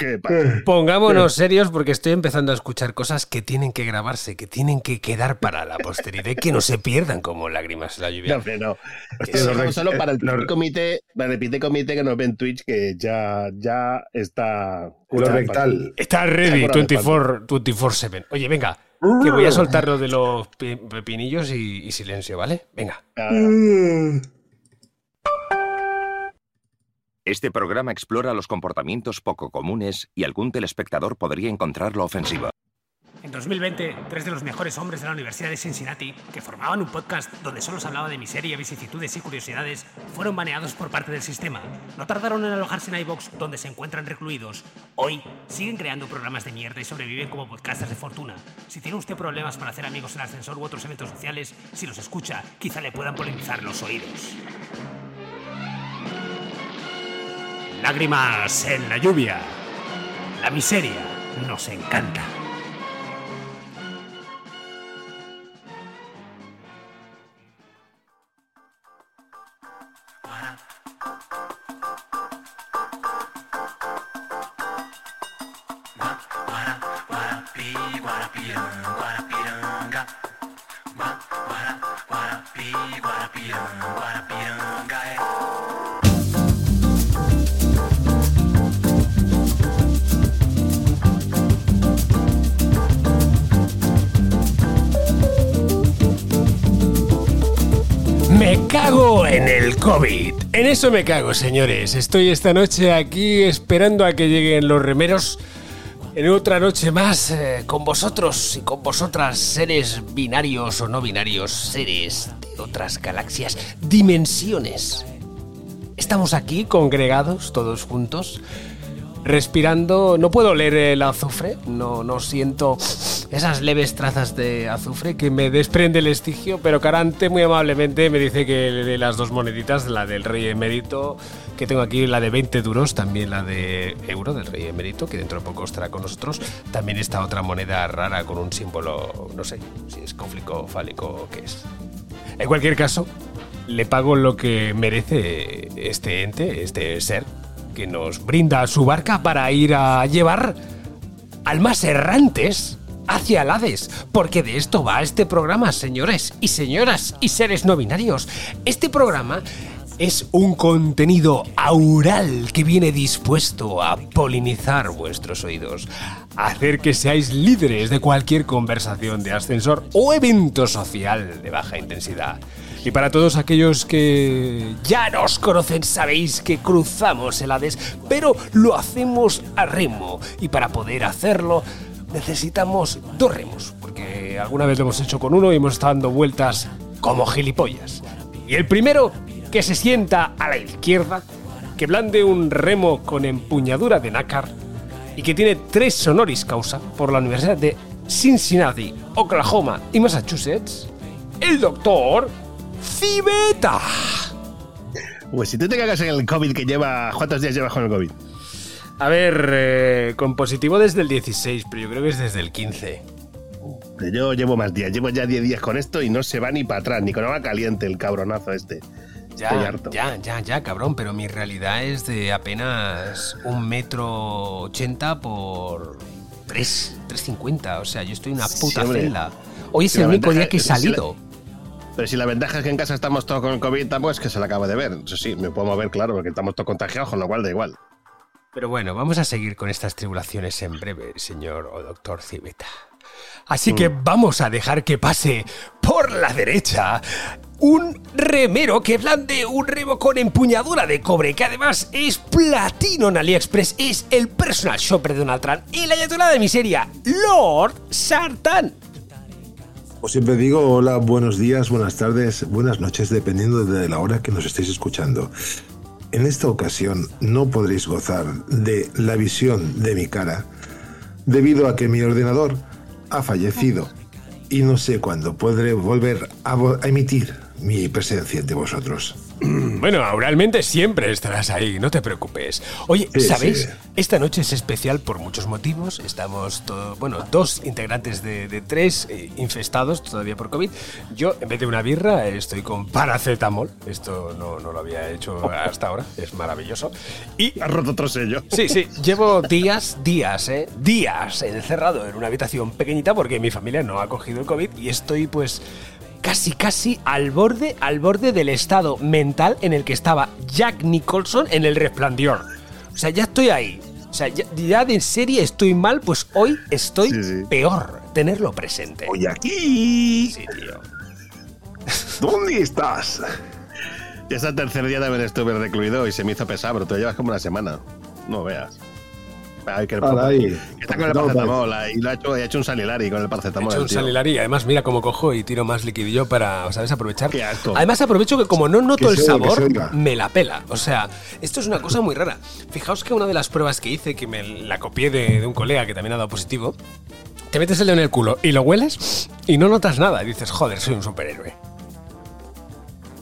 ¿Qué pasa? Pongámonos serios porque estoy empezando a escuchar cosas que tienen que grabarse, que tienen que quedar para la posteridad y que no se pierdan como lágrimas en la lluvia. No, hombre, no. Hostia, lo es rec- solo para el petit comité, para el comité que nos ve en Twitch, que ya, ya está. Lo rectal. Está ready Ahora me 24 24/7. Oye, venga, que voy a soltar lo de los pi- pepinillos y, y silencio, ¿vale? Venga. Ah, Este programa explora los comportamientos poco comunes y algún telespectador podría encontrarlo ofensivo. En 2020, tres de los mejores hombres de la Universidad de Cincinnati, que formaban un podcast donde solo se hablaba de miseria, vicisitudes y curiosidades, fueron baneados por parte del sistema. No tardaron en alojarse en iVox, donde se encuentran recluidos. Hoy siguen creando programas de mierda y sobreviven como podcasters de fortuna. Si tiene usted problemas para hacer amigos en ascensor u otros eventos sociales, si los escucha, quizá le puedan polinizar los oídos. Lágrimas en la lluvia. La miseria nos encanta. Cago en el COVID. En eso me cago, señores. Estoy esta noche aquí esperando a que lleguen los remeros. En otra noche más eh, con vosotros y con vosotras, seres binarios o no binarios, seres de otras galaxias, dimensiones. Estamos aquí congregados todos juntos, respirando. No puedo oler el azufre, no, no siento esas leves trazas de azufre que me desprende el estigio, pero Carante muy amablemente me dice que dé las dos moneditas, la del rey emérito, que tengo aquí la de 20 duros, también la de euro del rey emérito, que dentro de poco estará con nosotros. También esta otra moneda rara con un símbolo, no sé si es conflico fálico o qué es. En cualquier caso, le pago lo que merece este ente, este ser, que nos brinda su barca para ir a llevar almas errantes hacia el Hades, porque de esto va este programa, señores y señoras y seres no binarios. Este programa es un contenido aural que viene dispuesto a polinizar vuestros oídos, a hacer que seáis líderes de cualquier conversación de ascensor o evento social de baja intensidad. Y para todos aquellos que ya nos conocen, sabéis que cruzamos el Hades, pero lo hacemos a remo. Y para poder hacerlo, necesitamos dos remos, porque alguna vez lo hemos hecho con uno y hemos estado dando vueltas como gilipollas. Y el primero, que se sienta a la izquierda, que blande un remo con empuñadura de nácar y que tiene tres honoris causa por la Universidad de Cincinnati, Oklahoma y Massachusetts, el doctor Cibeta. Pues si tú te cagas en el COVID que lleva. ¿Cuántos días llevas con el COVID? A ver, eh, con positivo desde el 16, pero yo creo que es desde el 15. Yo llevo más días, llevo ya 10 días con esto y no se va ni para atrás, ni con agua caliente el cabronazo este. Estoy Ya, harto. ya, ya, ya, cabrón, pero mi realidad es de apenas un metro ochenta por tres, 3.50. O sea, yo estoy en una puta celda. Hoy es Sí, el único día que he salido. Pero si la ventaja es que en casa estamos todos con el COVID, tampoco es que se la acabo de ver. Eso sí, me puedo mover, claro, porque estamos todos contagiados, con lo cual da igual. Pero bueno, vamos a seguir con estas tribulaciones en breve, señor o doctor Cibeta. Así que vamos a dejar que pase por la derecha un remero que blande un remo con empuñadura de cobre, que además es platino en AliExpress, es el personal shopper de Donald Trump y la ayatollah de miseria, Lord Sartan. Os siempre digo hola, buenos días, buenas tardes, buenas noches, dependiendo de la hora que nos estéis escuchando. En esta ocasión no podréis gozar de la visión de mi cara debido a que mi ordenador ha fallecido y no sé cuándo podré volver a, a emitir mi presencia entre vosotros. Bueno, realmente siempre estarás ahí, no te preocupes. Oye, Sí, ¿sabéis? sí. Esta noche es especial por muchos motivos. Estamos, todo, bueno, dos integrantes de, de tres eh, infestados todavía por COVID. Yo, en vez de una birra, estoy con paracetamol. Esto no, no lo había hecho hasta ahora, es maravilloso. Y Has roto otro sello. Sí, sí, llevo días, días, ¿eh? Días encerrado en una habitación pequeñita porque mi familia no ha cogido el COVID y estoy pues casi, casi al borde, al borde del estado mental en el que estaba Jack Nicholson en El Resplandor. O sea, ya estoy ahí. O sea, ya, ya de serie estoy mal, pues hoy estoy Sí, sí. peor. Tenerlo presente. Oye, aquí. Sí, tío. ¿Dónde estás? Ya es el tercer día de haber estuve recluido y se me hizo pesado, pero tú llevas como una semana. No veas. Ay, que el Para ahí. Está con el No, paracetamol y lo ha hecho, ha hecho un salilari con el He paracetamol. hecho el un tío. salilari. Además, mira cómo cojo y tiro más liquidillo para, ¿sabes? Aprovechar. Qué asco. Además, aprovecho que como no noto Que el sabor, me la pela. O sea, esto es una cosa muy rara. Fijaos que una de las pruebas que hice, que me la copié de, de un colega que también ha dado positivo, te metes el dedo en el culo y lo hueles y no notas nada. Y dices, joder, soy un superhéroe.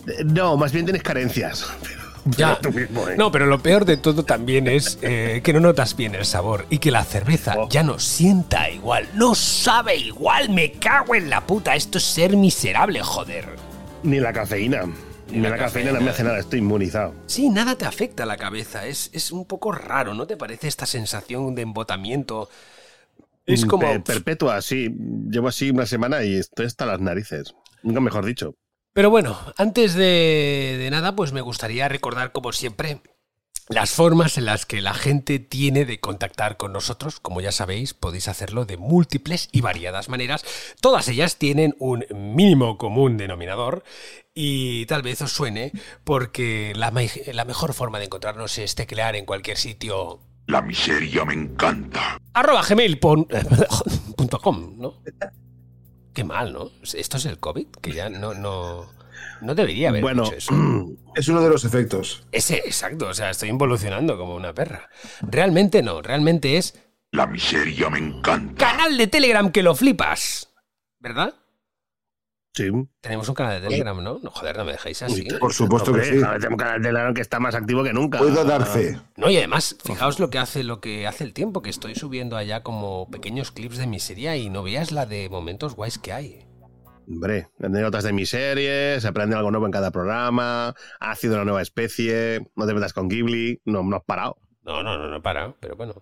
Eh, No, más bien tienes carencias. Ya. Tú mismo, ¿eh? No, pero lo peor de todo también es eh, que no notas bien el sabor y que la cerveza Oh. ya no sienta igual, no sabe igual. Me cago en la puta. Esto es ser miserable, joder. Ni la cafeína. Ni la, la cafeína, no me hace nada, estoy inmunizado. Sí, nada te afecta a la cabeza. Es, es un poco raro, ¿no te parece esta sensación de embotamiento? Es Mm, como. pe- perpetua, sí. Llevo así una semana y estoy hasta las narices. Nunca mejor dicho. Pero bueno, antes de, de nada, pues me gustaría recordar, como siempre, las formas en las que la gente tiene de contactar con nosotros. Como ya sabéis, podéis hacerlo de múltiples y variadas maneras. Todas ellas tienen un mínimo común denominador y tal vez os suene porque la, me- la mejor forma de encontrarnos es teclear en cualquier sitio La miseria me encanta. arroba gmail.com, ¿no? Qué mal, ¿no? Esto es el COVID, que ya no, no, no debería haber Bueno, hecho eso. Es uno de los efectos. Ese, exacto, o sea, estoy involucionando como una perra. Realmente no, realmente es La miseria me encanta. canal de Telegram que lo flipas. ¿Verdad? Sí. Tenemos un canal de Telegram, ¿no? No, joder, no me dejáis así. Por supuesto que sí. tengo un canal de Telegram que está más activo que nunca. Puedo dar fe. No, y además, fijaos lo que hace lo que hace el tiempo, que estoy subiendo allá como pequeños clips de miseria y no veas la de momentos guays que hay. Hombre, anécdotas de mis series, se aprende algo nuevo en cada programa, ha sido una nueva especie, no te metas con Ghibli, no, no has parado. No, no, no, no para, pero bueno.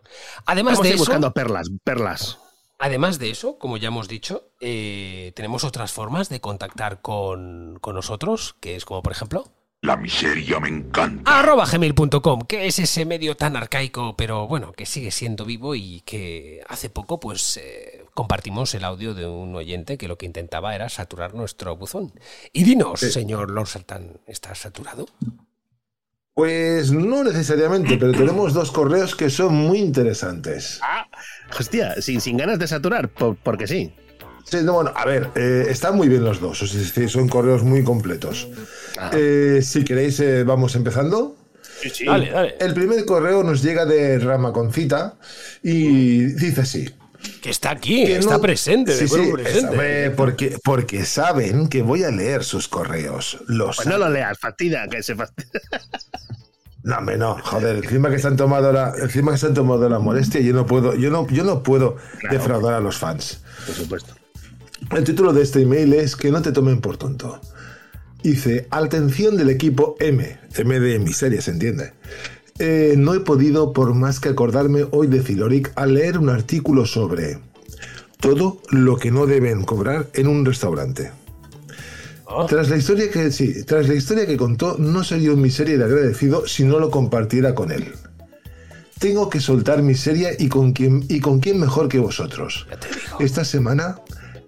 Además Vamos a de ir eso, buscando perlas, perlas. Además de eso, como ya hemos dicho, eh, tenemos otras formas de contactar con, con nosotros, que es como por ejemplo La miseria me encanta. arroba gmail.com, que es ese medio tan arcaico, pero bueno, que sigue siendo vivo y que hace poco pues eh, compartimos el audio de un oyente que lo que intentaba era saturar nuestro buzón. Y dinos, señor Lord Sultan, ¿estás saturado? Pues no necesariamente, pero tenemos dos correos que son muy interesantes. Hostia, sin, sin ganas de saturar, por- porque sí. Sí, no, bueno, a ver, eh, están muy bien los dos, decir, son correos muy completos. Eh, si queréis, eh, vamos empezando. Sí, sí. Dale, dale. El primer correo nos llega de Ramaconcita y dice así. Que está aquí, que está no- presente, Sí, sí, cuerpo presente. sabe, porque, porque saben que voy a leer sus correos. Los Pues no lo leas, fastidia, que se fastidia. No, hombre, no, joder, encima que se han tomado la, encima que se han tomado la molestia, yo no puedo, yo no, yo no puedo defraudar a los fans. Por supuesto. El título de este email es Que no te tomen por tonto. Dice, atención del equipo M, M de miseria, se entiende. Eh, no he podido, por más que acordarme hoy de Filoric, al leer un artículo sobre todo lo que no deben cobrar en un restaurante. Tras la historia que sí, tras la historia que contó, no sería un miseria de agradecido si no lo compartiera con él. Tengo que soltar miseria y con quién y con quién mejor que vosotros. Esta semana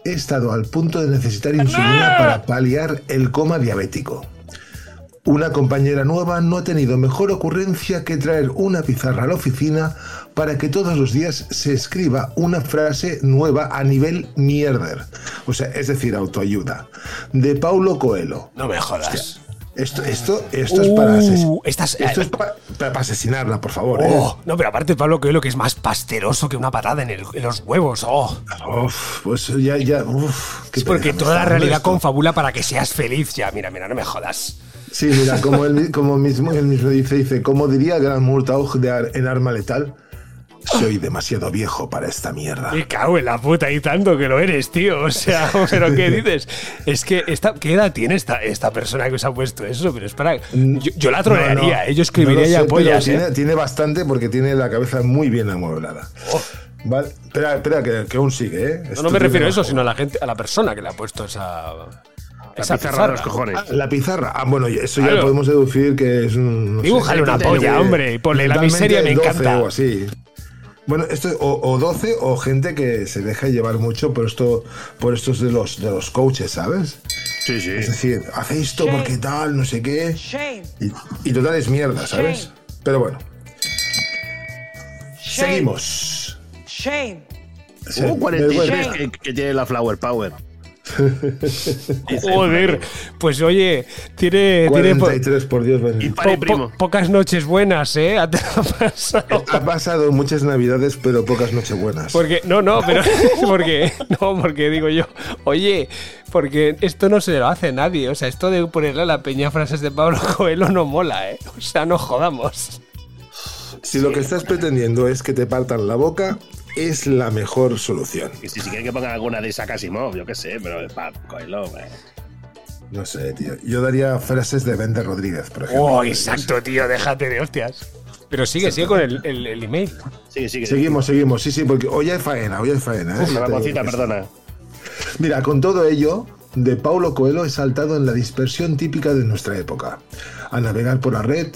he estado al punto de necesitar insulina para paliar el coma diabético. Una compañera nueva no ha tenido mejor ocurrencia que traer una pizarra a la oficina para que todos los días se escriba una frase nueva a nivel mierder, o sea, es decir, autoayuda, de Paulo Coelho. No me jodas. Esto, esto, esto es para, Uh, estás- esto es pa- pa- para asesinarla, por favor. ¿eh? Oh, no, pero aparte Pablo que lo que es más pasteroso que una patada en, el- en los huevos. Oh, Uf, pues ya, ya, uf, es porque toda la realidad esto. confabula para que seas feliz ya. Mira, mira, no me jodas. Sí, mira, como él, como mismo, él mismo dice, dice, como diría Gran Murtaugh de Ar- en Arma Letal, soy demasiado viejo para esta mierda. Me cago en la puta y tanto que lo eres, tío. O sea, ¿pero qué dices? Es que, esta, ¿qué edad tiene esta, esta persona que os ha puesto eso? Pero es para. Yo, yo la trolearía, No, no, ¿eh? yo escribiría no ya pollas, ¿eh? tiene, tiene bastante porque tiene la cabeza muy bien amueblada. Vale, espera, espera, que, que aún sigue, ¿eh? No, me refiero a tiene eso, sino a la gente, a la persona que le ha puesto esa. La esa pizarra de los cojones. Ah, La pizarra. Ah, bueno, eso ya Claro. podemos deducir que es un. no Dibújale una polla, hombre, y ponle la miseria me 12 encanta. O así. Bueno, esto o, o 12 o gente que se deja llevar mucho por esto, por estos de los de los coaches, ¿sabes? Sí, sí. Es decir, hace esto porque tal, no sé qué. Shame. Y, y total es mierda, ¿sabes? Shame. Pero bueno, Shame. seguimos. Shame. Uh, 43 Vergüenza. que, que tiene la Flower Power. Joder, pues oye, tiene, tiene po- 43, por Dios, po- po- pocas noches buenas, ¿eh? Te ha pasado. Ha pasado muchas navidades, pero pocas nochebuenas. Porque, no, no, pero porque, no, porque digo yo, oye, porque esto no se lo hace nadie. O sea, esto de ponerle a la peña frases de Pablo Coelho no mola, ¿eh? O sea, no jodamos. Si lo que estás pretendiendo es que te partan la boca, es la mejor solución. Y si, si quieren que pongan alguna de Isaac Asimov, yo qué sé, pero de Pap, Coelho, eh. No sé, tío. Yo daría frases de Bender Rodríguez, por ejemplo. Oh, exacto, tío, déjate de hostias. Pero sigue, sigue con el, el- el email. Sigue, sigue. Seguimos, seguimos. Sí, sí, porque hoy hay faena, hoy hay faena. ¿eh? Uf, Ya te Ramoncita, digo que sí. perdona. Mira, con todo ello, de Paulo Coelho he saltado en la dispersión típica de nuestra época, a navegar por la red,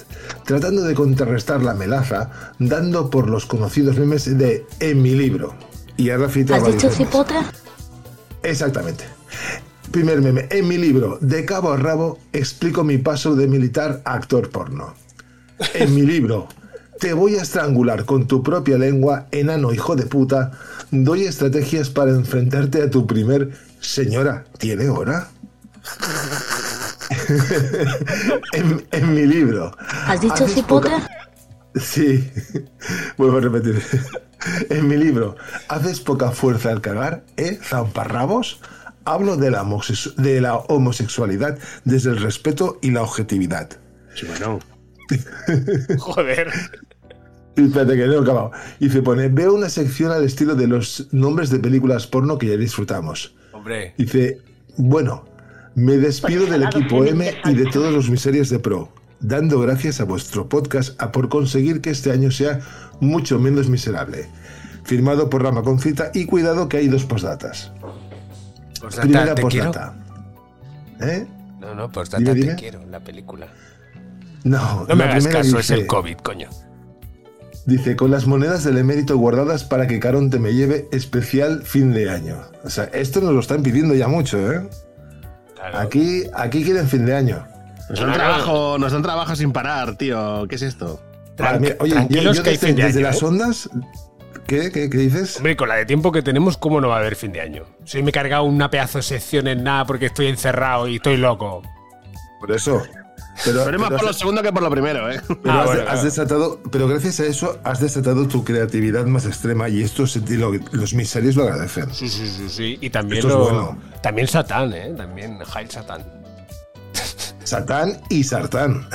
tratando de contrarrestar la melaza, dando por los conocidos memes de en mi libro. Y ahora cito a ¿Has dicho memes. cipotra? Exactamente. Primer meme. En mi libro, de cabo a rabo, explico mi paso de militar a actor porno. En mi libro, te voy a estrangular con tu propia lengua, enano hijo de puta. Doy estrategias para enfrentarte a tu primer... Señora, ¿tiene hora? en, en mi libro. ¿Has dicho poca- Sí, vuelvo a repetir. En mi libro, ¿haces poca fuerza al cagar, eh, zamparrabos? Hablo de la, de la homosexualidad desde el respeto y la objetividad. Sí, bueno. Joder. Y Espérate que no he acabado. Y se pone, veo una sección al estilo de los nombres de películas porno que ya disfrutamos. Hombre. Dice, bueno, me despido del equipo M y de todos los miserios de Pro, dando gracias a vuestro podcast a por conseguir que este año sea mucho menos miserable. Firmado por Rama Concita y cuidado que hay dos postdatas. Postdata, Primera te quiero. postdata. ¿Eh? No, no, postdata, Dime, te quiero, la película. No, No me hagas caso, es el COVID, coño. Dice, con las monedas del emérito guardadas para que Caronte me lleve especial fin de año. O sea, esto nos lo están pidiendo ya mucho, ¿eh? Claro. Aquí, aquí quieren fin de año. Nos dan trabajo, nos dan trabajo sin parar, tío. ¿Qué es esto? Ah, mira, oye, yo- tranquilos yo que hay desde, fin de desde año, las ¿eh? ondas... ¿Qué, qué, qué dices? Hombre, con la de tiempo que tenemos, ¿cómo no va a haber fin de año? Si me he cargado una pedazo de sección en nada porque estoy encerrado y estoy loco. Por eso. Pero, Pero es más pero por lo segundo que por lo primero, ¿eh? pero Ah, has- bueno, has claro. desatado, pero gracias a eso has desatado tu creatividad más extrema y esto se- lo- los miserios lo agradecen. Sí, sí, sí, sí. Y también Esto es bueno. También Satán, ¿eh? También Hail Satán. Satán y Sartán.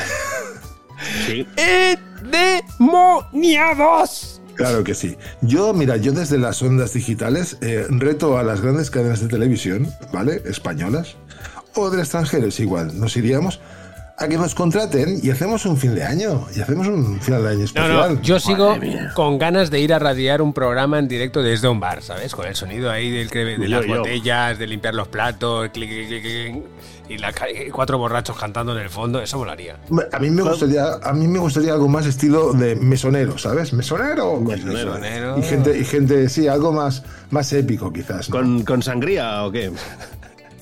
Sí. ¡Endemoniados! Claro que sí. Yo, mira, yo desde las ondas digitales eh, reto a las grandes cadenas de televisión, ¿vale? Españolas o del extranjero, es igual. Nos iríamos a que nos contraten y hacemos un fin de año. Y hacemos un final de año No, especial. no, yo sigo con ganas de ir a radiar un programa en directo desde un bar, ¿sabes? Con el sonido ahí del, de Yo, las yo. botellas, de limpiar los platos, clic, clic, clic, clic, y la ca- cuatro borrachos cantando en el fondo, eso molaría. A mí me gustaría, a mí me gustaría algo más estilo de mesonero, ¿sabes? Mesonero. Mesonero. Mesonero. Y gente, y gente, sí, algo más, más épico quizás. ¿no? ¿Con, ¿Con sangría o qué?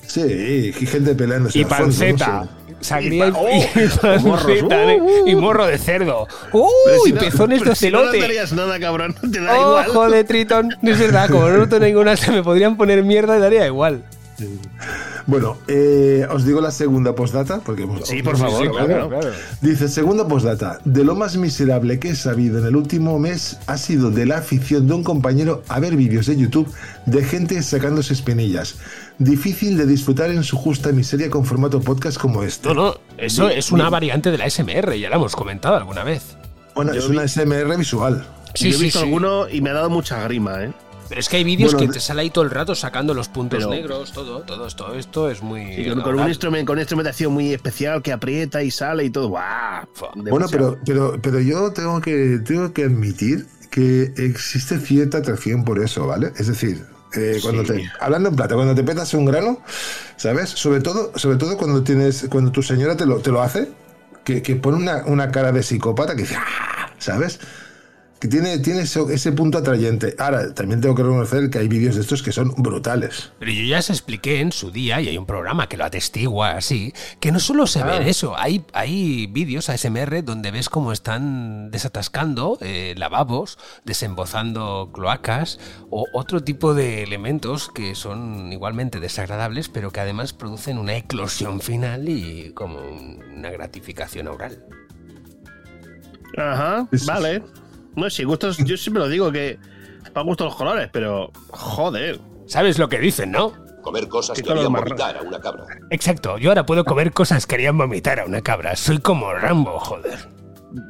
Sí, y gente peleándose. Y al fondo, no panceta. sé. Sangría y, Y pa- oh, y panceta, morros, ¿eh? uh, y morro de cerdo. ¡Uy! Pero si no- pezones de pero si no ocelote. notarías nada, cabrón. Te da igual. Ojo de tritón. No es verdad, como no noto ninguna, se me podrían poner mierda y daría igual. Bueno, eh, os digo la segunda postdata, porque hemos- Sí, por favor, claro. Dice, segunda postdata, de lo más miserable que he sabido en el último mes ha sido de la afición de un compañero a ver vídeos de YouTube de gente sacándose espinillas. Difícil de disfrutar en su justa miseria con formato podcast como este. No, no, eso es una variante de la SMR, ya la hemos comentado alguna vez. Bueno, Yo es vi- una SMR visual. Sí, Yo he visto sí. alguno y me ha dado mucha grima, ¿eh? Pero es que hay vídeos Bueno, que te sale ahí todo el rato sacando los puntos Pero- negros, todo, todo esto, esto es muy. Con, con un instrumento, con instrumentación muy especial que aprieta y sale y todo. ¡Guau! Bueno, pero, pero, pero yo tengo que, tengo que admitir que existe cierta atracción por eso, ¿vale? Es decir, eh, cuando Sí. te, hablando en plata, cuando te petas un grano, ¿sabes? Sobre todo, sobre todo cuando tienes, cuando tu señora te lo, te lo hace, que, que pone una, una cara de psicópata que dice, "Ah", ¿sabes? Que tiene, tiene ese, ese punto atrayente. Ahora, también tengo que reconocer que hay vídeos de estos que son brutales. Pero yo ya os expliqué en su día, y hay un programa que lo atestigua así, que no solo se ve eso, hay, hay vídeos ASMR donde ves cómo están desatascando eh, lavabos, desembozando cloacas o otro tipo de elementos que son igualmente desagradables, pero que además producen una eclosión final y como una gratificación oral. Ajá, Es- vale. No, si gustos, yo siempre lo digo que para gusto los colores, pero joder. ¿Sabes lo que dicen, no? Comer cosas que harían vomitar a una cabra. Exacto, yo ahora puedo comer cosas que harían vomitar a una cabra. Soy como Rambo, joder.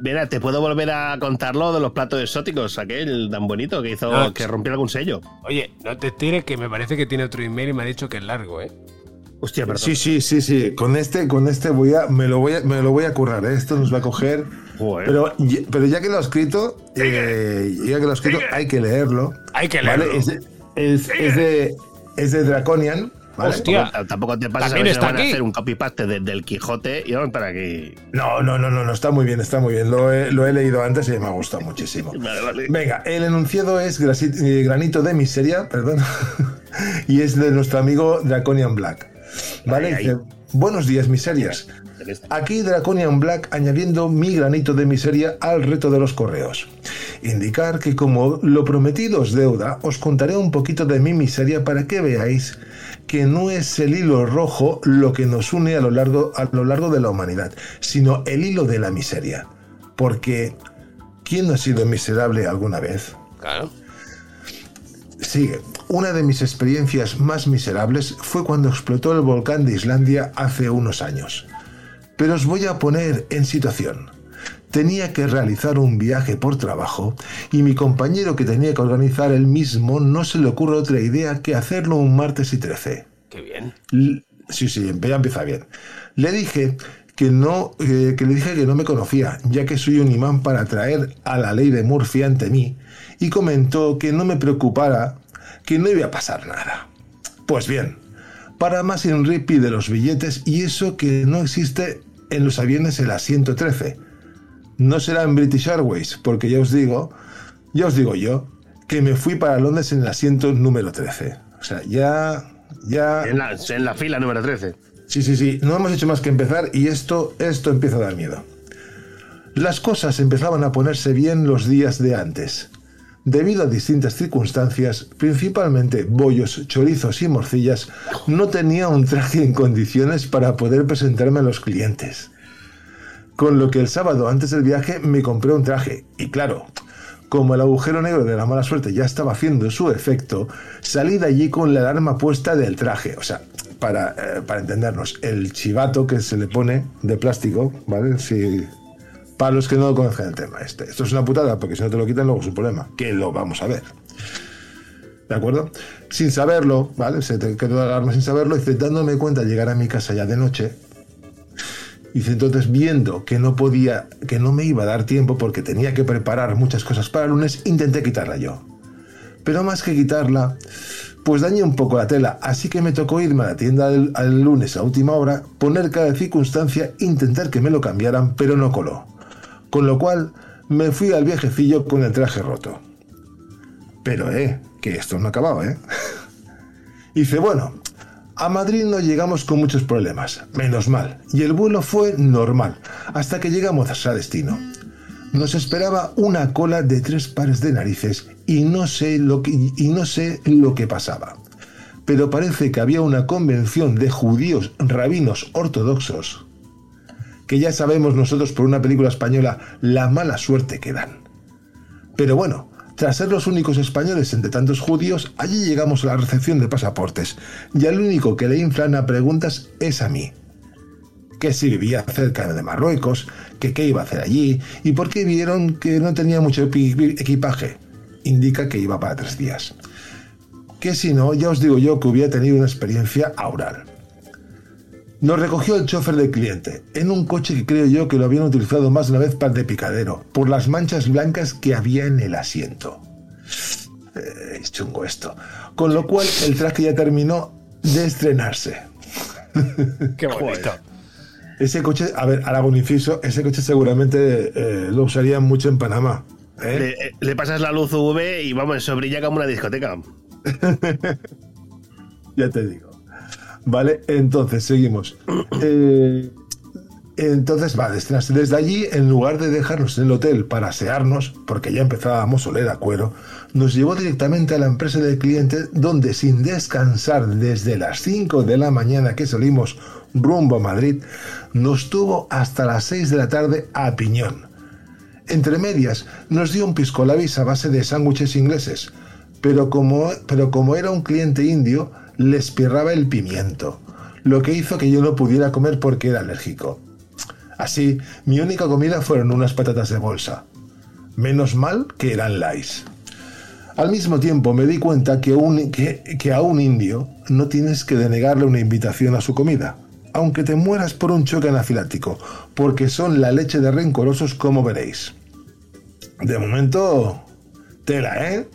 Mira, te puedo volver a contar lo de los platos exóticos, aquel tan bonito que hizo que rompió algún sello. Oye, no te tires que me parece que tiene otro email y me ha dicho que es largo, ¿eh? Hostia, perdón. Sí, sí, sí, sí. Con este, con este voy a, me lo voy a, me lo voy a currar. ¿eh? Esto nos va a coger. Joder. Pero, ya- pero ya que lo ha escrito, eh, ya que lo ha escrito, hay que leerlo. Hay que ¿vale? leerlo. Es, de, es, es de, es de Draconian. ¿vale? Hostia. Tampoco- Tampoco te pases a También ver van a aquí. hacer un copy-paste de- del Quijote y vamos para aquí. No, no, no, no, no, está muy bien, está muy bien. Lo he, lo he leído antes y me ha gustado muchísimo. Vale, vale. Venga, el enunciado es eh, granito de miseria, perdón, y es de nuestro amigo Draconian Black. ¿Vale? Ahí, ahí. Dice, Buenos días, miserias. Aquí Draconian Black añadiendo mi granito de miseria al reto de los correos. Indicar que como lo prometido es deuda, os contaré un poquito de mi miseria para que veáis que no es el hilo rojo lo que nos une a lo largo, a lo largo de la humanidad, sino el hilo de la miseria. Porque, ¿quién no ha sido miserable alguna vez? Claro. Sigue. Una de mis experiencias más miserables fue cuando explotó el volcán de Islandia hace unos años. Pero os voy a poner en situación. Tenía que realizar un viaje por trabajo y mi compañero que tenía que organizar el mismo no se le ocurre otra idea que hacerlo un martes y 13. Qué bien. L- Sí, sí, ya empieza bien. Le dije que no, eh, que le dije que no me conocía, ya que soy un imán para traer a la ley de Murphy ante mí, y comentó que no me preocupara, que no iba a pasar nada. Pues bien, para más Henry pide los billetes y eso que no existe en los aviones el asiento 13. No será en British Airways, porque ya os digo, ya os digo yo, que me fui para Londres en el asiento número 13. O sea, ya, ya... En la, en la fila número 13. Sí, sí, sí. No hemos hecho más que empezar y esto, esto empieza a dar miedo. Las cosas empezaban a ponerse bien los días de antes. Debido a distintas circunstancias, principalmente bollos, chorizos y morcillas, no tenía un traje en condiciones para poder presentarme a los clientes. Con lo que el sábado antes del viaje me compré un traje. Y claro, como el agujero negro de la mala suerte ya estaba haciendo su efecto, salí de allí con la alarma puesta del traje. O sea, para, eh, para entendernos, el chivato que se le pone de plástico, ¿vale? Si, para los que no conozcan el tema, este. esto es una putada, porque si no te lo quitan, luego es un problema, que lo vamos a ver. ¿De acuerdo? Sin saberlo, ¿vale? Se te quedó la alarma sin saberlo, y dándome cuenta al llegar a mi casa ya de noche, Dice, entonces viendo que no podía, que no me iba a dar tiempo porque tenía que preparar muchas cosas para el lunes, intenté quitarla yo. Pero más que quitarla, pues dañé un poco la tela, así que me tocó irme a la tienda al, al lunes a última hora, poner cada circunstancia, intentar que me lo cambiaran, pero no coló. Con lo cual, me fui al viejecillo con el traje roto. Pero, eh, que esto no ha acabado, eh. Dice, bueno, a Madrid no llegamos con muchos problemas, menos mal, y el vuelo fue normal, hasta que llegamos a destino. Nos esperaba una cola de tres pares de narices y no sé lo que, y no sé lo que pasaba. pero parece que había una convención de judíos rabinos ortodoxos, que ya sabemos nosotros por una película española la mala suerte que dan. Pero bueno, tras ser los únicos españoles entre tantos judíos, allí llegamos a la recepción de pasaportes, y al único que le inflan a preguntas es a mí. Que si vivía cerca de Marruecos, que qué iba a hacer allí, y por qué vieron que no tenía mucho equipaje. Indica que iba para tres días. Que si no, ya os digo yo que hubiera tenido una experiencia aural. Nos recogió el chofer del cliente, en un coche que creo yo que lo habían utilizado más de una vez para de picadero, por las manchas blancas que había en el asiento. Eh, es chungo esto. Con lo cual el traje ya terminó de estrenarse. Qué bonito. Ese coche, a ver, hago un inciso, ese coche seguramente eh, lo usarían mucho en Panamá. ¿eh? Le, eh, le pasas la luz UV y vamos, eso brilla como una discoteca. Ya te digo. Vale, entonces seguimos. Eh, entonces, vale, desde desde allí, en lugar de dejarnos en el hotel para asearnos, porque ya empezábamos a oler a cuero, nos llevó directamente a la empresa del cliente, donde sin descansar desde las 5 de la mañana que salimos rumbo a Madrid, nos tuvo hasta las 6 de la tarde a piñón. Entre medias, nos dio un pisco a base de sándwiches ingleses, pero como, pero como era un cliente indio, le espirraba el pimiento, lo que hizo que yo no pudiera comer porque era alérgico. Así, mi única comida fueron unas patatas de bolsa. Menos mal que eran lais. Al mismo tiempo me di cuenta que a un indio no tienes que denegarle una invitación a su comida, aunque te mueras por un choque anafilático, porque son la leche de rencorosos como veréis. De momento, tela, ¿eh?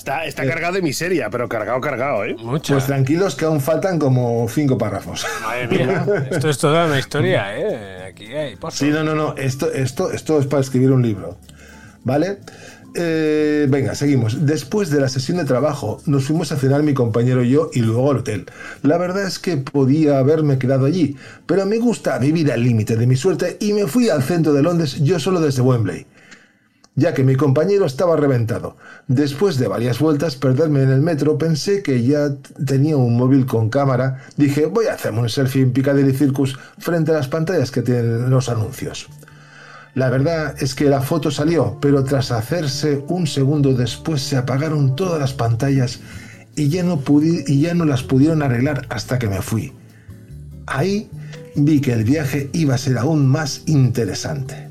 Está, está cargado de miseria, pero cargado, cargado, ¿eh? Mucho. Pues tranquilos que aún faltan como cinco párrafos. Madre mía, esto es toda una historia, ¿eh? Aquí hay pozo. Sí, no, no, no. Esto, esto, esto es para escribir un libro. ¿Vale? Eh, venga, seguimos. Después de la sesión de trabajo, nos fuimos a cenar mi compañero y yo y luego al hotel. La verdad es que podía haberme quedado allí, pero me gusta vivir al límite de mi suerte y me fui al centro de Londres yo solo desde Wembley ya que mi compañero estaba reventado. Después de varias vueltas perderme en el metro, pensé que ya tenía un móvil con cámara. Dije, voy a hacerme un selfie en Piccadilly Circus frente a las pantallas que tienen los anuncios. La verdad es que la foto salió, pero tras hacerse un segundo después se apagaron todas las pantallas y ya no, pudi- y ya no las pudieron arreglar hasta que me fui. Ahí vi que el viaje iba a ser aún más interesante.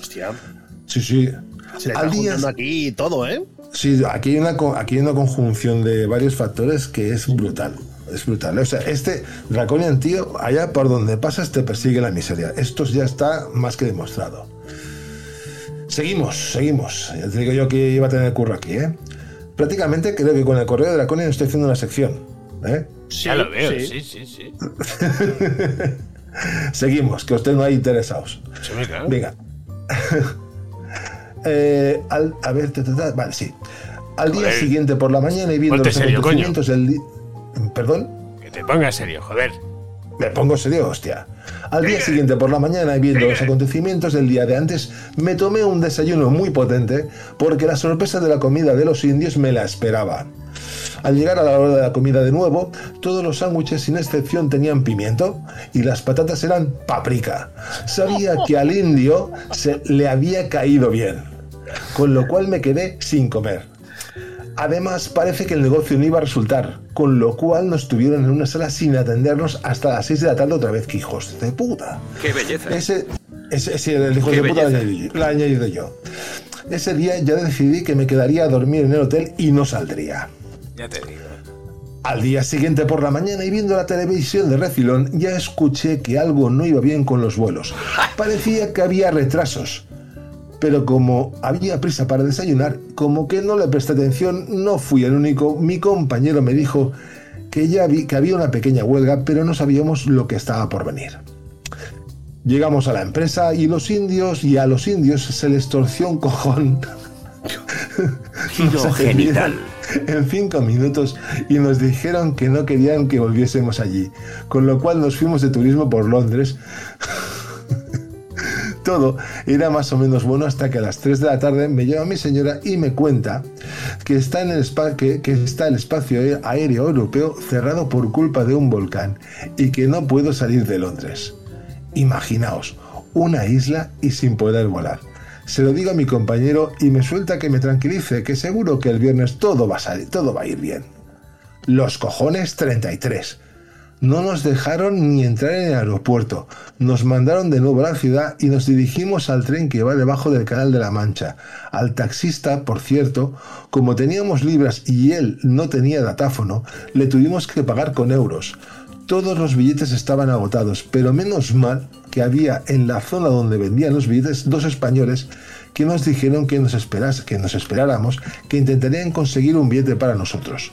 Hostia. Sí, sí. Se le Al está día- aquí todo, ¿eh? Sí, aquí hay, una, aquí hay una conjunción de varios factores que es brutal. Es brutal. O sea, este Draconian, tío, allá por donde pasas te persigue la miseria. Esto ya está más que demostrado. Seguimos, seguimos. Ya te digo yo que iba a tener curro aquí, ¿eh? Prácticamente creo que con el correo de Draconian estoy haciendo una sección. ¿eh? ya lo veo, sí, sí, sí. Seguimos, que os tengo ahí interesados. Sí. Venga. Eh, al- a ver, ta, ta, ta, vale, sí. Al día siguiente por la mañana y viendo los serio, acontecimientos del día. Perdón, Que te pongas serio, joder. me pongo serio, hostia. Al día siguiente por la mañana y viendo los acontecimientos del día de antes, me tomé un desayuno muy potente porque la sorpresa de la comida de los indios me la esperaba. Al llegar a la hora de la comida de nuevo, todos los sándwiches sin excepción tenían pimiento y las patatas eran paprika. Sabía que al indio se le había caído bien, con lo cual me quedé sin comer. Además, parece que el negocio no iba a resultar, con lo cual nos tuvieron en una sala sin atendernos hasta las 6 de la tarde otra vez, que hijos de puta. ¡Qué belleza! Ese, ese, ese el hijo Qué de puta lo he belleza. añadido, lo he añadido yo. Ese día ya decidí que me quedaría a dormir en el hotel y no saldría. Ya te digo. Al día siguiente por la mañana y viendo la televisión de refilón, ya escuché que algo no iba bien con los vuelos. Parecía que había retrasos. Pero como había prisa para desayunar, como que no le presté atención, no fui el único. Mi compañero me dijo que ya vi que había una pequeña huelga, pero no sabíamos lo que estaba por venir. Llegamos a la empresa y los indios, y a los indios se les torció un cojón. Nos atendieron en cinco minutos y nos dijeron que no querían que volviésemos allí, con lo cual nos fuimos de turismo por Londres. Todo era más o menos bueno hasta que a las 3 de la tarde me llama mi señora y me cuenta que está, en el que está el espacio aéreo europeo cerrado por culpa de un volcán y que no puedo salir de Londres. Imaginaos, una isla y sin poder volar. Se lo digo a mi compañero y me suelta que me tranquilice, que seguro que el viernes todo va a salir, todo va a ir bien. Los cojones 33. No nos dejaron ni entrar en el aeropuerto. Nos mandaron de nuevo a la ciudad y nos dirigimos al tren que va debajo del Canal de la Mancha. Al taxista, por cierto, como teníamos libras y él no tenía datáfono, le tuvimos que pagar con euros. Todos los billetes estaban agotados, pero menos mal que había en la zona donde vendían los billetes dos españoles que nos dijeron que nos, esperas, que nos esperáramos, que intentarían conseguir un billete para nosotros.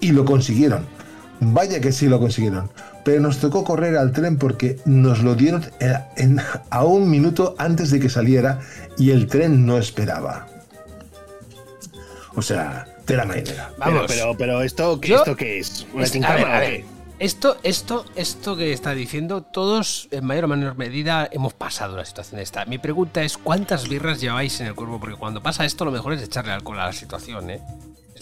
Y lo consiguieron. Vaya que sí lo consiguieron. Pero nos tocó correr al tren porque nos lo dieron en- en- a un minuto antes de que saliera y el tren no esperaba. O sea, tela marinera. Vamos. Pero, pero, pero ¿esto, Yo- ¿esto qué es? ¿Una Es- a quincama ver, a o ver, qué? Esto, esto, esto que está diciendo, todos en mayor o menor medida hemos pasado la situación esta. Mi pregunta es, ¿cuántas birras lleváis en el cuerpo? Porque cuando pasa esto, lo mejor es echarle alcohol a la situación, ¿eh?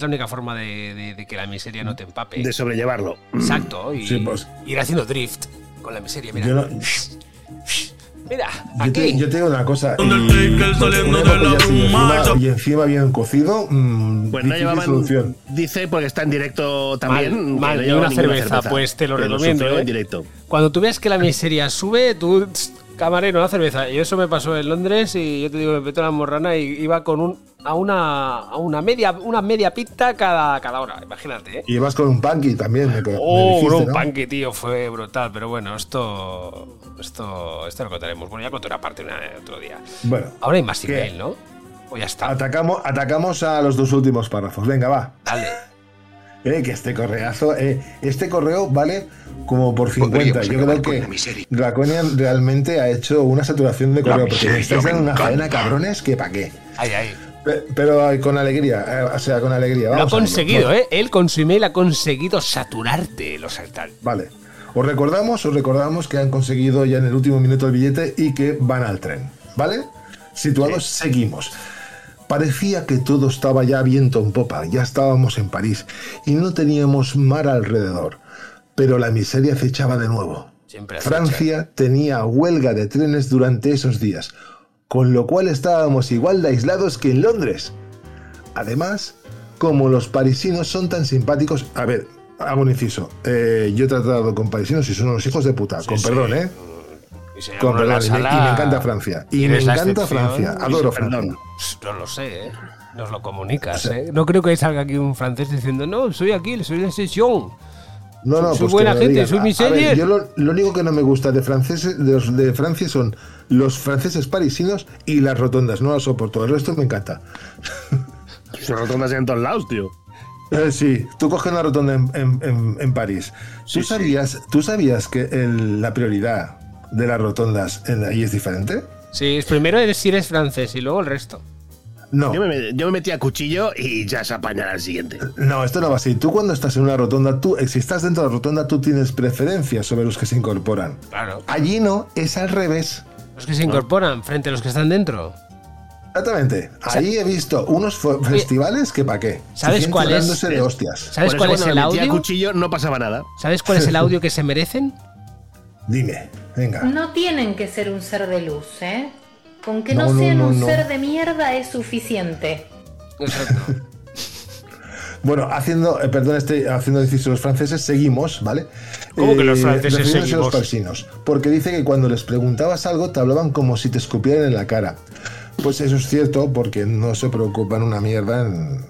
La única forma de, de- de que la miseria no te empape. De sobrellevarlo. Exacto, y Sí, pues. ir haciendo drift con la miseria. Mira, Yo, no- mira, yo te, aquí. yo te digo una cosa. Y, encima, y encima bien cocido, mm, Pues no llevaban. solución. Dice, porque está en directo también. Mal, mal, no una cerveza, pues te lo Pero recomiendo, sufrió ¿eh? en directo. Cuando tú ves que la miseria sube, tú, tss, camarero, una cerveza. Y eso me pasó en Londres y yo te digo, me petó la morrana y iba con un, a una, a una media, una media pita cada, cada hora, imagínate, ¿eh? Y vas con un punky también. Me, me Oh, dijiste, bro, un ¿no? tío, fue brutal, pero bueno, esto, esto, esto lo contaremos. Bueno, ya conté una parte una- otro día. Bueno, Ahora hay más ¿Qué? email, ¿no? O ya está. atacamos, atacamos a los dos últimos párrafos. Venga, va. Dale. Eh, que este correazo, eh, este correo vale como por 50. Podríamos Yo creo que. Draconian realmente ha hecho una saturación de correo, porque estáis dando una faena, cabrones, que pa' qué. Ay, ay. Pe- Pero con alegría, eh, o sea, con alegría. Lo ha conseguido, ¿eh? Él con su email ha conseguido saturarte los saltantes. Vale. Os recordamos, os recordamos que han conseguido ya en el último minuto el billete y que van al tren. ¿Vale? Situados, seguimos. Parecía que todo estaba ya viento en popa, ya estábamos en París y no teníamos mar alrededor. Pero la miseria acechaba de nuevo. Siempre. Francia tenía huelga de trenes durante esos días, con lo cual estábamos igual de aislados que en Londres. Además, como los parisinos son tan simpáticos, a ver, hago un inciso. eh, yo he tratado con parisinos y son unos hijos de puta, con sí. perdón, ¿eh? Y Con perdón, y me- y, sala- me encanta Francia. Y me encanta. Francia, adoro Francia. No lo sé, ¿eh? Nos lo comunicas, ¿eh? No creo que salga aquí un francés diciendo, no, soy aquí, soy la sesión. No, no, Soy pues buena gente, digan. soy miseria. ver, yo lo, lo único que no me gusta de franceses de Francia son los franceses parisinos y las rotondas. No las soporto. El resto me encanta. Son rotondas en todos lados, tío. Eh, sí, tú coges una rotonda en, en- en- en París. ¿Tú, sabías, ¿Tú sabías que el- la prioridad de las rotondas en, ahí es diferente? Sí, primero eres si eres francés y luego el resto. No, Yo me, yo me metí a cuchillo y ya se apañará el siguiente. no, esto no va así. Tú cuando estás en una rotonda, tú, eh, si estás dentro de la rotonda, tú tienes preferencia sobre los que se incorporan. Claro. Allí no, es al revés. Los que se incorporan frente a los que están dentro. Exactamente. Ahí he visto unos festivales que pa' qué. ¿Sabes cuál es? de hostias. ¿Sabes cuál es el audio? cuchillo no pasaba nada. ¿Sabes cuál es el audio que se merecen? Dime, venga. No tienen que ser un ser de luz, ¿eh? Con que No, no, no, sean no, un no. ser de mierda es suficiente. Exacto. Bueno, haciendo, eh, perdón, este, haciendo inciso los franceses, seguimos, ¿vale? ¿Cómo que los franceses refiriéndose a seguimos? los parisinos. Porque dice que cuando les preguntabas algo te hablaban como si te escupieran en la cara. Pues eso es cierto porque no se preocupan una mierda en,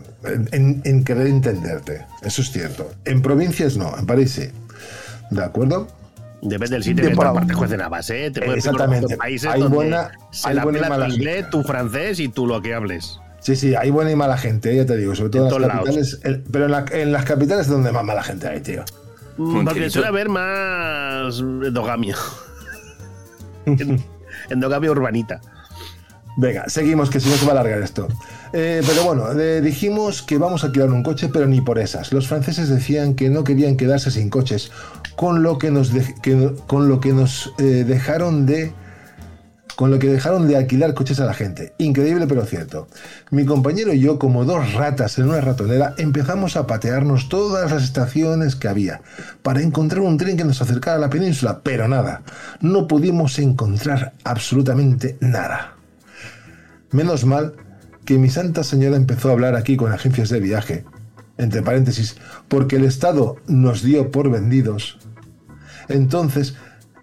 en- en querer entenderte. Eso es cierto. En provincias no, en París sí. ¿De acuerdo? Depende del sitio De que por- parte juecen habas, ¿eh? Te puedes Exactamente. países Hay donde buena- se hay la buena y pela mala tu inglés, tu francés y tú lo que hables. Sí, sí, hay buena y mala gente, ya te digo, sobre todo En en, todos las lados. capitales. el- pero en, la- en las capitales es donde más mala gente hay, tío. Porque Tranquilito. suele haber más endogamia. endogamia urbanita. Venga, seguimos, que si no se va a alargar esto. Eh, pero bueno, eh, dijimos que vamos a alquilar un coche, pero ni por esas. Los franceses decían que no querían quedarse sin coches, con lo que nos, de- que no- con lo que nos eh, dejaron de con lo que dejaron de alquilar coches a la gente. Increíble pero cierto. Mi compañero y yo, como dos ratas en una ratonera, empezamos a patearnos todas las estaciones que había para encontrar un tren que nos acercara a la península, pero nada, no pudimos encontrar absolutamente nada. Menos mal que mi santa señora empezó a hablar aquí con agencias de viaje, entre paréntesis, porque el Estado nos dio por vendidos. Entonces,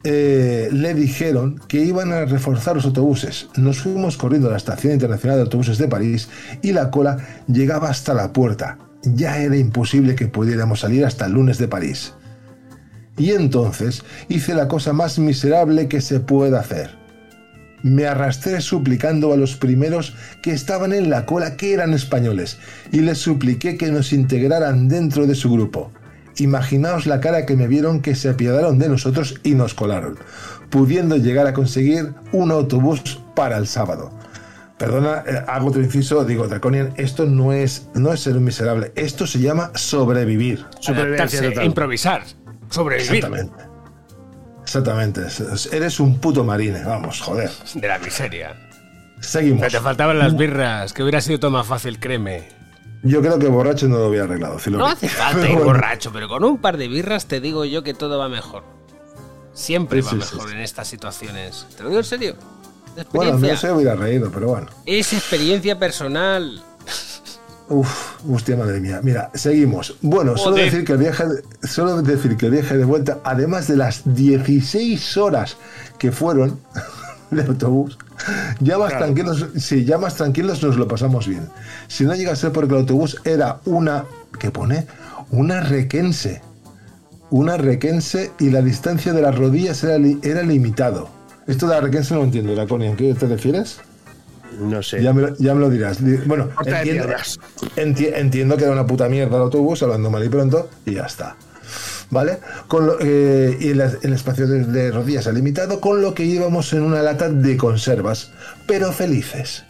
eh, le dijeron que iban a reforzar los autobuses. Nos fuimos corriendo a la Estación Internacional de Autobuses de París y la cola llegaba hasta la puerta. Ya era imposible que pudiéramos salir hasta el lunes de París. Y entonces hice la cosa más miserable que se puede hacer. Me arrastré suplicando a los primeros que estaban en la cola que eran españoles y les supliqué que nos integraran dentro de su grupo. Imaginaos la cara que me vieron que se apiadaron de nosotros y nos colaron, pudiendo llegar a conseguir un autobús para el sábado. Perdona, eh, hago otro inciso, digo, Draconian, esto no es, no es ser un miserable, esto se llama sobrevivir. Total. improvisar, sobrevivir Exactamente. Exactamente. Eres un puto marine, vamos, joder. de la miseria. Seguimos. Pero te faltaban las birras, que hubiera sido todo más fácil, créeme. Yo creo que borracho no lo había arreglado. Filoni. No hace falta ir bueno. borracho, pero con un par de birras te digo yo que todo va mejor. Siempre Sí, va sí, mejor sí. en estas situaciones. Te lo digo en serio. Bueno, no se hubiera reído, pero bueno. Es experiencia personal. Uf, hostia, madre mía. Mira, seguimos. Bueno, solo decir que el viaje, de- solo decir que el viaje de vuelta, además de las 16 horas que fueron de autobús, ya más tranquilos, sí, ya más tranquilos nos lo pasamos bien. Si no llega a ser porque el autobús era una, ¿qué pone? Una requense. Una requense y la distancia de las rodillas era, li- era limitado. Esto de la requense no lo entiendo, Laconia. ¿A qué te refieres? No sé. Ya me, lo- ya me lo dirás. Di- Bueno, entiendo, entiendo que era una puta mierda el autobús, hablando mal y pronto, y ya está. ¿Vale? Con lo- eh, y el, el espacio de, de rodillas ha limitado, con lo que íbamos en una lata de conservas, pero felices.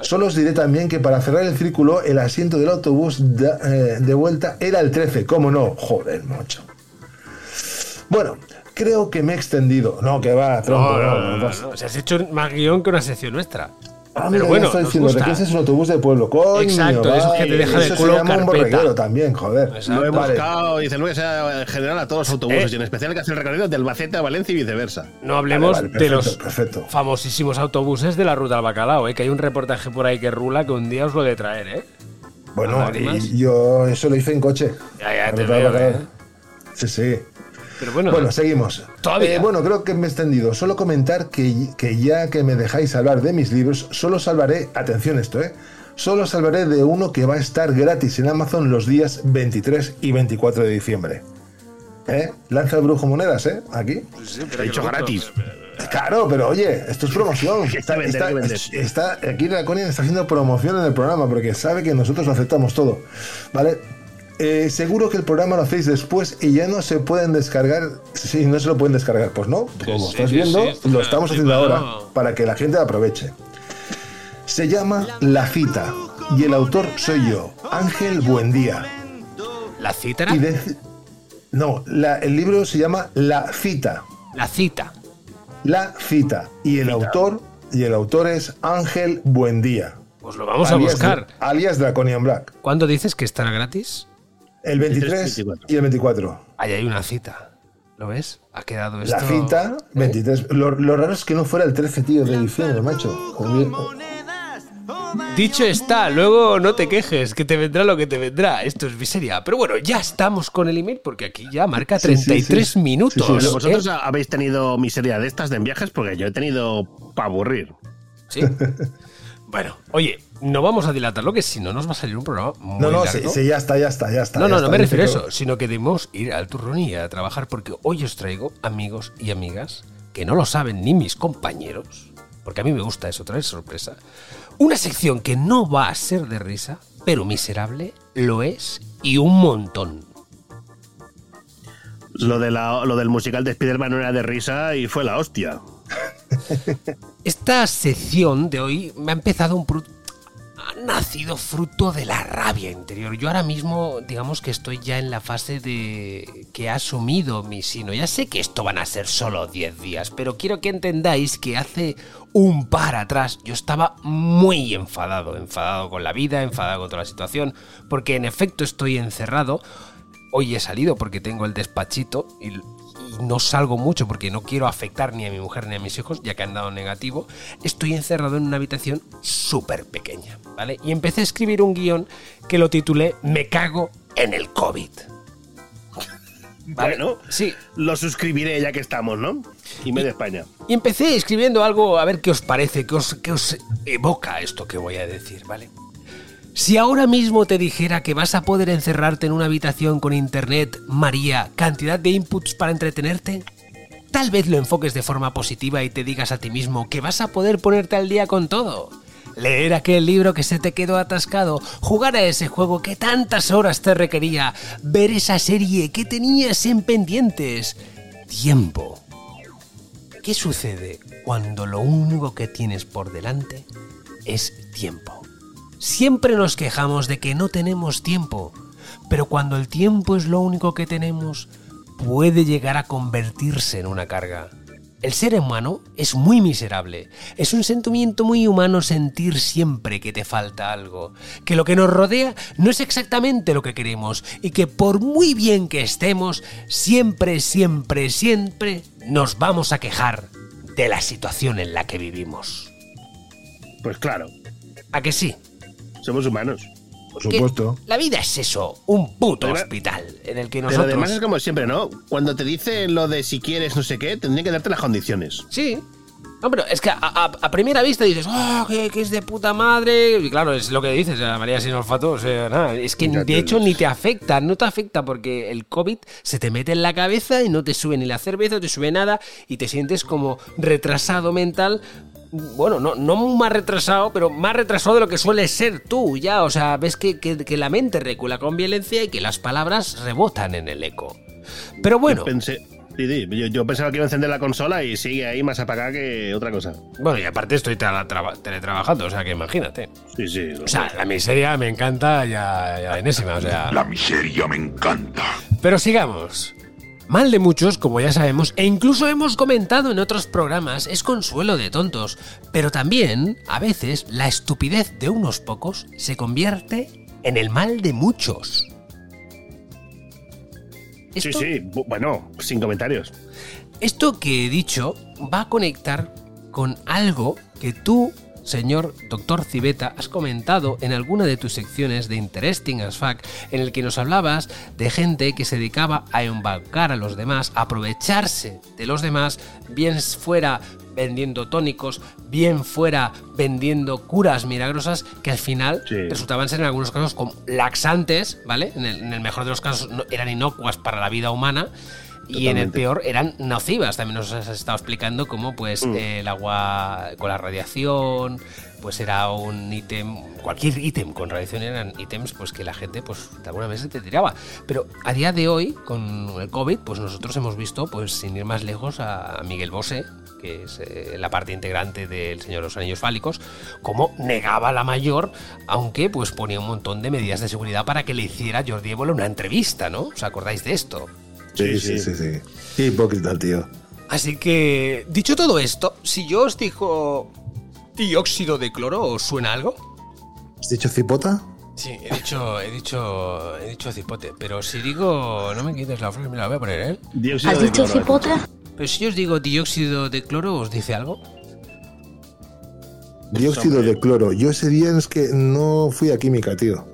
Solo os diré también que para cerrar el círculo, el asiento del autobús de, eh, de vuelta era el 13, ¿cómo no? Joder, mucho. Bueno, creo que me he extendido. No, que va, tronco, No, no, no, no, has hecho más guion que una sección nuestra. Ah, Pero mira, bueno, ya estoy diciendo, gusta. Requense es un autobús de pueblo, coño. Exacto, de esos que te deja de eso culo se llama un carpeta. borreguero también, joder. Exacto. Lo he Vale. buscado, dice Luis, en general a todos los autobuses Eh. y en especial que hace el recorrido del Albacete a Valencia y viceversa. No hablemos Vale, vale, de perfecto, los perfecto. famosísimos autobuses de la ruta al bacalao, ¿eh? que hay un reportaje por ahí que rula que un día os lo de traer, ¿eh? Bueno, y yo eso lo hice en coche. Ya, ya, te veo, ¿eh? Sí, sí. Pero bueno, Bueno, seguimos. Todavía. Eh, bueno, creo que me he extendido. Solo comentar que, que ya que me dejáis hablar de mis libros, solo salvaré, atención esto, ¿eh? Solo salvaré de uno que va a estar gratis en Amazon los días 23 y 24 de diciembre. ¿Eh? Lanza el brujo monedas, ¿eh? Aquí. He dicho gratis. Claro, pero oye, esto es promoción. Está, está- está- aquí Draconian está haciendo promoción en el programa porque sabe que nosotros lo aceptamos todo. ¿Vale? Eh, seguro que el programa lo hacéis después y ya no se pueden descargar. Sí, no se lo pueden descargar. Pues no, como sí, estás sí, viendo, sí, lo estamos haciendo ahora para que la gente lo aproveche. Se llama La Cita y el autor soy yo, Ángel Buendía. la cita era Y de- no, la- el libro se llama La Cita. la cita. La cita. Y el autor, y el autor es Ángel Buendía. Pues lo vamos a buscar. alias Draconian Black. ¿Cuándo dices que estará gratis? El 23 24. y el 24. Ahí hay una cita. ¿Lo ves? Ha quedado esto. La cita, 23. Lo, lo raro es que no fuera el 13, tío, de diciembre, macho. Dicho está, luego no te quejes, que te vendrá lo que te vendrá. Esto es miseria. Pero bueno, ya estamos con el email porque aquí ya marca Sí, sí, 33 sí. minutos. Sí, sí, Pero vosotros ¿eh? habéis tenido miseria de estas de en viajes porque yo he tenido para aburrir. Sí. Bueno, oye, no vamos a dilatarlo, que si no nos va a salir un programa muy No, no, largo. sí, sí, ya está, ya está, ya está. No, ya no, está, no me refiero a eso, sino que debemos ir al turrón y a trabajar porque hoy os traigo amigos y amigas que no lo saben ni mis compañeros, porque a mí me gusta eso, traer sorpresa. Una sección que no va a ser de risa, pero miserable lo es y un montón. Lo, de la- lo del musical de Spider-Man no era de risa y fue la hostia. Esta sección de hoy me ha empezado un... pro- nacido fruto de la rabia interior. Yo ahora mismo, digamos que estoy ya en la fase de que he asumido mi sino. Ya sé que esto van a ser solo 10 días, pero quiero que entendáis que hace un par atrás yo estaba muy enfadado, enfadado con la vida, enfadado con toda la situación, porque en efecto estoy encerrado. Hoy he salido porque tengo el despachito y, y no salgo mucho porque no quiero afectar ni a mi mujer ni a mis hijos, ya que han dado negativo. Estoy encerrado en una habitación súper pequeña, ¿vale? Y empecé a escribir un guion que lo titulé Me cago en el COVID. ¿Vale? Bueno, sí. lo suscribiré ya que estamos, ¿no? Y media España. Y empecé escribiendo algo a ver qué os parece, qué os, qué os evoca esto que voy a decir, ¿vale? Si ahora mismo te dijera que vas a poder encerrarte en una habitación con internet, María, cantidad de inputs para entretenerte, tal vez lo enfoques de forma positiva y te digas a ti mismo que vas a poder ponerte al día con todo. Leer aquel libro que se te quedó atascado, jugar a ese juego que tantas horas te requería, ver esa serie que tenías en pendientes. Tiempo. ¿Qué sucede cuando lo único que tienes por delante es tiempo? Siempre nos quejamos de que no tenemos tiempo, pero cuando el tiempo es lo único que tenemos, puede llegar a convertirse en una carga. El ser humano es muy miserable. Es un sentimiento muy humano sentir siempre que te falta algo, que lo que nos rodea no es exactamente lo que queremos y que por muy bien que estemos, siempre, siempre, siempre nos vamos a quejar de la situación en la que vivimos. Pues claro, ¿A que sí? Somos humanos. Por Que supuesto. La vida es eso, un puto Pero- hospital en el que Pero nosotros... además es como siempre, ¿no? Cuando te dicen lo de si quieres no sé qué, tendría que darte las condiciones. Sí. No, pero es que a, a- a primera vista dices, oh, que, que es de puta madre. Y claro, es lo que dices, la María sin olfato. O sea, nada, es que Ya de hecho ves. ni te afecta, no te afecta porque el COVID se te mete en la cabeza y no te sube ni la cerveza, no te sube nada y te sientes como retrasado mental. Bueno, no, no más retrasado, pero más retrasado de lo que suele ser tú ya. O sea, ves que, que- que la mente recula con violencia y que las palabras rebotan en el eco. Pero bueno. Pensé, sí, sí, yo, yo pensaba que iba a encender la consola y sigue ahí más apagada que otra cosa. Bueno, y aparte estoy tele- traba- teletrabajando, o sea que imagínate. Sí, sí. lo O sea, sé. la miseria me encanta ya, ya enésima, o sea. La miseria me encanta. Pero sigamos. Mal de muchos, como ya sabemos, e incluso hemos comentado en otros programas, es consuelo de tontos. Pero también, a veces, la estupidez de unos pocos se convierte en el mal de muchos. Sí, Esto- sí, bu- bueno, sin comentarios. Esto que he dicho va a conectar con algo que tú, señor doctor Civeta, has comentado en alguna de tus secciones de Interesting as Fuck, en el que nos hablabas de gente que se dedicaba a embarcar a los demás, a aprovecharse de los demás, bien fuera vendiendo tónicos, bien fuera vendiendo curas milagrosas que al final Sí. resultaban ser en algunos casos como laxantes, ¿vale? En el, en el mejor de los casos no- eran inocuas para la vida humana y en el Totalmente. peor eran nocivas. También nos has estado explicando cómo pues Mm. eh, el agua con la radiación pues era un ítem, cualquier ítem con radiación eran ítems pues que la gente pues de alguna vez se te tiraba. Pero a día de hoy con el COVID pues nosotros hemos visto pues sin ir más lejos a Miguel Bosé que es eh, la parte integrante del Señor de los Anillos Fálicos, como negaba la mayor, aunque pues ponía un montón de medidas de seguridad para que le hiciera Jordi Évole una entrevista, ¿no? ¿Os acordáis de esto? Sí, Sí, sí, sí. Qué hipócrita el tío. Así que, dicho todo esto, si yo os digo dióxido de cloro, ¿os suena algo? ¿Has dicho cipota? Sí, he dicho, he dicho, he dicho cipote, pero si digo, no me quites la frase, me la voy a poner, ¿eh? Dióxido ¿Has de dicho cloro. cipota? Pero si os digo dióxido de cloro, ¿os dice algo? Dióxido de cloro. Yo ese día es que no fui a química, tío.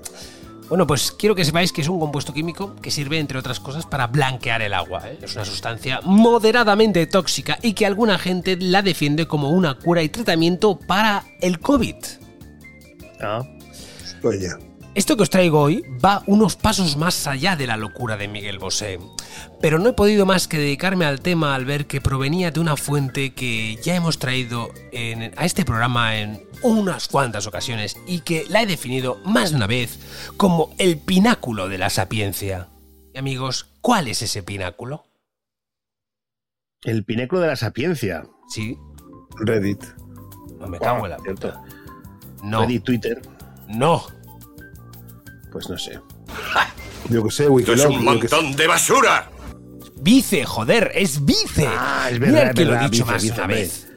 Bueno, pues quiero que sepáis que es un compuesto químico que sirve, entre otras cosas, para blanquear el agua. ¿eh? Es una sustancia moderadamente tóxica y que alguna gente la defiende como una cura y tratamiento para el COVID. Ah, Oye, Esto que os traigo hoy va unos pasos más allá de la locura de Miguel Bosé. Pero no he podido más que dedicarme al tema al ver que provenía de una fuente que ya hemos traído en- a este programa en unas cuantas ocasiones y que la he definido más de una vez como el pináculo de la sapiencia. Y amigos, ¿cuál es ese pináculo? el pináculo de la sapiencia. Sí, Reddit. no me cago en la Ah. No, Reddit, Twitter. No. Pues no sé. Yo que sé, ¡Esto es un que montón de basura! Vice, joder, es vice. Ah, es Mira verdad, que es lo he dicho Vice, más Vice, una vez.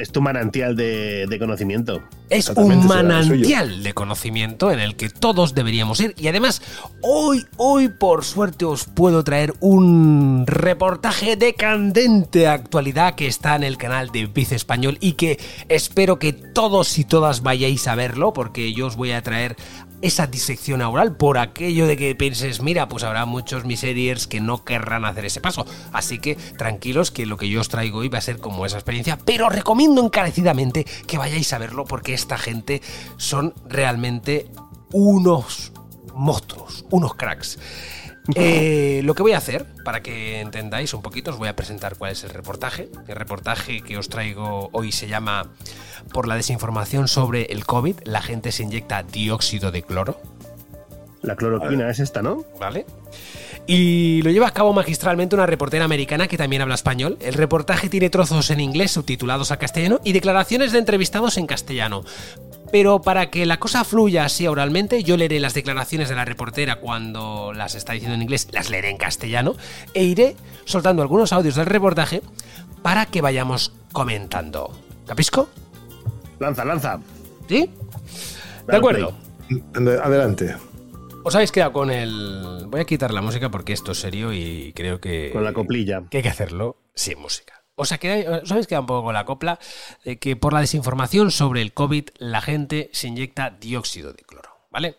Es tu manantial de, de conocimiento. Es un manantial de conocimiento en el que todos deberíamos ir. Y además, hoy, hoy por suerte os puedo traer un reportaje de candente actualidad que está en el canal de Vice Español y que espero que todos y todas vayáis a verlo porque yo os voy a traer esa disección oral por aquello de que pienses, mira, pues habrá muchos miseriers que no querrán hacer ese paso. Así que tranquilos que lo que yo os traigo hoy va a ser como esa experiencia, pero os recomiendo encarecidamente que vayáis a verlo porque esta gente son realmente unos monstruos, unos cracks. Eh, lo que voy a hacer, para que entendáis un poquito, os voy a presentar cuál es el reportaje. El reportaje que os traigo hoy se llama Por la desinformación sobre el COVID, la gente se inyecta dióxido de cloro. La cloroquina es esta, ¿no? ¿Vale? Y lo lleva a cabo magistralmente una reportera americana que también habla español. El reportaje tiene trozos en inglés subtitulados a castellano y declaraciones de entrevistados en castellano. Pero para que la cosa fluya así oralmente, yo leeré las declaraciones de la reportera cuando las está diciendo en inglés, las leeré en castellano e iré soltando algunos audios del reportaje para que vayamos comentando. ¿Capisco? Lanza, lanza. ¿Sí? De acuerdo. Adelante. Os habéis quedado con el... Voy a quitar la música porque esto es serio y creo que... Con la coplilla. Que hay que hacerlo sin música. O sea, que os habéis quedado un poco con la copla de que por la desinformación sobre el COVID la gente se inyecta dióxido de cloro, ¿vale?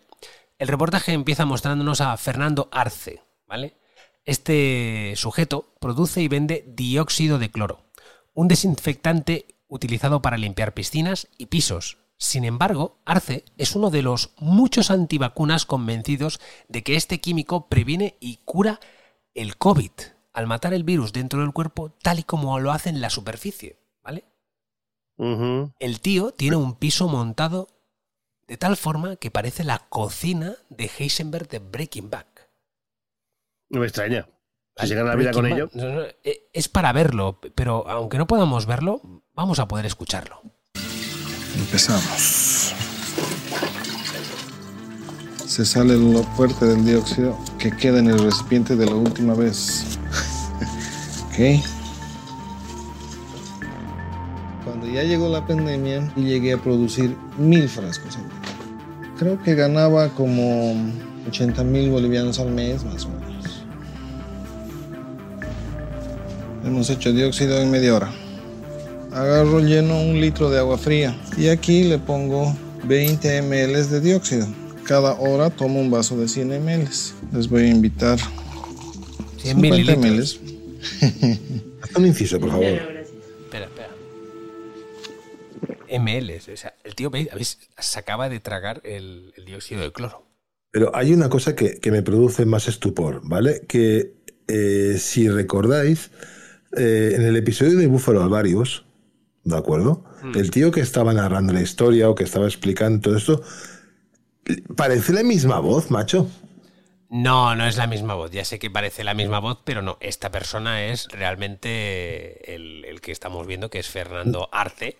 El reportaje empieza mostrándonos a Fernando Arce, ¿vale? Este sujeto produce y vende dióxido de cloro, un desinfectante utilizado para limpiar piscinas y pisos. Sin embargo, Arce es uno de los muchos antivacunas convencidos de que este químico previene y cura el COVID al matar el virus dentro del cuerpo tal y como lo hace en la superficie, ¿vale? El tío tiene un piso montado de tal forma que parece la cocina de Heisenberg de Breaking Bad. No me extraña. Si se ¿Vale? gana la vida con ello. No, no, eh, Es para verlo, pero aunque no podamos verlo, vamos a poder escucharlo. Empezamos. Se sale lo fuerte del dióxido que queda en el recipiente de la última vez. ok. Cuando ya llegó la pandemia llegué a producir mil frascos. Creo que ganaba como 80 mil bolivianos al mes, más o menos. Hemos hecho dióxido en media hora. Agarro lleno un litro de agua fría y aquí le pongo 20 ml de dióxido. Cada hora tomo un vaso de 100 ml. Les voy a invitar 100 50 mililitros. ml. Haz un inciso, por favor. Espera, espera. ml. O sea, el tío, ¿veis? Se acaba de tragar el, el dióxido de cloro. Pero hay una cosa que, que me produce más estupor, ¿vale? Que eh, si recordáis, eh, en el episodio de Búfalo Alvarius, ¿de acuerdo? El tío que estaba narrando la historia o que estaba explicando todo esto, parece la misma voz, macho. No, no es la misma voz. Ya sé que parece la misma voz, pero no. Esta persona es realmente el, el que estamos viendo, que es Fernando Arce.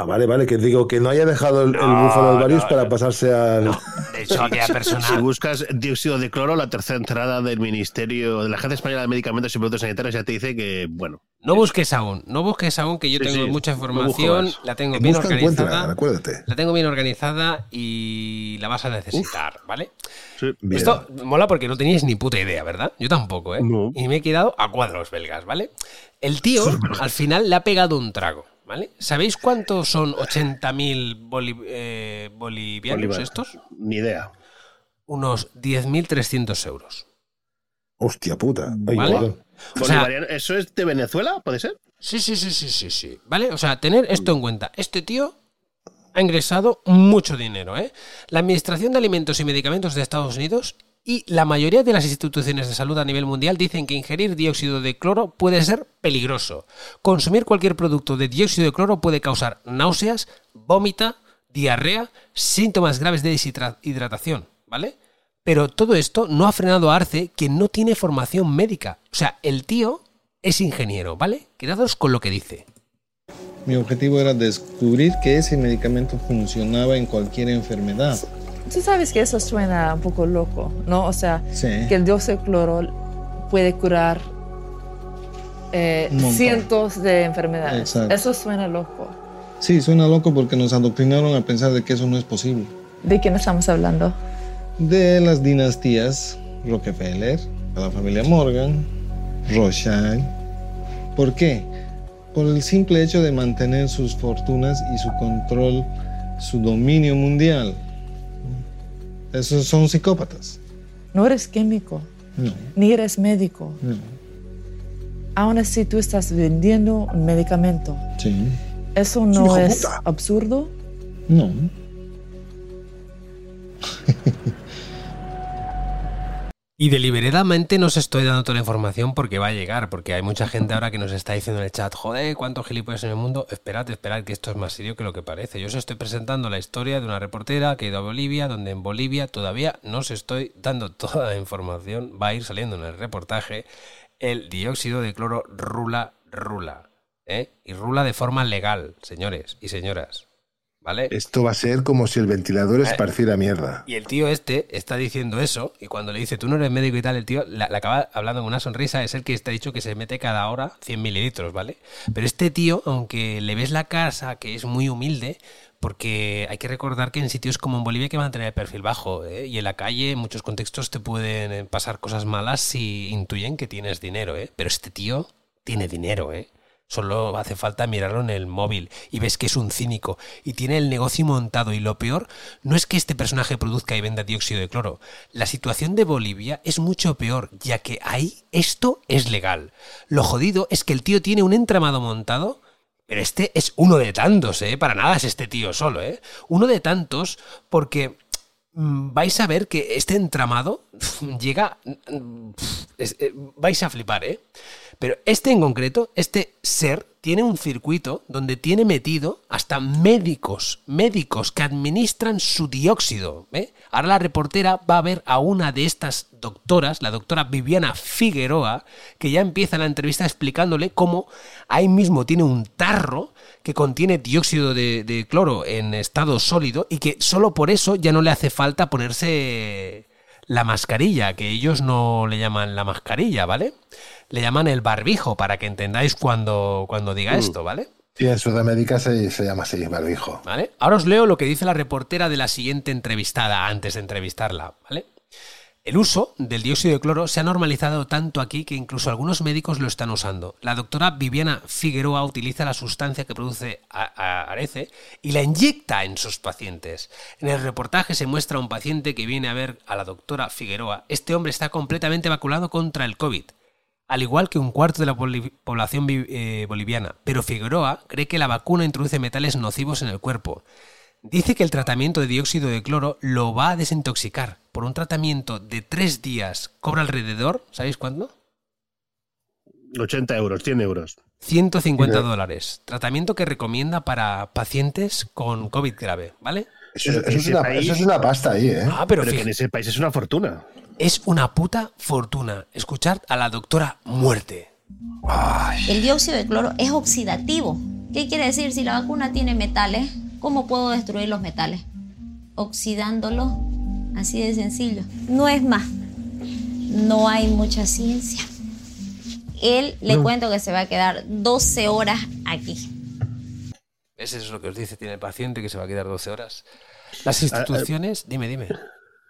Ah, vale, vale, que digo que no haya dejado el, el No, Búfalo Alvarius no, para no. pasarse al... De hecho, aquella persona. Si buscas dióxido de cloro, la tercera entrada del Ministerio de la Agencia Española de Medicamentos y Productos Sanitarios ya te dice que, bueno, No busques aún, no busques aún, que yo Sí, tengo sí, mucha no información, la tengo bien Busca, encuentra, organizada. acuérdate. La tengo bien organizada y la vas a necesitar, ¿vale? sí. Bien. Esto mola porque no teníais ni puta idea, ¿verdad? Yo tampoco, ¿eh? No. Y me he quedado a cuadros belgas, ¿vale? El tío al final le ha pegado un trago, ¿vale? ¿Sabéis cuántos son 80.000 boli- eh, bolivianos Bolívar. estos? ni idea. Unos 10.300 euros. Hostia puta. Ay, Vale. O sea, ¿Eso es de Venezuela? ¿Puede ser? Sí, sí, sí, sí, sí, sí. ¿Vale? O sea, tener esto en cuenta. Este tío ha ingresado mucho dinero, ¿eh? La Administración de Alimentos y Medicamentos de Estados Unidos y la mayoría de las instituciones de salud a nivel mundial dicen que ingerir dióxido de cloro puede ser peligroso. Consumir cualquier producto de dióxido de cloro puede causar náuseas, vómita, diarrea, síntomas graves de deshidratación, ¿vale? Pero todo esto no ha frenado a Arce, que no tiene formación médica. O sea, el tío es ingeniero, ¿vale? Quedados con lo que dice. Mi objetivo era descubrir que ese medicamento funcionaba en cualquier enfermedad. Tú sabes que eso suena un poco loco, ¿no? O sea, Sí. que el dióxido de cloro puede curar eh, cientos de enfermedades. Exacto. Eso suena loco. Sí, suena loco porque nos adoctrinaron a pensar de que eso no es posible. ¿De quién estamos hablando? De las dinastías Rockefeller, la familia Morgan, Rothschild. ¿Por qué? Por el simple hecho de mantener sus fortunas y su control, su dominio mundial. Esos son psicópatas. No eres químico, No, ni eres médico. no. Aún así, tú estás vendiendo un medicamento. Sí. ¿Eso no es puta. absurdo? No. Y deliberadamente no os estoy dando toda la información porque va a llegar, porque hay mucha gente ahora que nos está diciendo en el chat, joder, cuántos gilipollas en el mundo. Esperad, esperad, que esto es más serio que lo que parece. Yo os estoy presentando la historia de una reportera que ha ido a Bolivia, donde en Bolivia todavía no os estoy dando toda la información. Va a ir saliendo en el reportaje. El dióxido de cloro rula, rula. ¿eh? Y rula de forma legal, señores y señoras. ¿Vale? Esto va a ser como si el ventilador esparciera mierda. Y el tío este está diciendo eso, y cuando le dice, tú no eres médico y tal, el tío le, le acaba hablando con una sonrisa, es el que está dicho que se mete cada hora 100 mililitros, ¿vale? Pero este tío, aunque le ves la casa, que es muy humilde, porque hay que recordar que en sitios como en Bolivia hay que mantener el perfil bajo, ¿eh? y en la calle en muchos contextos te pueden eh, pasar cosas malas si intuyen que tienes dinero, ¿eh? Pero este tío tiene dinero, ¿eh? Solo hace falta mirarlo en el móvil y ves que es un cínico y tiene el negocio montado y lo peor no es que este personaje produzca y venda dióxido de cloro. La situación de Bolivia es mucho peor ya que ahí esto es legal. Lo jodido es que el tío tiene un entramado montado pero este es uno de tantos, ¿eh? Para nada es este tío solo, ¿eh? Uno de tantos porque vais a ver que este entramado llega... mm, eh, vais a flipar, ¿eh? Pero este en concreto, este ser, tiene un circuito donde tiene metido hasta médicos, médicos que administran su dióxido. ¿eh? Ahora la reportera va a ver a una de estas doctoras, la doctora Viviana Figueroa, que ya empieza la entrevista explicándole cómo ahí mismo tiene un tarro que contiene dióxido de, de cloro en estado sólido y que solo por eso ya no le hace falta ponerse la mascarilla, que ellos no le llaman la mascarilla, ¿vale? Le llaman el barbijo, para que entendáis cuando, cuando diga esto, ¿vale? Y en Sudamérica se, se llama así, barbijo. ¿Vale? Ahora os leo lo que dice la reportera de la siguiente entrevistada antes de entrevistarla, ¿vale? El uso del dióxido de cloro se ha normalizado tanto aquí que incluso algunos médicos lo están usando. La doctora Viviana Figueroa utiliza la sustancia que produce Arece y la inyecta en sus pacientes. En el reportaje se muestra un paciente que viene a ver a la doctora Figueroa. Este hombre está completamente vacunado contra el COVID al igual que un cuarto de la población eh, boliviana. Pero Figueroa cree que la vacuna introduce metales nocivos en el cuerpo. Dice que el tratamiento de dióxido de cloro lo va a desintoxicar. Por un tratamiento de tres días cobra alrededor, ¿sabéis cuánto? 80 euros, 100 euros. 150 Mira. dólares. Tratamiento que recomienda para pacientes con COVID grave, ¿vale? Eso, es una, país- eso es una pasta ahí, ¿eh? Ah, pero, Pero que en ese país es una fortuna. es una puta fortuna. Escuchad a la doctora Muerte. El dióxido de cloro es oxidativo. ¿Qué quiere decir? Si la vacuna tiene metales, ¿cómo puedo destruir los metales? Oxidándolos. Así de sencillo. No es más. No hay mucha ciencia. Él le cuento que se va a quedar 12 horas aquí. Ese es lo que os dice, tiene el paciente que se va a quedar 12 horas. Las instituciones, dime, dime.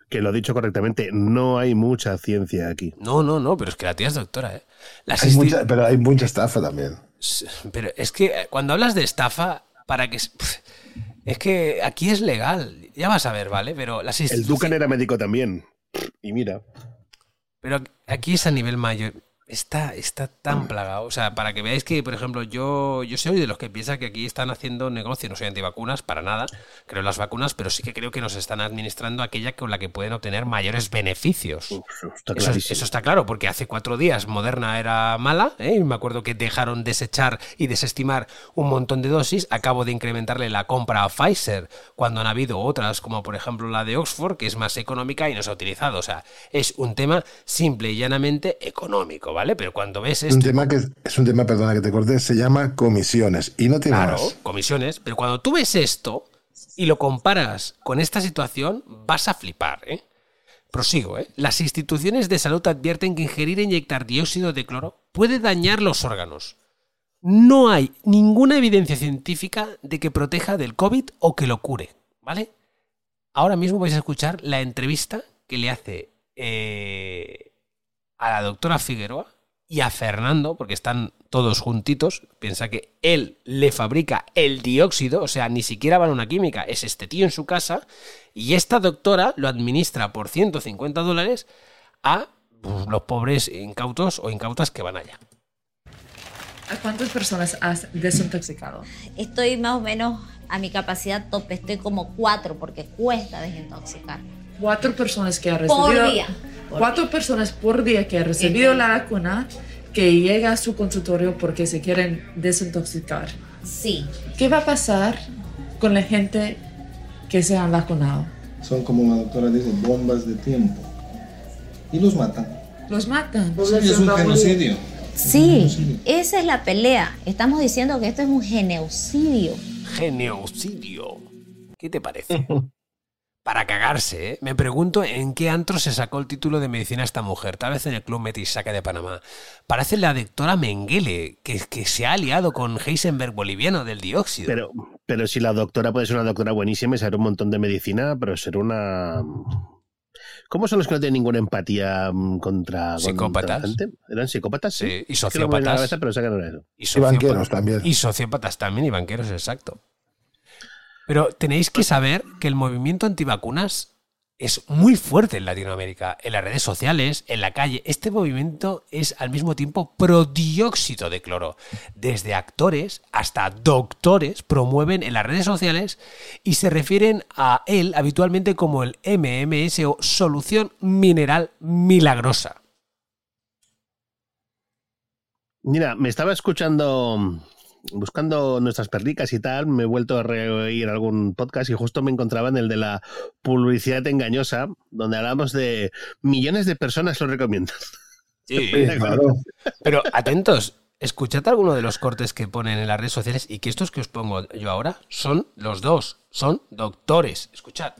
Que lo he dicho correctamente, no hay mucha ciencia aquí. No, no, no, pero es que la tía es doctora, ¿eh? Las Hay insti- mucha- pero hay mucha estafa también. Pero es que eh, cuando hablas de estafa, para que... Es que aquí es legal, ya vas a ver, ¿vale? Pero las El. Ducan era médico también. Y mira. Pero aquí es a nivel mayor. Está, está tan plagado. O sea, para que veáis que, por ejemplo, yo, yo soy de los que piensa que aquí están haciendo negocio. No soy antivacunas, para nada. Creo en las vacunas, pero sí que creo que nos están administrando aquella con la que pueden obtener mayores beneficios. Uf, está Eso, clarísimo. eso está claro, porque hace cuatro días Moderna era mala, ¿eh? y me acuerdo que dejaron desechar y desestimar un montón de dosis. Acabo de incrementarle la compra a Pfizer cuando han habido otras, como por ejemplo la de Oxford, que es más económica y no se ha utilizado. O sea, es un tema simple y llanamente económico, ¿vale? Pero cuando ves un esto... tema que es un tema, perdona que te corte, se llama comisiones y no tiene Claro, más. comisiones. Pero cuando tú ves esto y lo comparas con esta situación, vas a flipar, ¿eh? Prosigo, ¿eh? Las instituciones de salud advierten que ingerir e inyectar dióxido de cloro puede dañar los órganos. No hay ninguna evidencia científica de que proteja del COVID o que lo cure, ¿vale? Ahora mismo vais a escuchar la entrevista que le hace eh, a la doctora Figueroa y a Fernando, porque están todos juntitos. Piensa que él le fabrica el dióxido, o sea, ni siquiera van a una química, es este tío en su casa, y esta doctora lo administra por 150 dólares a pues, los pobres incautos o incautas que van allá. ¿A cuántas personas has desintoxicado? Estoy más o menos a mi capacidad tope, estoy como cuatro porque cuesta desintoxicar. Cuatro personas que Por recibido. día. Cuatro personas por día que han recibido la vacuna que llega a su consultorio porque se quieren desintoxicar. Sí. ¿Qué va a pasar con la gente que se han vacunado? Son como la doctora dice, bombas de tiempo. Y los matan. Los matan. Sí, es un genocidio. Sí, esa es la pelea. Estamos diciendo que esto es un genocidio. Genocidio. ¿Qué te parece? Para cagarse, ¿eh? Me pregunto en qué antro se sacó el título de medicina esta mujer. Tal vez en el Club Metisaca de Panamá. Parece la doctora Mengele, que, que se ha aliado con Heisenberg boliviano del dióxido. Pero, pero si la doctora puede ser una doctora buenísima y saber un montón de medicina, pero ser una. ¿Cómo son los que no tienen ninguna empatía mm, contra, ¿Psicópatas? la gente? ¿Eran psicópatas? Sí, y sociópatas. cabeza, pero era eso. Y, banqueros también. Y sociópatas también, y banqueros, exacto. Pero tenéis que saber que el movimiento antivacunas es muy fuerte en Latinoamérica, en las redes sociales, en la calle. Este movimiento es al mismo tiempo pro dióxido de cloro. Desde actores hasta doctores promueven en las redes sociales y se refieren a él habitualmente como el MMS o solución mineral milagrosa. Mira, me estaba escuchando, buscando nuestras perlicas y tal, me he vuelto a reír algún podcast y justo me encontraba en el de la publicidad engañosa, donde hablamos de millones de personas lo recomiendan. Sí, claro. Pero atentos, escuchad alguno de los cortes que ponen en las redes sociales y que estos que os pongo yo ahora son los dos, son doctores. Escuchad.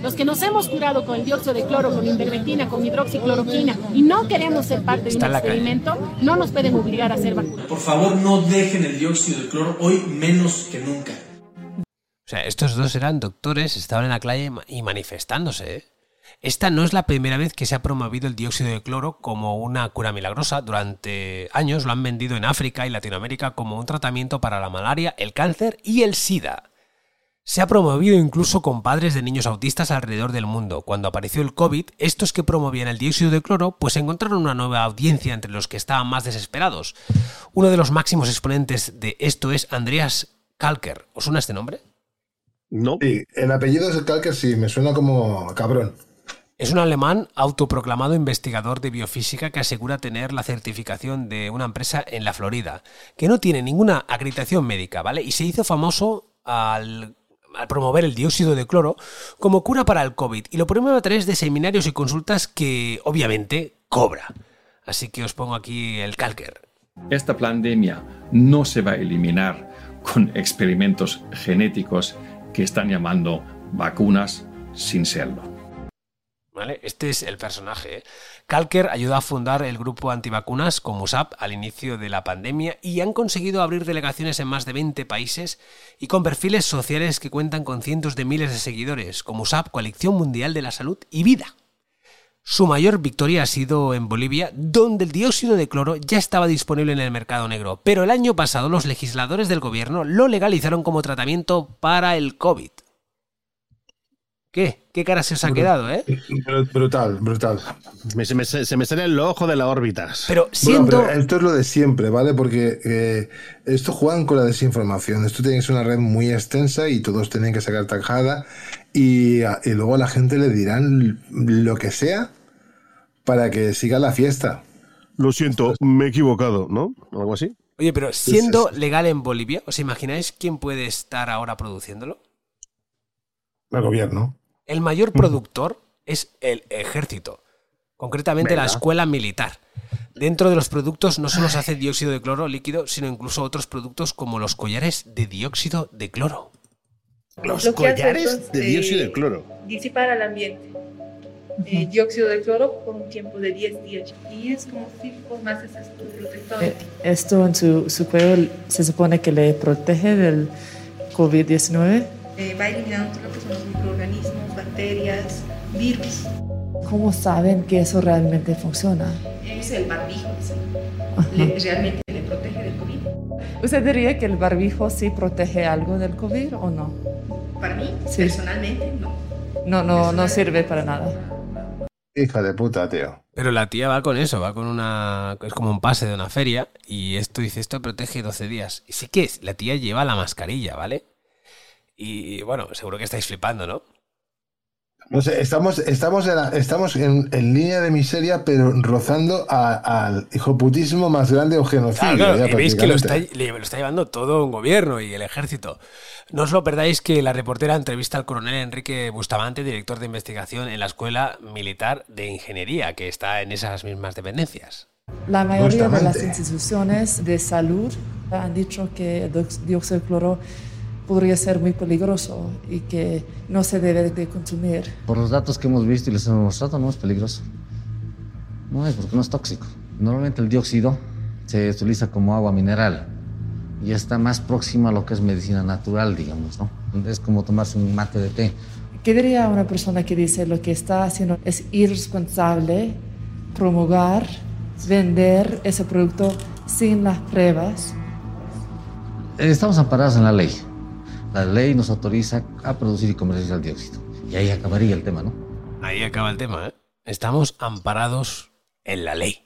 Los que nos hemos curado con el dióxido de cloro, con ivermectina, con hidroxicloroquina y no queremos ser parte de un calle. experimento, no nos pueden obligar a hacer vacunas. Por favor, no dejen el dióxido de cloro hoy menos que nunca. O sea, estos dos eran doctores, estaban en la calle y manifestándose. ¿eh? Esta no es la primera vez que se ha promovido el dióxido de cloro como una cura milagrosa. Durante años lo han vendido en África y Latinoamérica como un tratamiento para la malaria, el cáncer y el SIDA. Se ha promovido incluso con padres de niños autistas alrededor del mundo. Cuando apareció el COVID, estos que promovían el dióxido de cloro pues encontraron una nueva audiencia entre los que estaban más desesperados. Uno de los máximos exponentes de esto es Andreas Kalker. ¿Os suena este nombre? No. Sí, el apellido es el Calker, sí, me suena como cabrón. Es un alemán autoproclamado investigador de biofísica que asegura tener la certificación de una empresa en la Florida, que no tiene ninguna acreditación médica, ¿vale? Y se hizo famoso al, al promover el dióxido de cloro como cura para el COVID y lo promueve a través de seminarios y consultas que obviamente cobra. Así que os pongo aquí el calker. Esta pandemia no se va a eliminar con experimentos genéticos que están llamando vacunas sin serlo. Este es el personaje. ¿eh? Kalker ayudó a fundar el grupo antivacunas como USAP al inicio de la pandemia y han conseguido abrir delegaciones en más de 20 países y con perfiles sociales que cuentan con cientos de miles de seguidores, como USAP, Coalición Mundial de la Salud y Vida. Su mayor victoria ha sido en Bolivia, donde el dióxido de cloro ya estaba disponible en el mercado negro, pero el año pasado los legisladores del gobierno lo legalizaron como tratamiento para el COVID. ¿Qué? ¿Qué cara se os ha quedado, eh? Brutal, brutal. Me- se, me, se me sale el ojo de las órbitas. Pero Bueno, pero esto es lo de siempre, ¿vale? Porque eh, esto juegan con la desinformación. Esto tiene que ser una red muy extensa y todos tienen que sacar tajada. Y, y luego a la gente le dirán lo que sea para que siga la fiesta. Lo siento, me he equivocado, ¿no? Algo así. Oye, pero siendo legal en Bolivia, ¿os imagináis quién puede estar ahora produciéndolo? El gobierno. El mayor productor es el ejército, concretamente la escuela militar. dentro de los productos no solo se hace dióxido de cloro líquido, sino incluso otros productos como los collares de dióxido de cloro. Los Lo que hace collares entonces, de dióxido eh, de cloro. Disipar al ambiente eh, dióxido de cloro por un tiempo de 10 días. Y es como si formases tu protector. Eh, Esto en su, su cuello se supone que le protege del COVID-19. Eh, va eliminando todo lo que son los microorganismos, bacterias, virus. ¿Cómo saben que eso realmente funciona? Es el barbijo, sí. Le- realmente le protege del COVID. ¿Usted diría que el barbijo sí protege algo del COVID o no? Para mí, Sí. personalmente, no. No, no, no sirve para nada. Hija de puta, tío. Pero la tía va con eso, va con una. Es como un pase de una feria. Y esto dice: esto protege 12 días. Y sí que es, la tía lleva la mascarilla, ¿vale? Y bueno, seguro que estáis flipando, ¿no? No sé, estamos, estamos, en, la- estamos en, en línea de miseria, pero rozando a- al hijoputismo más grande o genocidio. Claro, claro, ya y veis que lo está, lo está llevando todo un gobierno y el ejército. No os lo perdáis que la reportera entrevista al coronel Enrique Bustamante, director de investigación en la Escuela Militar de Ingeniería, que está en esas mismas dependencias. La mayoría de las instituciones de salud han dicho que el dióxido de cloro podría ser muy peligroso y que no se debe de consumir. Por los datos que hemos visto y les hemos mostrado, no es peligroso. No es porque no es tóxico. Normalmente el dióxido se utiliza como agua mineral y está más próxima a lo que es medicina natural, digamos, ¿no? Es como tomarse un mate de té. ¿Qué diría una persona que dice lo que está haciendo es irresponsable promulgar, vender ese producto sin las pruebas? Estamos amparados en la ley. La ley nos autoriza a producir y comercializar el dióxido. Y ahí acabaría el tema, ¿no? Ahí acaba el tema, ¿eh? Estamos amparados en la ley.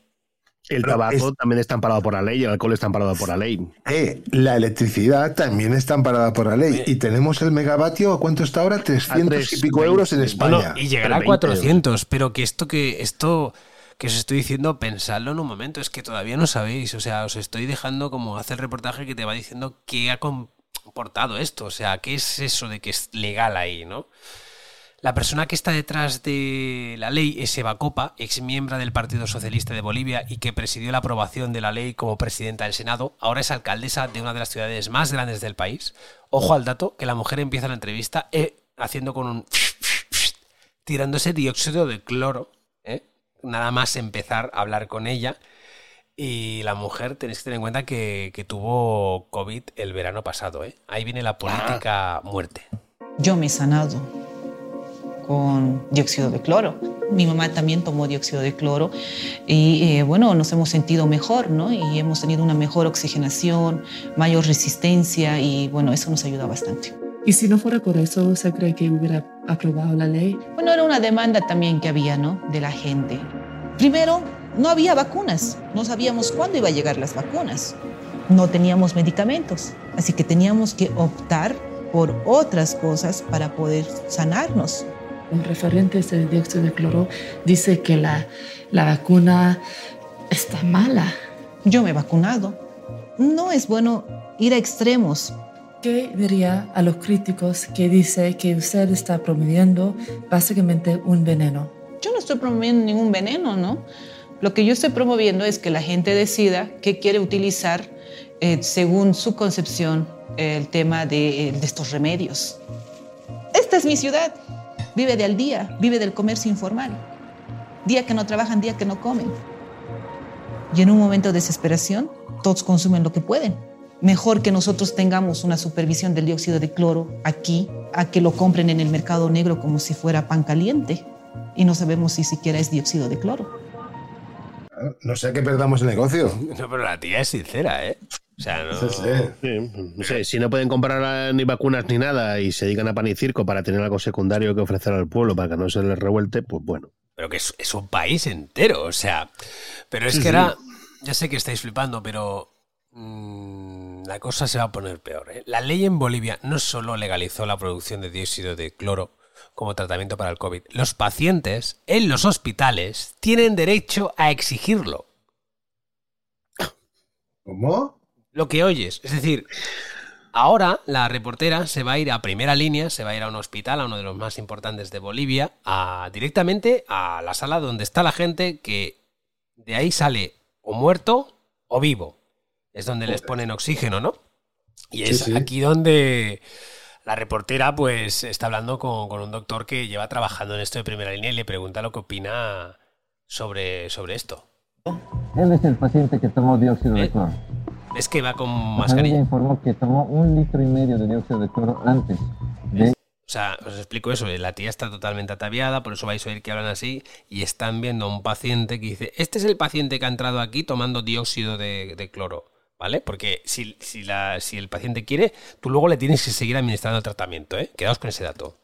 El Pero tabaco es- también está amparado por la ley, el alcohol está amparado por la ley. Eh, la electricidad también está amparada por la ley. Y tenemos el megavatio, ¿a cuánto está ahora? 300 y pico euros en España. y llegará a 20 400, pero que esto que esto que os estoy diciendo, pensadlo en un momento, es que todavía no sabéis, o sea, os estoy dejando como hacer el reportaje que te va diciendo qué ha comportado esto, o sea, qué es eso de que es legal ahí, ¿no? La persona que está detrás de la ley es Eva Copa, ex miembro del Partido Socialista de Bolivia y que presidió la aprobación de la ley como presidenta del Senado. Ahora es alcaldesa de una de las ciudades más grandes del país. Ojo al dato que la mujer empieza la entrevista eh, haciendo con un tirándose dióxido de cloro, ¿eh? nada más empezar a hablar con ella. Y la mujer, tenéis que tener en cuenta que, que tuvo COVID el verano pasado. ¿eh? Ahí viene la política muerte. Yo me he sanado con dióxido de cloro. Mi mamá también tomó dióxido de cloro y eh, bueno, nos hemos sentido mejor, ¿no? Y hemos tenido una mejor oxigenación, mayor resistencia y bueno, eso nos ayuda bastante. Y si no fuera por eso, ¿usted cree que hubiera aprobado la ley? Bueno, era una demanda también que había, ¿no? De la gente. Primero, no había vacunas, no sabíamos cuándo iba a llegar las vacunas, no teníamos medicamentos, así que teníamos que optar por otras cosas para poder sanarnos. Los referentes del dióxido de cloro dice que la, la vacuna está mala. Yo me he vacunado. No es bueno ir a extremos. ¿Qué diría a los críticos que dice que usted está promoviendo básicamente un veneno? Yo no estoy promoviendo ningún veneno, ¿no? Lo que yo estoy promoviendo es que la gente decida qué quiere utilizar eh, según su concepción el tema eh, de estos remedios. Esta es mi ciudad. Vive de al día, vive del comercio informal. Día que no trabajan, día que no comen. Y en un momento de desesperación, todos consumen lo que pueden. Mejor que nosotros tengamos una supervisión del dióxido de cloro aquí, a que lo compren en el mercado negro como si fuera pan caliente. Y no sabemos si siquiera es dióxido de cloro. No sea que perdamos el negocio. No, pero la tía es sincera, ¿eh? O sea, no... Sí, sí. Sí, no sé, si no pueden comprar ni vacunas ni nada y se dedican a pan y circo para tener algo secundario que ofrecer al pueblo para que no se les revuelte, pues bueno. Pero que es, es un país entero, o sea. Pero es Sí, que sí. ahora, ya sé que estáis flipando, pero mm, la cosa se va a poner peor. ¿eh? La ley en Bolivia no solo legalizó la producción de dióxido de cloro como tratamiento para el COVID, los pacientes en los hospitales tienen derecho a exigirlo. ¿Cómo? Lo que oyes, es decir, ahora la reportera se va a ir a primera línea, se va a ir a un hospital, a uno de los más importantes de Bolivia, a, directamente a la sala donde está la gente que de ahí sale o muerto o vivo. Es donde les ponen oxígeno, ¿no? Y es Sí, sí. aquí donde la reportera pues está hablando con, con un doctor que lleva trabajando en esto de primera línea y le pregunta lo que opina sobre, sobre esto. Él es el paciente que tomó dióxido de cloro. Es que va con mascarilla. informó que tomó un litro y medio de dióxido de cloro antes de O sea, os explico eso. La tía está totalmente ataviada, por eso vais a oír que hablan así. Y están viendo a un paciente que dice: Este es el paciente que ha entrado aquí tomando dióxido de, de cloro. ¿Vale? Porque si, si, la, si el paciente quiere, tú luego le tienes que seguir administrando el tratamiento. ¿eh? Quedaos con ese dato.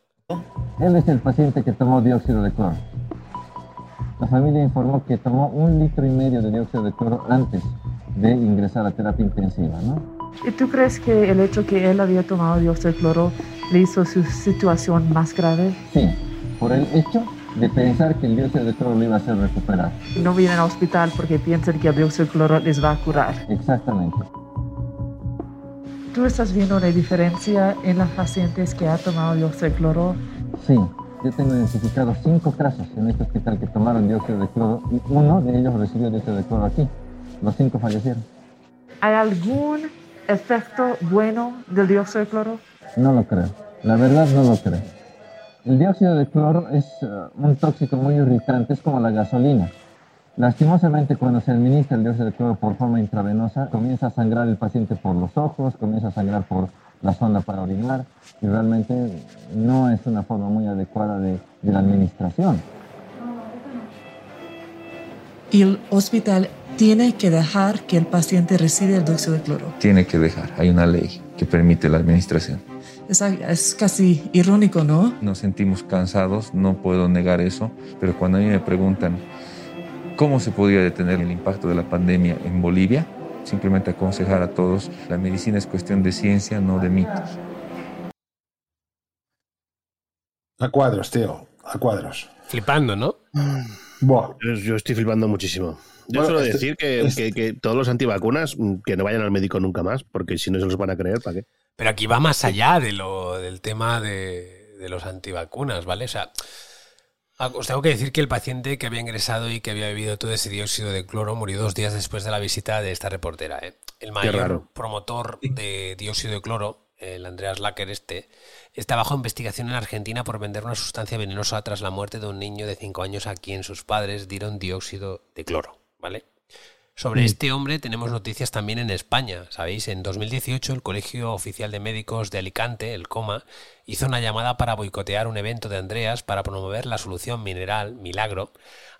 Él es el paciente que tomó dióxido de cloro. La familia informó que tomó un litro y medio de dióxido de cloro antes de ingresar a terapia intensiva, ¿no? ¿Y tú crees que el hecho que él había tomado dióxido de cloro le hizo su situación más grave? Sí, por el hecho de pensar que el dióxido de cloro le iba a hacer recuperar. No vienen al hospital porque piensan que el dióxido de cloro les va a curar. Exactamente. ¿Tú estás viendo una diferencia en las pacientes que han tomado dióxido de cloro? Sí, yo tengo identificados cinco casos en este hospital que tomaron dióxido de cloro y uno de ellos recibió dióxido de cloro aquí. Los cinco fallecieron. ¿Hay algún efecto bueno del dióxido de cloro? No lo creo. La verdad no lo creo. El dióxido de cloro es eh, un tóxico muy irritante, es como la gasolina. Lastimosamente, cuando se administra el dióxido de cloro por forma intravenosa, comienza a sangrar el paciente por los ojos, comienza a sangrar por la sonda para orinar y realmente no es una forma muy adecuada de, de la administración. Y el hospital tiene que dejar que el paciente reciba el dióxido de cloro. Tiene que dejar, hay una ley que permite la administración. Es, es casi irónico, ¿no? Nos sentimos cansados, no puedo negar eso, pero cuando a mí me preguntan cómo se podría detener el impacto de la pandemia en Bolivia, simplemente aconsejar a todos, la medicina es cuestión de ciencia, no de mitos. A cuadros, tío, a cuadros. Flipando, ¿no? Buah. Yo estoy flipando muchísimo. Yo Bueno, suelo este- decir que, este- que- que todos los antivacunas que no vayan al médico nunca más, porque si no se los van a creer, ¿para qué? Pero aquí va más allá de lo, del tema de, de los antivacunas, ¿vale? O sea, os tengo que decir que el paciente que había ingresado y que había bebido todo ese dióxido de cloro murió dos días después de la visita de esta reportera. ¿eh? El mayor promotor de dióxido de cloro, el Andreas Lacker este, está bajo investigación en Argentina por vender una sustancia venenosa tras la muerte de un niño de 5 años a quien sus padres dieron dióxido de cloro, ¿vale? Sobre Mm. este hombre tenemos noticias también en España. Sabéis, en 2018 el Colegio Oficial de Médicos de Alicante, el COMA, hizo una llamada para boicotear un evento de Andreas para promover la solución mineral Milagro,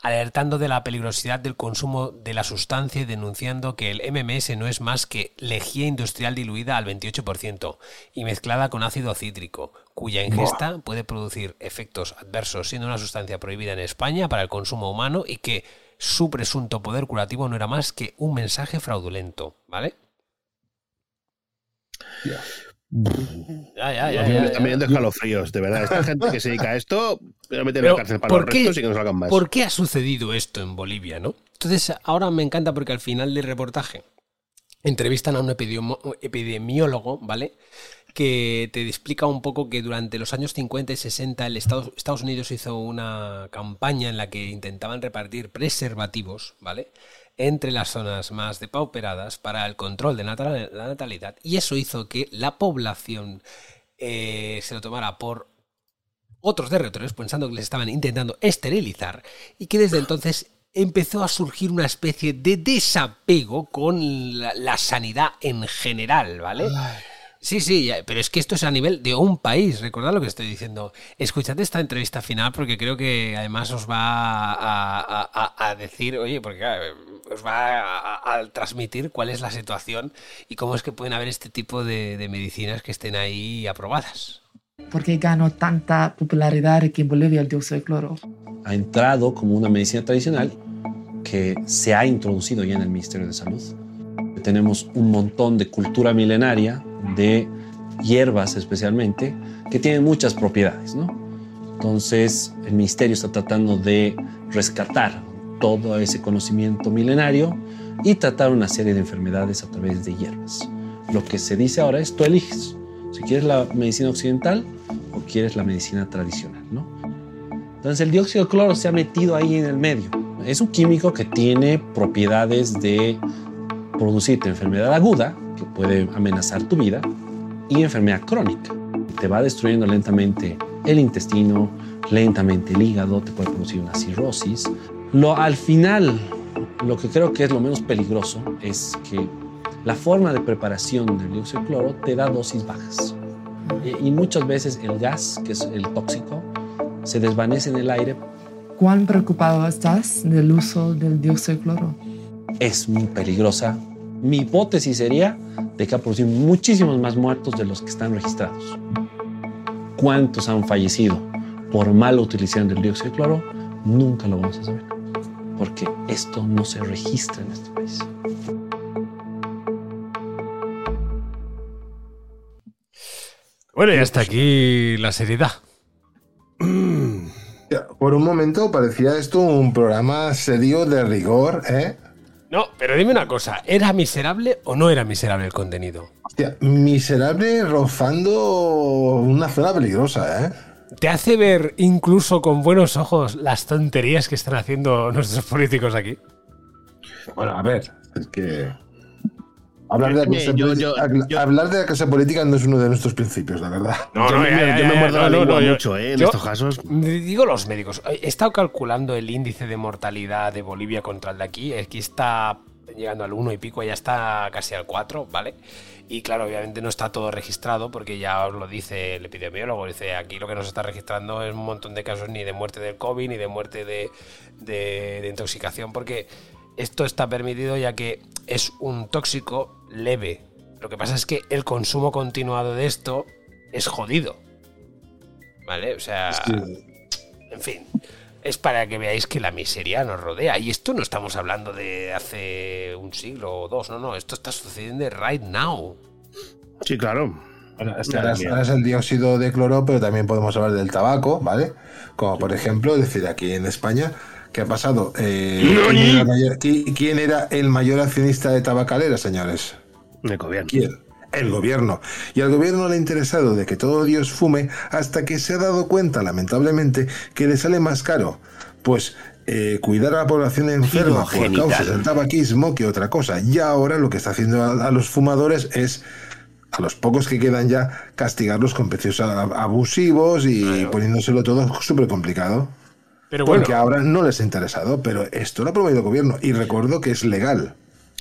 alertando de la peligrosidad del consumo de la sustancia y denunciando que el MMS no es más que lejía industrial diluida al 28% y mezclada con ácido cítrico, cuya ingesta puede producir efectos adversos siendo una sustancia prohibida en España para el consumo humano y que su presunto poder curativo no era más que un mensaje fraudulento, ¿vale? Ya, ya, ya, me ya, están ya. viendo escalofríos, de verdad. Esta gente que se dedica a esto, voy a meter en la cárcel para ¿por los qué- restos y que no salgan más. ¿Por qué ha sucedido esto en Bolivia, no? Entonces, ahora me encanta porque al final del reportaje entrevistan a un epidemiólogo, ¿vale? Que te explica un poco que durante los años 50 y 60 el Estados, Unidos hizo una campaña en la que intentaban repartir preservativos, ¿vale? Entre las zonas más depauperadas para el control de la natalidad. Y eso hizo que la población eh, se lo tomara por otros territorios pensando que les estaban intentando esterilizar y que desde entonces empezó a surgir una especie de desapego con la sanidad en general, ¿vale? Sí, sí, pero es que esto es a nivel de un país, recordad lo que estoy diciendo. Escuchad esta entrevista final porque creo que además os va a, a- a- a decir, oye, porque claro, os va a, a transmitir cuál es la situación y cómo es que pueden haber este tipo de, de medicinas que estén ahí aprobadas. ¿Por qué ganó tanta popularidad aquí en Bolivia el dióxido de cloro? ha entrado como una medicina tradicional que se ha introducido ya en el Ministerio de Salud. Tenemos un montón de cultura milenaria de hierbas especialmente que tienen muchas propiedades, ¿no? Entonces el ministerio está tratando de rescatar todo ese conocimiento milenario y tratar una serie de enfermedades a través de hierbas. Lo que se dice ahora es tú eliges si quieres la medicina occidental o quieres la medicina tradicional, ¿no? Entonces el dióxido de cloro se ha metido ahí en el medio. Es un químico que tiene propiedades de producirte enfermedad aguda, que puede amenazar tu vida, y enfermedad crónica. Te va destruyendo lentamente el intestino, lentamente el hígado, te puede producir una cirrosis. Lo, al final, lo que creo que es lo menos peligroso es que la forma de preparación del dióxido de cloro te da dosis bajas. Eh, Y muchas veces el gas, que es el tóxico, se desvanece en el aire. ¿Cuán preocupado estás del uso del dióxido de cloro? Es muy peligrosa. Mi hipótesis sería de que ha producido muchísimos más muertos de los que están registrados. ¿Cuántos han fallecido por mala utilización del dióxido de cloro? Nunca lo vamos a saber, porque esto no se registra en este país. Bueno, y hasta aquí la seriedad. Por un momento parecía esto un programa serio de rigor, ¿eh? No, pero dime una cosa, ¿era miserable o no era miserable el contenido? Hostia, miserable rozando una zona peligrosa, ¿eh? ¿Te hace ver incluso con buenos ojos las tonterías que están haciendo nuestros políticos aquí? Bueno, a ver, es que. Hablar de, la Eh, clase yo- política- yo- habla- yo- hablar de la clase política no es uno de nuestros principios, la verdad. No, Yo no, me- ya, ya, yo me no, la no, lengua no, yo- mucho, ¿eh? En estos casos. Digo los médicos. He estado calculando el índice de mortalidad de Bolivia contra el de aquí. Aquí está llegando al 1 y pico, ya está casi al 4, ¿vale? Y claro, obviamente no está todo registrado porque ya os lo dice el epidemiólogo. Dice, aquí lo que nos está registrando es un montón de casos ni de muerte del COVID ni de muerte de, de- de intoxicación porque esto está permitido ya que es un tóxico leve. Lo que pasa es que el consumo continuado de esto es jodido. ¿Vale? O sea, en fin, es para que veáis que la miseria nos rodea. Y esto no estamos hablando de hace un siglo o dos, no, no, esto está sucediendo right now. Sí, claro. Bueno, es ahora, es- ahora es el dióxido de cloro, pero también podemos hablar del tabaco, ¿vale? Como por ejemplo, decir aquí en España, ¿qué ha pasado? Eh, ¿quién, era el mayor, accionista de tabacalera, señores? El gobierno. ¿Quién? El gobierno. Y al gobierno le ha interesado de que todo Dios fume hasta que se ha dado cuenta, lamentablemente, que le sale más caro. Pues eh, cuidar a la población enferma por causa del tabaquismo que otra cosa. Y ahora lo que está haciendo a, a los fumadores es, a los pocos que quedan ya, castigarlos con precios abusivos y poniéndoselo todo súper complicado. Pero Porque ahora no les ha interesado, pero esto lo ha promovido el gobierno. Y recuerdo que es legal.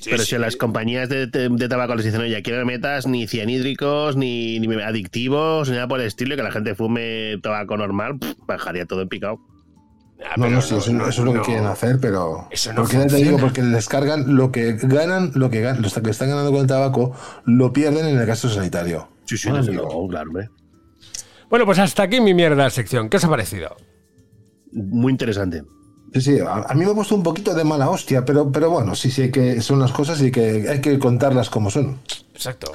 Pero si a las compañías de, de- de tabaco les dicen, oye, aquí no metas ni cianhídricos, ni, ni adictivos, ni nada por el estilo, y que la gente fume tabaco normal, pff, bajaría todo en picado. No, no, sí, eso, eso es lo que quieren hacer, pero. Eso no porque te digo, porque les cargan lo que ganan, lo que ganan, lo que están ganando con el tabaco, lo pierden en el gasto sanitario. Sí, sí, Madre desde luego, claro, hombre. Bueno, pues hasta aquí mi mierda sección. ¿Qué os ha parecido? Muy interesante. Sí, sí, a, a mí me ha puesto un poquito de mala hostia, pero, pero bueno, sí, sí, que, son las cosas y que hay que contarlas como son. Exacto.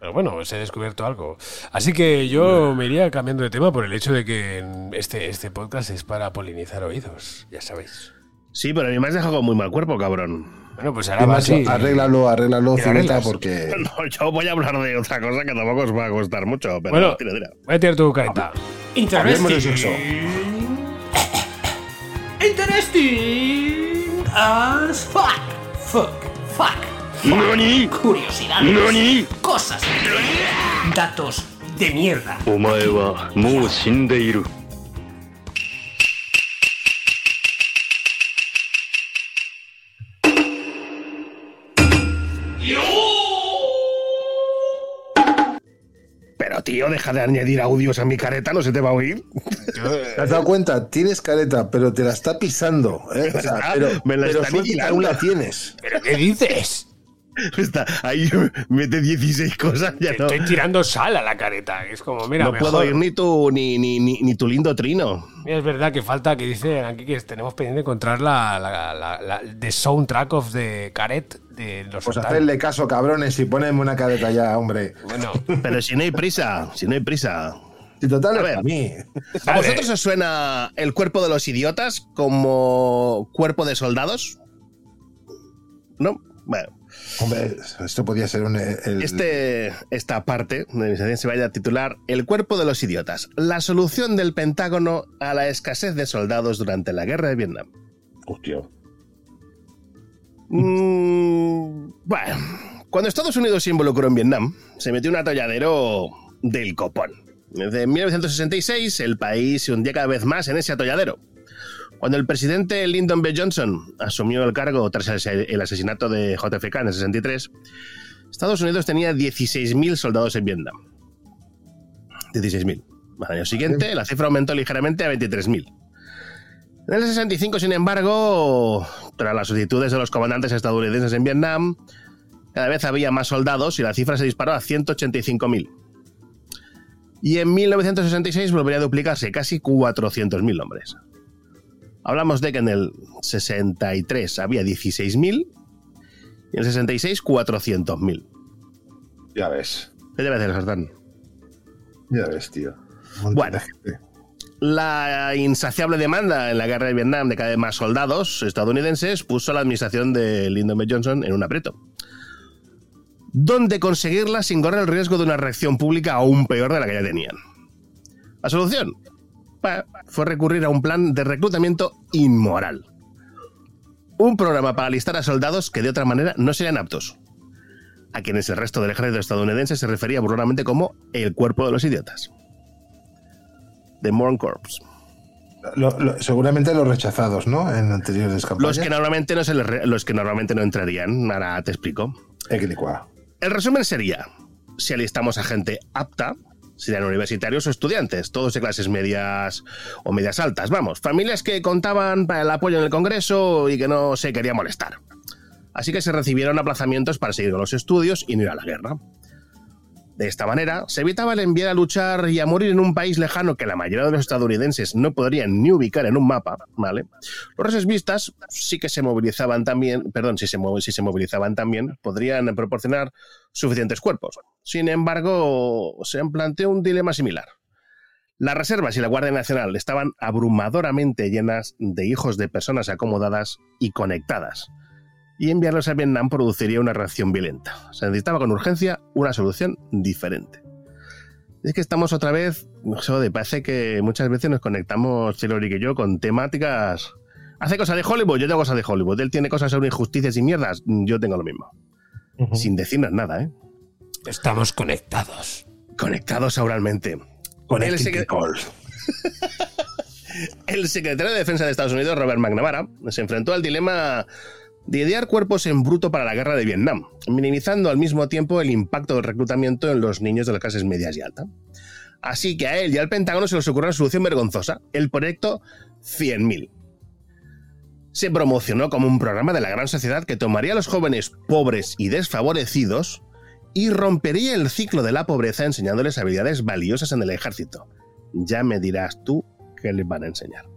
Pero bueno, os he descubierto algo. Así que yo me iría cambiando de tema por el hecho de que este, este podcast es para polinizar oídos, ya sabéis. Sí, pero a mí me has dejado con muy mal cuerpo, cabrón. Bueno, pues ahora va así. arréglalo, arréglalo, ¿Y lo Zureta, arreglas? porque. No, yo voy a hablar de otra cosa que tampoco os va a costar mucho, pero Bueno, tira, tira. voy a tirar tu careta. Sexo. Interesting as fuck. Fuck. Fuck. ¿Nani? Curiosidades. ¿Nani? Cosas. Datos de mierda. Pero tío, deja de añadir audios a mi careta, no se te va a oír. ¿Te has dado cuenta? Tienes careta, pero te la está pisando. ¿eh? O sea, Ah, pero me la pero está suerte aún la tienes. ¿Pero qué dices? Está ahí, mete 16 cosas, ya Te no. Estoy tirando sal a la careta. Es como, mira, no mejor. puedo oír ni tu, ni, ni, ni, ni tu lindo trino. Mira, es verdad que falta que dicen aquí que tenemos pendiente encontrar la, la, la, la- the soundtrack of the caret de los Pues hacerle caso, cabrones, y poneme una careta ya, hombre. Bueno, Pero si no hay prisa, si no hay prisa. Si total A ver. para mí. ¿A vosotros os suena el cuerpo de los idiotas como cuerpo de soldados? ¿No? Bueno, Hombre, esto podía ser un. el- este, esta parte de mi se vaya a titular El cuerpo de los idiotas. La solución del Pentágono a la escasez de soldados durante la guerra de Vietnam. Hostia. Mm, bueno, cuando Estados Unidos se involucró en Vietnam, se metió un atolladero del copón. Desde 1966 el país se hundía cada vez más en ese atolladero. Cuando el presidente Lyndon B. Johnson asumió el cargo tras el asesinato de JFK en el 63, Estados Unidos tenía 16.000 soldados en Vietnam. 16.000. Al año siguiente, la cifra aumentó ligeramente a 23.000. En el 65, sin embargo, tras las solicitudes de los comandantes estadounidenses en Vietnam, cada vez había más soldados y la cifra se disparó a 185.000. Y en 1966 volvería a duplicarse, casi 400.000 hombres. Hablamos de que en el 63 había 16.000 y en el 66 400.000. Ya ves. ¿Qué debe hacer, Sartán? Ya ves, tío. Bueno, la insaciable demanda en la guerra de Vietnam de cada vez más soldados estadounidenses puso a la administración de Lyndon B. Johnson en un aprieto. ¿Dónde conseguirla sin correr el riesgo de una reacción pública aún peor de la que ya tenían? La solución fue recurrir a un plan de reclutamiento inmoral. Un programa para alistar a soldados que de otra manera no serían aptos, a quienes el resto del ejército estadounidense se refería burlonamente como el cuerpo de los idiotas. The Morn Corps. seguramente los rechazados, ¿no? En anteriores campañas. Los que normalmente no, se los que normalmente no entrarían. Ahora te explico. El resumen sería: si alistamos a gente apta, serían universitarios o estudiantes, todos de clases medias o medias altas. Vamos, familias que contaban para el apoyo en el Congreso y que no se quería molestar. Así que se recibieron aplazamientos para seguir con los estudios y no ir a la guerra. De esta manera, se evitaba el enviar a luchar y a morir en un país lejano que la mayoría de los estadounidenses no podrían ni ubicar en un mapa, ¿vale? Los reservistas sí que se movilizaban también, perdón, si se, si se movilizaban también, podrían proporcionar suficientes cuerpos. Sin embargo, se planteó un dilema similar. Las reservas y la Guardia Nacional estaban abrumadoramente llenas de hijos de personas acomodadas y conectadas y enviarlos a Vietnam produciría una reacción violenta. Se necesitaba con urgencia una solución diferente. Es que estamos otra vez, de parece que muchas veces nos conectamos, Chilori y yo, con temáticas. Hace cosas de Hollywood, yo tengo cosas de Hollywood. Él tiene cosas sobre injusticias y mierdas, yo tengo lo mismo. Sin decirnos nada, ¿eh? Estamos conectados. Conectados oralmente. El, el secretario de Defensa de Estados Unidos, Robert McNamara, se enfrentó al dilema de idear cuerpos en bruto para la guerra de Vietnam, minimizando al mismo tiempo el impacto del reclutamiento en los niños de las clases medias y altas. Así que a él y al Pentágono se les ocurrió una solución vergonzosa, el proyecto 100.000. Se promocionó como un programa de la gran sociedad que tomaría a los jóvenes pobres y desfavorecidos y rompería el ciclo de la pobreza enseñándoles habilidades valiosas en el ejército. Ya me dirás tú qué les van a enseñar.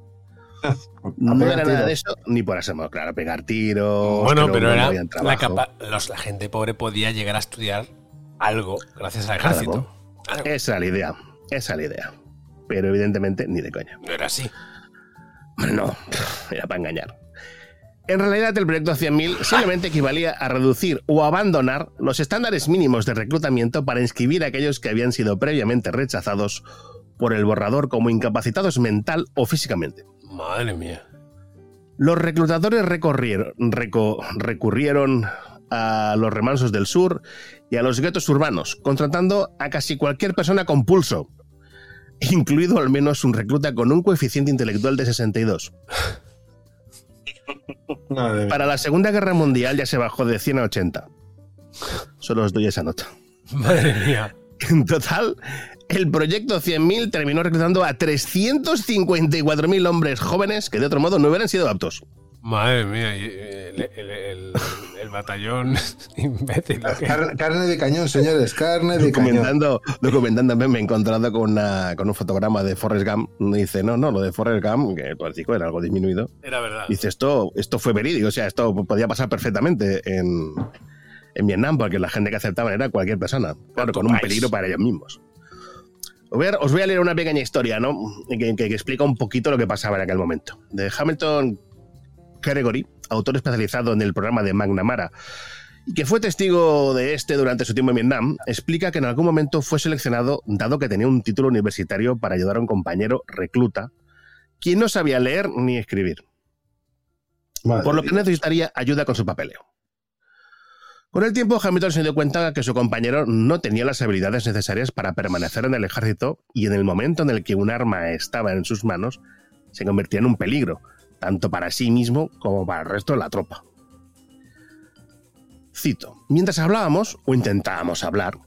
no era nada de eso, ni por hacerlo claro, pegar tiros. Bueno, pero era la, la, gente pobre podía llegar a estudiar algo gracias al ejército. Esa era la idea, esa era la idea. Pero evidentemente ni de coña. No era así. No, era para engañar. En realidad, el proyecto 100.000 simplemente equivalía a reducir o abandonar los estándares mínimos de reclutamiento para inscribir a aquellos que habían sido previamente rechazados por el borrador como incapacitados mental o físicamente. Madre mía. Los reclutadores recurrieron a los remansos del sur y a los guetos urbanos, contratando a casi cualquier persona con pulso, incluido al menos un recluta con un coeficiente intelectual de 62. Para la Segunda Guerra Mundial ya se bajó de 100 a 80. Solo os doy esa nota. Madre mía. En total, el proyecto 100.000 terminó reclutando a 354.000 hombres jóvenes que de otro modo no hubieran sido aptos. Madre mía, el, batallón imbécil. Carne, de cañón, señores, carne de documentando, cañón. Documentando, me he encontrado con, con un fotograma de Forrest Gump. Dice, no, no, lo de Forrest Gump, que el chico era algo disminuido. Era verdad. Dice, esto, esto fue verídico, o sea, esto podía pasar perfectamente en, en Vietnam, porque la gente que aceptaban era cualquier persona. Claro, con un peligro para ellos mismos. Os voy a leer una pequeña historia, ¿no? Que, explica un poquito lo que pasaba en aquel momento. De Hamilton Gregory, autor especializado en el programa de McNamara, y que fue testigo de este durante su tiempo en Vietnam, explica que en algún momento fue seleccionado, dado que tenía un título universitario, para ayudar a un compañero recluta, quien no sabía leer ni escribir. por lo que necesitaría ayuda con su papeleo. Con el tiempo, Hamilton se dio cuenta que su compañero no tenía las habilidades necesarias para permanecer en el ejército y en el momento en el que un arma estaba en sus manos, se convertía en un peligro, tanto para sí mismo como para el resto de la tropa. Cito, mientras hablábamos, o intentábamos hablar,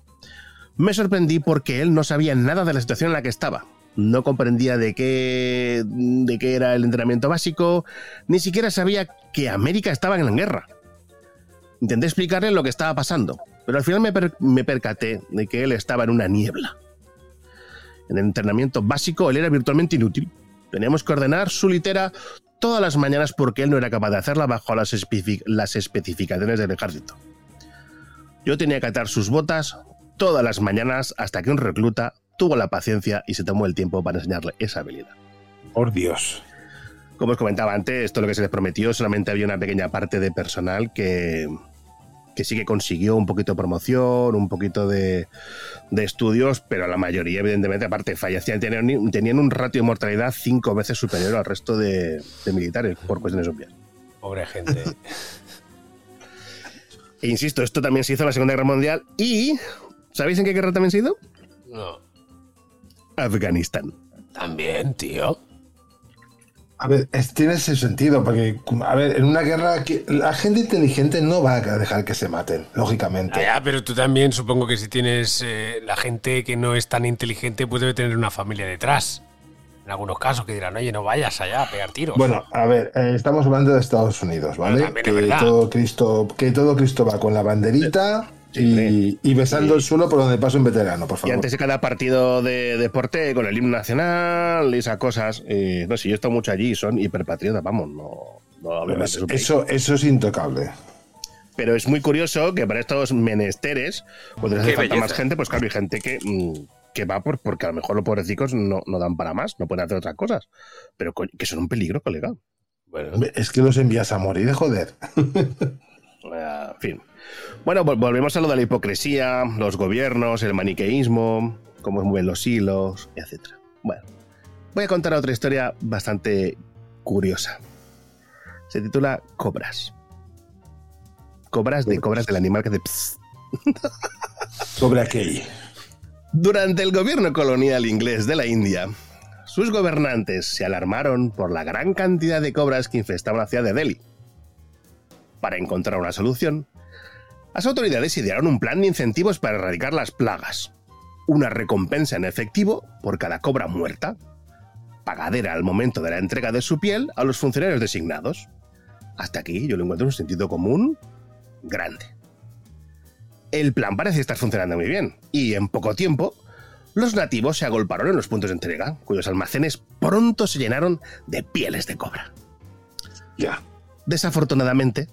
me sorprendí porque él no sabía nada de la situación en la que estaba. No comprendía de qué, de qué era el entrenamiento básico, ni siquiera sabía que América estaba en la guerra. Intenté explicarle lo que estaba pasando, pero al final me, me percaté de que él estaba en una niebla. En el entrenamiento básico él era virtualmente inútil. Teníamos que ordenar su litera todas las mañanas porque él no era capaz de hacerla bajo las, las especificaciones del ejército. Yo tenía que atar sus botas todas las mañanas hasta que un recluta tuvo la paciencia y se tomó el tiempo para enseñarle esa habilidad. Por Dios. Como os comentaba antes, esto es lo que se les prometió, solamente había una pequeña parte de personal que, que sí que consiguió un poquito de promoción, un poquito de, de estudios, pero la mayoría, evidentemente, aparte, fallecían, tenían, tenían, un ratio de mortalidad cinco veces superior al resto de, de militares, por cuestiones obvias. Pobre gente. e insisto, esto también se hizo en la Segunda Guerra Mundial y... ¿Sabéis en qué guerra también se ha ido? No. Afganistán. También, tío. A ver, es, tiene ese sentido, porque, a ver, en una guerra, la gente inteligente no va a dejar que se maten, lógicamente. Ah, ya, pero tú también, supongo que si tienes eh, la gente que no es tan inteligente, pues debe tener una familia detrás. En algunos casos que dirán, oye, no vayas allá a pegar tiros. Bueno, a ver, eh, estamos hablando de Estados Unidos, ¿vale? que, todo Cristo, que todo Cristo va con la banderita. Y, besando el suelo por donde pasa un veterano, por favor. Y antes de cada partido de deporte, con el himno nacional y esas cosas. no sé, yo he estado mucho allí y son hiperpatriotas, vamos, no, no eso, eso es intocable. Pero es muy curioso que para estos menesteres, cuando hace falta más gente, pues claro, hay gente que, mm, que va por, porque a lo mejor los pobrecicos no, no dan para más, no pueden hacer otras cosas. Pero que son un peligro, colega. Bueno. Es que los envías a morir, joder. en fin. Bueno, volvemos a lo de la hipocresía, los gobiernos, el maniqueísmo, cómo mueven los hilos, etc. Bueno, voy a contar otra historia bastante curiosa. Se titula Cobras. Cobras de cobras del animal que de... ¿Cobra qué? Durante el gobierno colonial inglés de la India, sus gobernantes se alarmaron por la gran cantidad de cobras que infestaban la ciudad de Delhi. Para encontrar una solución, las autoridades idearon un plan de incentivos para erradicar las plagas. Una recompensa en efectivo por cada cobra muerta, pagadera al momento de la entrega de su piel a los funcionarios designados. Hasta aquí yo le encuentro un sentido común grande. El plan parece estar funcionando muy bien, y en poco tiempo, los nativos se agolparon en los puntos de entrega, cuyos almacenes pronto se llenaron de pieles de cobra. Ya. Desafortunadamente,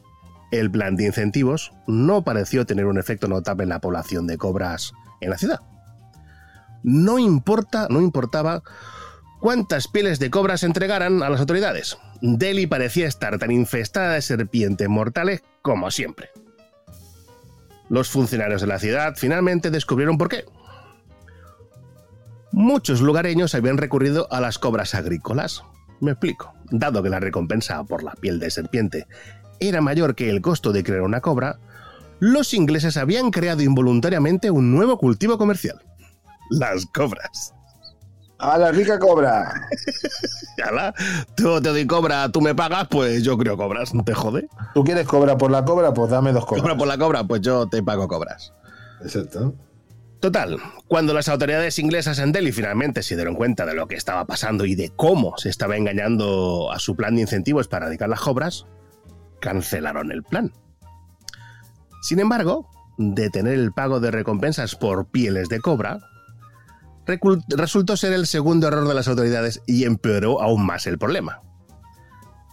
el plan de incentivos no pareció tener un efecto notable en la población de cobras en la ciudad. No importa, no importaba cuántas pieles de cobras entregaran a las autoridades. Delhi parecía estar tan infestada de serpientes mortales como siempre. Los funcionarios de la ciudad finalmente descubrieron por qué. Muchos lugareños habían recurrido a las cobras agrícolas. Me explico. Dado que la recompensa por la piel de serpiente era mayor que el costo de crear una cobra, los ingleses habían creado involuntariamente un nuevo cultivo comercial. Las cobras. ¡A la rica cobra! tú te doy cobra, tú me pagas, pues yo creo cobras, ¿no te jode? ¿Tú quieres cobra por la cobra? Pues dame dos cobras. ¿Cobra por la cobra? Pues yo te pago cobras. Exacto. Total, cuando las autoridades inglesas en Delhi finalmente se dieron cuenta de lo que estaba pasando y de cómo se estaba engañando a su plan de incentivos para erradicar las cobras, cancelaron el plan. Sin embargo, detener el pago de recompensas por pieles de cobra resultó ser el segundo error de las autoridades y empeoró aún más el problema.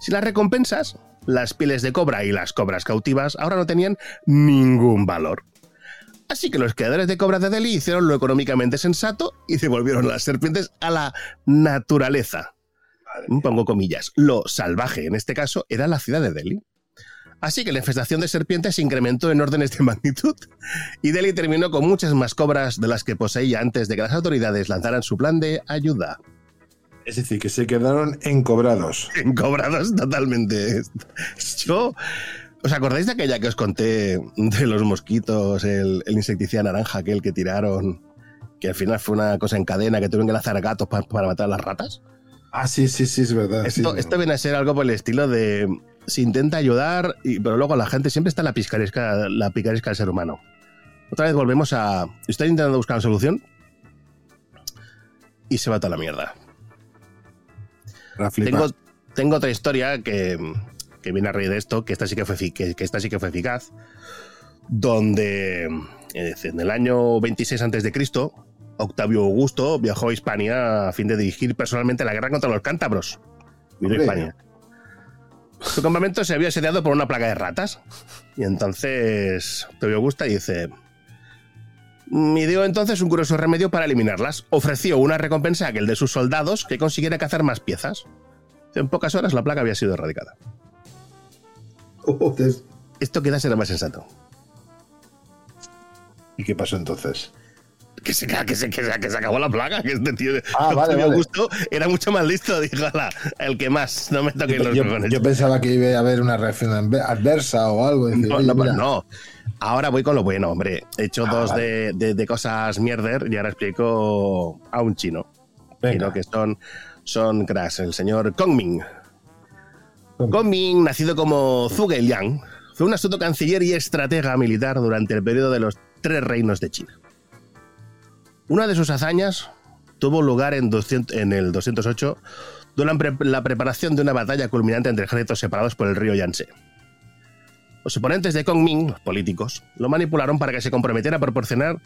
Si las recompensas, las pieles de cobra y las cobras cautivas ahora no tenían ningún valor. Así que los creadores de cobras de Delhi hicieron lo económicamente sensato y devolvieron las serpientes a la naturaleza. Pongo comillas. Lo salvaje en este caso era la ciudad de Delhi. Así que la infestación de serpientes se incrementó en órdenes de magnitud y Delhi terminó con muchas más cobras de las que poseía antes de que las autoridades lanzaran su plan de ayuda. Es decir, que se quedaron encobrados. Encobrados totalmente. Yo. ¿Os acordáis de aquella que os conté de los mosquitos, el, el insecticida naranja, aquel que tiraron, que al final fue una cosa en cadena, que tuvieron que lanzar gatos para, para matar a las ratas? Ah, sí, sí, sí, es verdad. Esto, sí. esto viene a ser algo por el estilo de se intenta ayudar, y, pero luego la gente siempre está en la picaresca, la picaresca del ser humano. Otra vez volvemos a. Estoy intentando buscar una solución y se va toda la mierda. Tengo, tengo otra historia que, que viene a raíz de esto, que esta sí que fue, que, que esta sí que fue eficaz, donde en el año 26 a.C., Octavio Augusto viajó a Hispania a fin de dirigir personalmente la guerra contra los cántabros. Vino a. Hispania. Su campamento se había asediado por una plaga de ratas. Y entonces Octavio Augusto dice: Me dio entonces un curioso remedio para eliminarlas. Ofreció una recompensa a aquel de sus soldados que consiguiera cazar más piezas. En pocas horas la plaga había sido erradicada. Esto queda ser más sensato. ¿Y qué pasó entonces? Que se, que, se, que, se, que se acabó la plaga. Que este tío Ah, vale, Octavio vale. Augusto era mucho más listo. Dijo, "Ala, el que más, no me toquen Yo, los yo- cojones". yo pensaba que iba a haber una reacción adver- adversa o algo. decir, No, no, pues no. Ahora voy con lo bueno, hombre. He hecho Ah, dos vale. de, de- de cosas mierder y ahora explico a un chino. Chino que son, son cracks. El señor Kongming. Kongming, nacido como Zhuge Liang, fue un astuto canciller y estratega militar durante el periodo de los tres reinos de China. Una de sus hazañas tuvo lugar en, 200 en el 208 durante la preparación de una batalla culminante entre ejércitos separados por el río Yangtze. Los oponentes de Kong Ming, los políticos, lo manipularon para que se comprometiera a proporcionar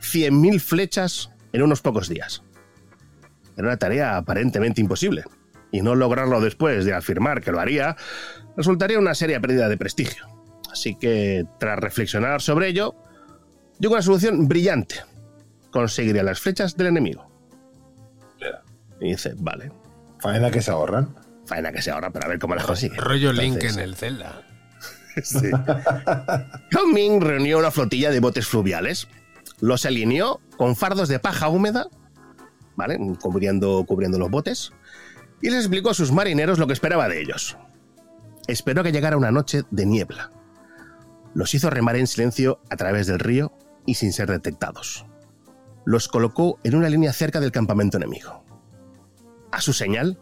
100.000 flechas en unos pocos días. Era una tarea aparentemente imposible, y no lograrlo después de afirmar que lo haría resultaría una seria pérdida de prestigio. Así que, tras reflexionar sobre ello, llegó a una solución brillante. Conseguiría las flechas del enemigo. Y dice, vale. Faena que se ahorran. Faena que se ahorra, pero a ver cómo las consigue. Rollo Link Entonces, en el Zelda. Sí. Ming reunió una flotilla de botes fluviales, los alineó con fardos de paja húmeda, ¿vale? Cubriendo, cubriendo los botes, y les explicó a sus marineros lo que esperaba de ellos. Esperó que llegara una noche de niebla. Los hizo remar en silencio a través del río y sin ser detectados. Los colocó en una línea cerca del campamento enemigo. A su señal,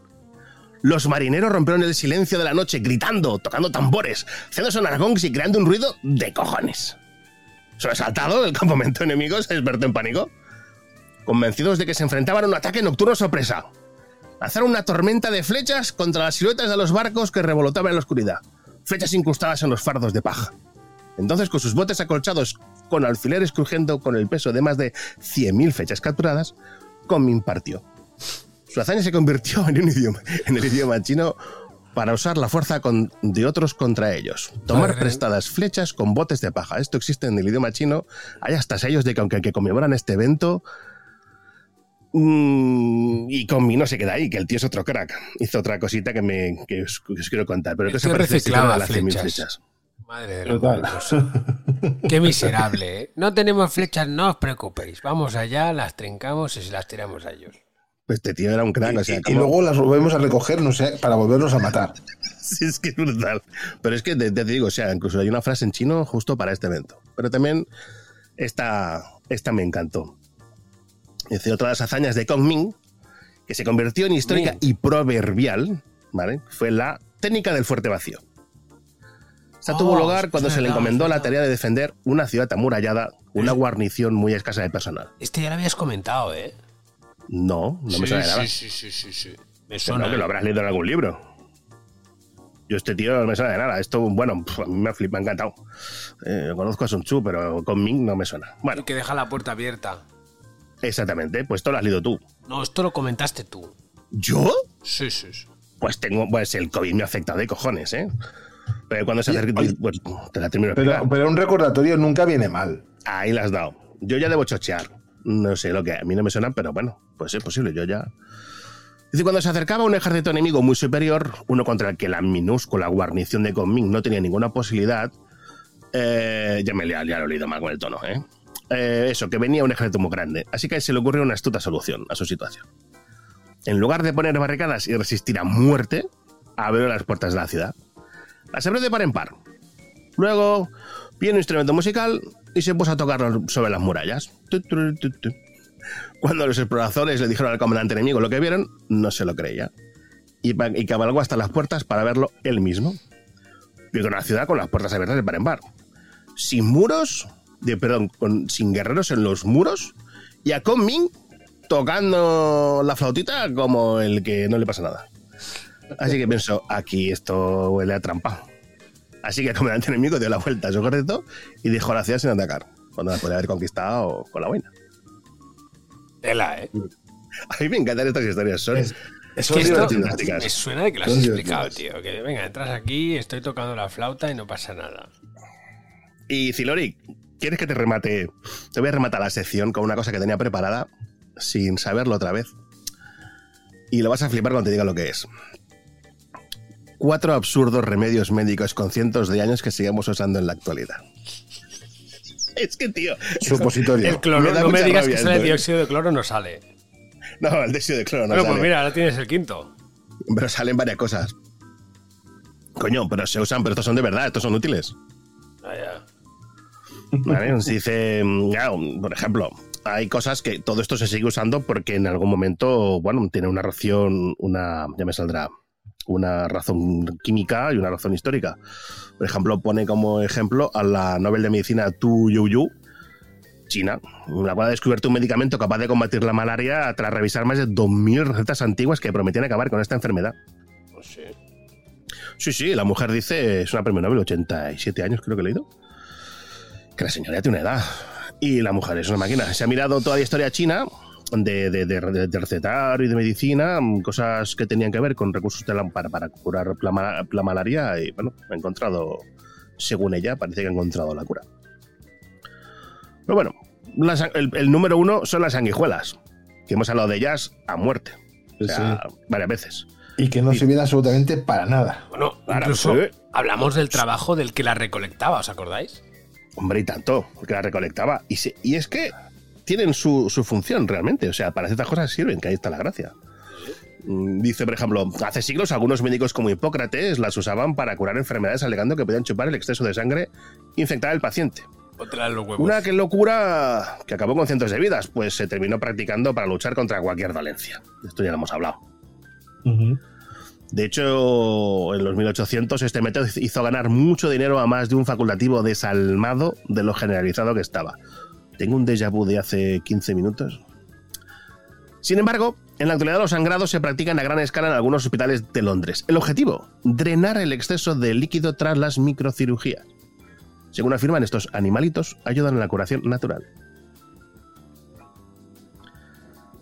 los marineros rompieron el silencio de la noche gritando, tocando tambores, haciendo sonar gongs y creando un ruido de cojones. Sobresaltado, el campamento enemigo se despertó en pánico. Convencidos de que se enfrentaban a un ataque nocturno sorpresa. Lanzaron una tormenta de flechas contra las siluetas de los barcos que revolotaban en la oscuridad. Flechas incrustadas en los fardos de paja. Entonces, con sus botes acolchados con alfileres crujiendo con el peso de más de 100.000 flechas capturadas, Comin partió. Su hazaña se convirtió en, un idioma, en el idioma chino para usar la fuerza con- de otros contra ellos. Tomar Madre. prestadas flechas con botes de paja. Esto existe en el idioma chino. Hay hasta sellos de que aunque que conmemoran este evento. mm, y con mí no se queda ahí, que el tío es otro crack. Hizo otra cosita que, me, que os, que os quiero contar. Pero que se parece a las 100.000 flechas. Madre de Total. Qué miserable, ¿eh? No tenemos flechas, no os preocupéis. Vamos allá, las trincamos y se las tiramos a ellos. Pues este tío era un crack. o sea, Y, y luego las volvemos a recoger, no sé, para volvernos a matar. Sí, es que es brutal. Pero es que te, te digo, o sea, incluso hay una frase en chino justo para este evento. Pero también esta, esta me encantó. Dice, otra de las hazañas de Kong Ming, que se convirtió en histórica Ming. y proverbial, ¿vale? Fue la técnica del fuerte vacío. Esta Oh, tuvo lugar cuando se le encomendó la tarea de defender una ciudad amurallada, una guarnición muy escasa de personal. Este ya lo habías comentado, ¿eh? No, no me suena de nada. sí, sí, sí, sí, sí. Me suena. que lo habrás leído en algún libro. Yo este tío no me suena de nada. Esto, bueno, a mí me ha, flip- me ha encantado. Eh, conozco a Sun Tzu, pero con Ming no me suena. Bueno, El que deja la puerta abierta. exactamente. Pues esto lo has leído tú. No, esto lo comentaste tú. ¿Yo? Sí, sí, sí. Pues tengo, pues el COVID me ha afectado de cojones, ¿eh? Pero cuando se oye. pues, te la termino Pero, un recordatorio nunca viene mal. Ahí la has dado. Yo ya debo chochear. No sé lo que a mí no me suena, pero bueno, pues es posible. Yo ya. Dice, cuando se acercaba un ejército enemigo muy superior, uno contra el que la minúscula guarnición de Conming no tenía ninguna posibilidad, eh, ya me lo he leído mal con el tono, ¿eh? Eh, Eso, que venía un ejército muy grande. Así que se le ocurrió una astuta solución a su situación. en lugar de poner barricadas y resistir a muerte, abrió las puertas de la ciudad. Las abrió de par en par. Luego, vio un instrumento musical y se puso a tocarlo sobre las murallas. Cuando los exploradores le dijeron al comandante enemigo lo que vieron, no se lo creía. Y, cabalgó hasta las puertas para verlo él mismo. Vio una ciudad con las puertas abiertas de par en par. Sin muros, de, perdón, con- sin guerreros en los muros, y a Ming tocando la flautita como el que no le pasa nada. Así que pienso, aquí esto huele a trampa. Así que el comandante enemigo dio la vuelta a su ejército y dejó la ciudad sin atacar, cuando la podría haber conquistado con la buena. Tela, ¿eh? A mí me encantan estas historias, son, Que son esto fantásticas. me suena de que lo has explicado, tío. Que venga, entras aquí, estoy tocando la flauta y no pasa nada. Y Zilori, ¿quieres que te remate? Te voy a rematar la sección con una cosa que tenía preparada sin saberlo otra vez. Y lo vas a flipar cuando te diga lo que es. Cuatro absurdos remedios médicos con cientos de años que sigamos usando en la actualidad. Es que, tío. Supositorio. El cloro, Me no me digas rabia que sale ¿eh? dióxido de cloro, no sale. No, el dióxido de cloro no bueno, sale. pues mira, ahora tienes el quinto. Pero salen varias cosas. Coño, pero se usan, pero estos son de verdad, estos son útiles. Ah, ya. ¿Vale? Se dice, claro, por ejemplo, hay cosas que todo esto se sigue usando porque en algún momento, bueno, tiene una razón, una, ya me saldrá, una razón química y una razón histórica. Por ejemplo, pone como ejemplo a la Nobel de Medicina Tu Yu China, la cual ha descubierto un medicamento capaz de combatir la malaria tras revisar más de 2.000 recetas antiguas que prometían acabar con esta enfermedad. Sí, sí, la mujer dice, es una premio Nobel, 87 años creo que he leído, que la señora ya tiene una edad. Y la mujer es una máquina. Se ha mirado toda la historia china de, de, de- de recetario y de medicina, mm, cosas que tenían que ver con recursos de la- para, para curar la, ma- la malaria y bueno, ha encontrado, según ella, parece que ha encontrado la cura. Pero bueno, la el, el número uno son las sanguijuelas, que hemos hablado de ellas a muerte. O sea, varias veces. Y que no sirven absolutamente para nada. Bueno, Ahora, incluso sí. hablamos del trabajo del que la recolectaba, ¿os acordáis? Hombre, y tanto, que la recolectaba. Y, se- y es que tienen su, su función realmente. O sea, para ciertas cosas sirven, que ahí está la gracia. Mm, Dice, por ejemplo, hace siglos algunos médicos como Hipócrates las usaban para curar enfermedades alegando que podían chupar el exceso de sangre e infectar al paciente. Los huevos. Una que locura que acabó con cientos de vidas, pues se terminó practicando para luchar contra cualquier dolencia. De esto ya lo hemos hablado. De hecho, en los 1800 este método hizo ganar mucho dinero a más de un facultativo desalmado de lo generalizado que estaba. Tengo un déjà vu de hace 15 minutos. Sin embargo, en la actualidad los sangrados se practican a gran escala en algunos hospitales de Londres. El objetivo, drenar el exceso de líquido tras las microcirugías. Según afirman, estos animalitos ayudan en la curación natural.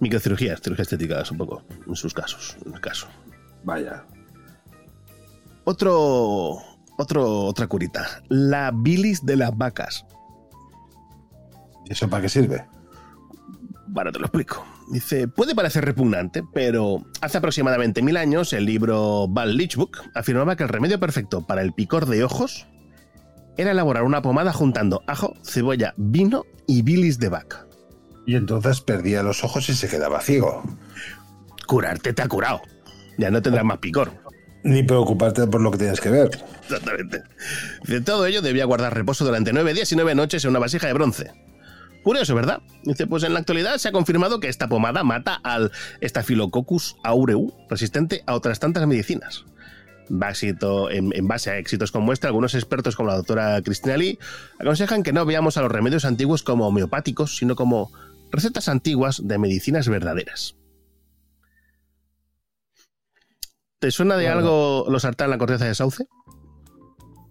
Microcirugías, cirugía estética, un poco, en sus casos, en el caso. Vaya. Otro, otro, otra curita. La bilis de las vacas. ¿Y eso para qué sirve? Bueno, te lo explico. Dice, puede parecer repugnante, pero hace aproximadamente mil años el libro Val Lichbook afirmaba que el remedio perfecto para el picor de ojos era elaborar una pomada juntando ajo, cebolla, vino y bilis de vaca. Y entonces perdía los ojos y se quedaba ciego. Curarte te ha curado. Ya no tendrás más picor. Ni preocuparte por lo que tienes que ver. Exactamente. De todo ello debía guardar reposo durante nueve días y nueve noches en una vasija de bronce. Curioso, ¿verdad? Dice, pues en la actualidad se ha confirmado que esta pomada mata al Staphylococcus aureus, resistente a otras tantas medicinas. Básito- en, en base a éxitos como este, algunos expertos como la doctora Cristina Lee aconsejan que no veamos a los remedios antiguos como homeopáticos, sino como recetas antiguas de medicinas verdaderas. ¿Te suena de algo los sartán en la corteza de sauce?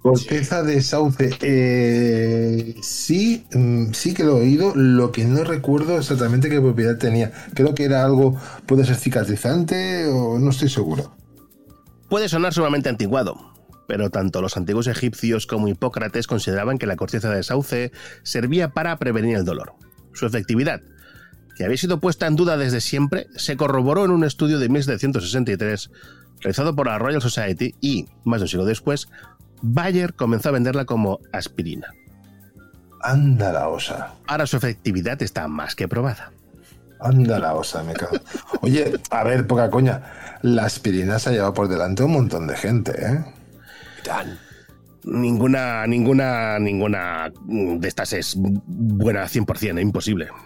Corteza de sauce. eh, sí, mm, sí que lo he oído. Lo que no recuerdo exactamente qué propiedad tenía. Creo que era algo, puede ser cicatrizante o no estoy seguro. Puede sonar sumamente antiguado, pero tanto los antiguos egipcios como Hipócrates consideraban que la corteza de sauce servía para prevenir el dolor. Su efectividad, que había sido puesta en duda desde siempre, se corroboró en un estudio de 1763 realizado por la Royal Society y, más de un siglo después, Bayer comenzó a venderla como aspirina. Anda la osa. Ahora su efectividad está más que probada. Anda la osa, me cago. Oye, a ver, poca coña. La aspirina se ha llevado por delante un montón de gente, ¿eh? Ninguna, ninguna, ninguna de estas es buena 100%, es imposible.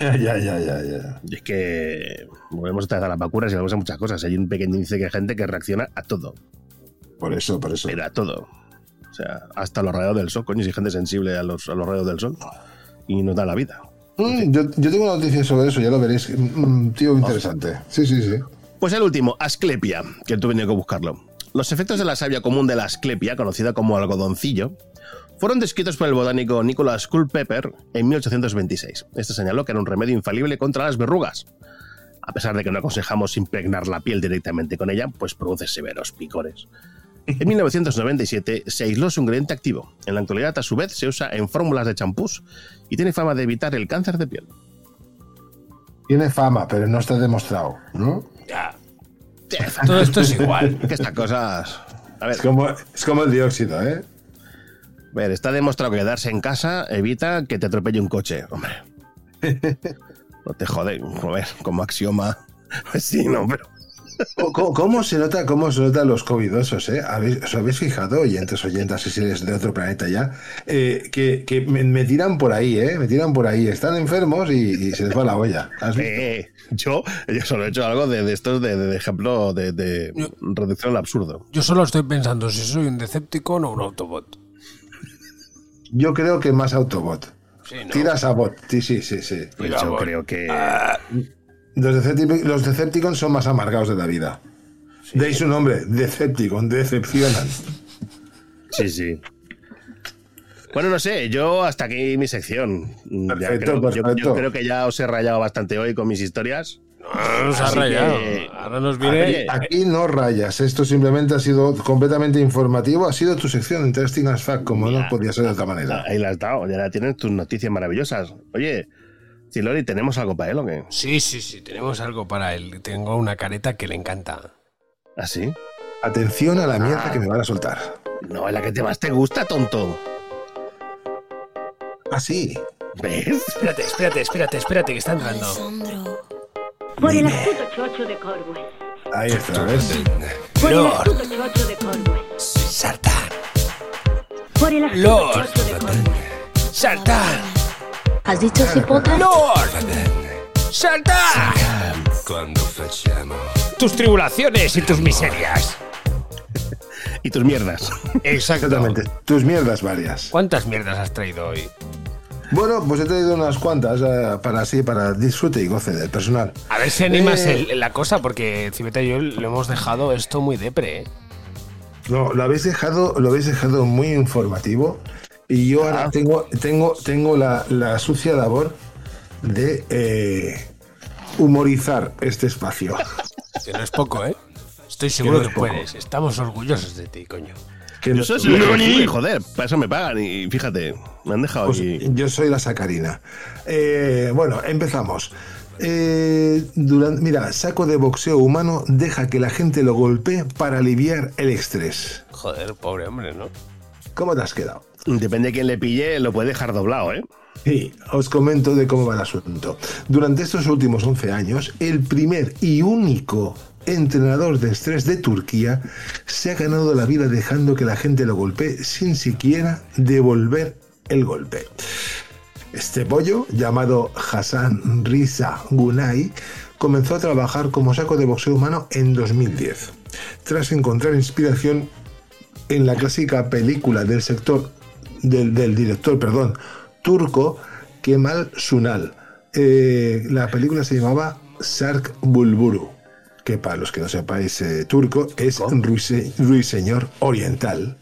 Ya, ya, ya, ya. ya. Y es que volvemos a las vacunas y volvemos a muchas cosas. Hay un pequeño índice de gente que reacciona a todo. Por eso, por eso. Pero a todo. O sea, hasta los rayos del sol, coño, si hay gente sensible a los, a los rayos del sol y nos da la vida. Mm, yo, yo tengo una noticia sobre eso, ya lo veréis. Mm, tío, interesante. Sí, sí, sí. Pues el último, Asclepia, que tú venías que buscarlo. Los efectos de la savia común de la Asclepia, conocida como algodoncillo, fueron descritos por el botánico Nicholas Culpeper en 1826. Este señaló que era un remedio infalible contra las verrugas. A pesar de que no aconsejamos impregnar la piel directamente con ella, pues produce severos picores. En 1997 se aisló su ingrediente activo. En la actualidad, a su vez, se usa en fórmulas de champús y tiene fama de evitar el cáncer de piel. Tiene fama, pero no está demostrado, ¿no? Ya. Todo esto es igual. Que estas cosas. A ver, Es como, es como el dióxido, ¿eh? a ver, está demostrado que quedarse en casa evita que te atropelle un coche. Hombre. No te jode. A ver, como axioma. Sí, no, pero. ¿Cómo, cómo se nota, cómo se notan los covidosos, eh? ¿Habéis- ¿Os habéis fijado, oyentes, oyentas, si eres de otro planeta ya? Eh, que que me, me tiran por ahí, ¿eh? Me tiran por ahí. Están enfermos y, y se les va la olla. ¿Has visto? Eh, yo, yo solo he hecho algo de, de estos de, de ejemplo de, de reducción al absurdo. Yo solo estoy pensando si soy un Decepticon o un Autobot. Yo creo que más Autobot. Sí, ¿no? Tiras a bot. Sí, sí, sí, sí. Pues yo creo que. Los, Decepti- los Decepticons son más amargados de la vida. De ahí su nombre, Decepticon, decepcionan. Sí, sí. Bueno, no sé, yo hasta aquí mi sección. Perfecto, creo- yo- yo, perfecto. creo que ya os he rayado bastante hoy con mis historias. Nos ha rayado. que- Ahora nos viene. Aquí, aquí no rayas, esto simplemente ha sido completamente informativo, ha sido tu sección Interesting as Fact, como no podía ser de otra manera. Ahí la has dado, ya tienes tus noticias maravillosas. Oye, Silori, ¿tenemos algo para él o qué? Sí, sí, sí, tenemos algo para él. Tengo una careta que le encanta. ¿Ah, sí? Atención a la mierda que me van a soltar. No, es la que te más te gusta, tonto. Ah, sí. ¿Ves? Espérate, espérate, espérate, espérate, que está entrando. Por el astuto chocho de Corwell. Ahí está, ¿ves? Por el Lord. astuto chocho de Corwell. Sartán. Por el astuto chocho de Corwell. Sartán. ¿Has dicho cipotas? Lord. Sartán. Tus tribulaciones y tus miserias. Y tus mierdas. Exactamente. Tus mierdas varias. ¿Cuántas mierdas has traído hoy? Bueno, pues he traído unas cuantas eh, para así, para disfrute y goce del personal. A ver si animas Eh, el- la cosa, porque Cibeta y yo lo hemos dejado esto muy depre. ¿eh? No, lo habéis dejado, lo habéis dejado muy informativo. Y yo ahora Ah. tengo, tengo, tengo la, la sucia labor de eh, humorizar este espacio. Que no es poco, ¿eh? Estoy seguro no que es poco. puedes. Estamos orgullosos de ti, coño. Que Yo no- soy lo que joder, para eso me pagan. Y fíjate, me han dejado Pues aquí. yo soy la sacarina. Eh, bueno, empezamos. Eh, mira, saco de boxeo humano deja que la gente lo golpee para aliviar el estrés. Joder, pobre hombre, ¿no? ¿Cómo te has quedado? Depende de quién le pille, lo puede dejar doblado, ¿eh? Sí, os comento de cómo va el asunto. Durante estos últimos 11 años, el primer y único entrenador de estrés de Turquía se ha ganado la vida dejando que la gente lo golpee sin siquiera devolver el golpe. Este pollo, llamado Hassan Riza Gunay, comenzó a trabajar como saco de boxeo humano en 2010, tras encontrar inspiración en la clásica película del sector del, del director, perdón, turco Kemal Sunal. Eh, la película se llamaba Sark Bulburu, que para los que no sepáis eh, turco es ruise- ruiseñor oriental.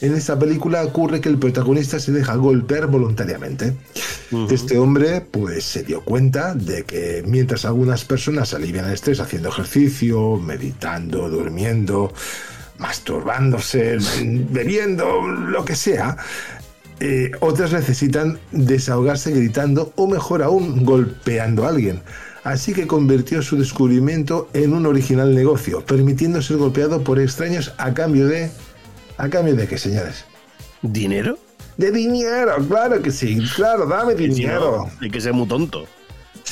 En esta película ocurre que el protagonista se deja golpear voluntariamente. Este hombre pues se dio cuenta de que mientras algunas personas alivian el estrés haciendo ejercicio, meditando, durmiendo, masturbándose, bebiendo, lo que sea, eh, otras necesitan desahogarse gritando o mejor aún golpeando a alguien. Así que convirtió su descubrimiento en un original negocio, permitiendo ser golpeado por extraños a cambio de... ¿A cambio de qué, señores? ¿Dinero? De dinero, claro que sí, claro, dame dinero. Hay que ser muy tonto.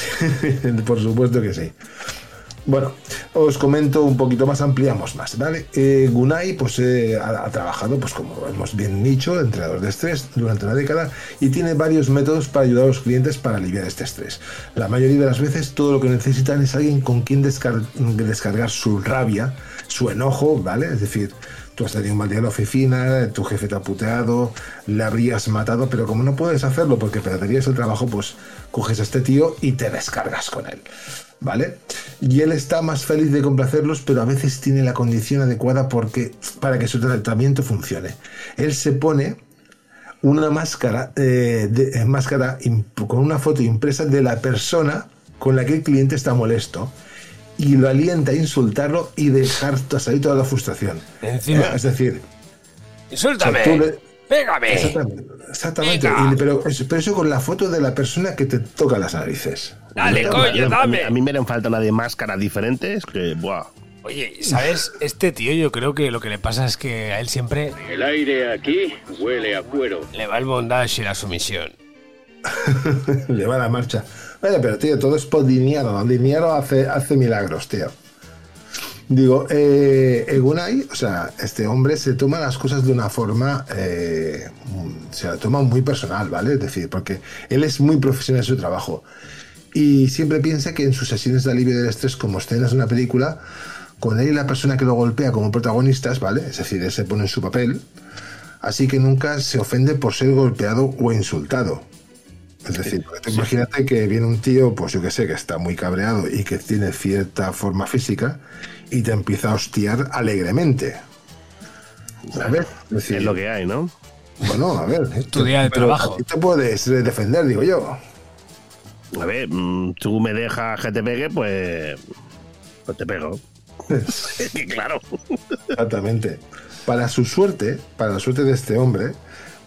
Por supuesto que sí. Bueno, os comento un poquito más, ampliamos más, ¿vale? Eh, Gunai pues, eh, ha, trabajado, pues como hemos bien dicho, entrenador de estrés durante una década y tiene varios métodos para ayudar a los clientes para aliviar este estrés. La mayoría de las veces todo lo que necesitan es alguien con quien descar- descargar su rabia, su enojo, ¿vale? Es decir, tú has tenido un mal día en la oficina, tu jefe te ha puteado, le habrías matado, pero como no puedes hacerlo porque perderías el trabajo, pues coges a este tío y te descargas con él. ¿Vale? Y él está más feliz de complacerlos, pero a veces tiene la condición adecuada porque, para que su tratamiento funcione. Él se pone una máscara, eh, de- eh, máscara con una foto impresa de la persona con la que el cliente está molesto y lo alienta a insultarlo y dejar salir toda la frustración. Encima. Eh, es decir, ¡Insúltame! o sea, tú le- ¡Pégame! Exactamente. exactamente. Venga. Y- pero, pero eso con la foto de la persona que te toca las narices. Dale, A mí- coño, dame. A mí me harían falta una de máscaras diferentes que, buah. Oye, ¿sabes? Este tío yo creo que lo que le pasa es que a él siempre El aire aquí huele a cuero. le va el bondage y la sumisión. Le va la marcha. Vaya, pero tío, todo es por dinero. El dinero hace, hace milagros, tío. Digo, eh, Egunai, o sea, este hombre se toma las cosas de una forma, eh, mm, se la toma muy personal, ¿vale? Es decir, porque él es muy profesional en su trabajo y siempre piensa que en sus sesiones de alivio del estrés, como escenas de una película, con él y la persona que lo golpea como protagonistas, ¿vale? Es decir, él se pone en su papel, así que nunca se ofende por ser golpeado o insultado. Es decir, porque tú imagínate que viene un tío, pues yo que sé, que está muy cabreado y que tiene cierta forma física y te empieza a hostiar alegremente. ¿Sabes? Es, Es lo que hay, ¿no? Bueno, a ver. Tu día de trabajo. te puedes defender, digo yo. A ver, mm, tú me dejas que te pegue, pues. Pues te pego. Claro. Exactamente. Para su suerte, para la suerte de este hombre,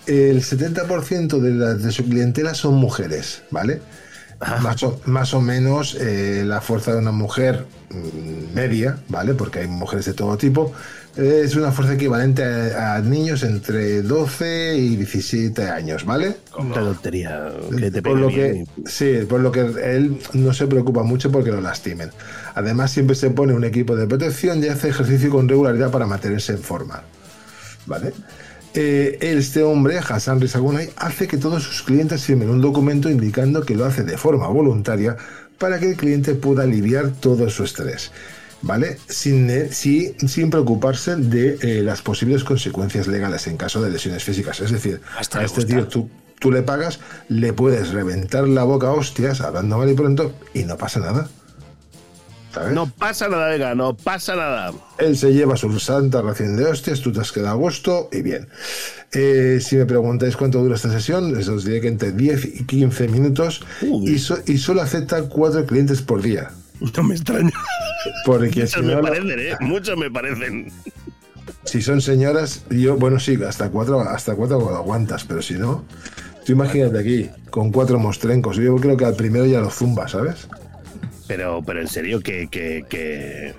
el 70% de, la- de su clientela son mujeres, ¿vale? Más o, más o menos eh, la fuerza de una mujer mm, media, ¿vale? Porque hay mujeres de todo tipo. Es una fuerza equivalente a, a niños entre 12 y 17 años, ¿vale? Qué tontería. Que te por lo bien. que sí por lo que él no se preocupa mucho porque lo lastimen además siempre se pone un equipo de protección y hace ejercicio con regularidad para mantenerse en forma vale Eh, este hombre Hassan Rizagunay hace que todos sus clientes firmen un documento indicando que lo hace de forma voluntaria para que el cliente pueda aliviar todo su estrés ¿Vale? Sin, eh, sí- sin preocuparse de eh, las posibles consecuencias legales en caso de lesiones físicas. Es decir, Hasta a este gusta. tío tú, tú le pagas, le puedes reventar la boca a hostias, hablando mal y pronto, y no pasa nada. ¿Sabes? No pasa nada, venga, no pasa nada. Él se lleva su santa ración de hostias, tú te has quedado a gusto y bien. Eh, si me preguntáis cuánto dura esta sesión, les os diré que entre 10 y 15 minutos y, so- y solo acepta cuatro clientes por día. No me extraña. Porque Muchos si, me no, parecen, ¿eh? Muchos me parecen. si son señoras, yo, bueno, sí, hasta cuatro, hasta cuatro aguantas, pero si no, tú imagínate aquí, con cuatro mostrencos. Yo creo que al primero ya lo zumba, ¿sabes? Pero, pero en serio, que, que, que,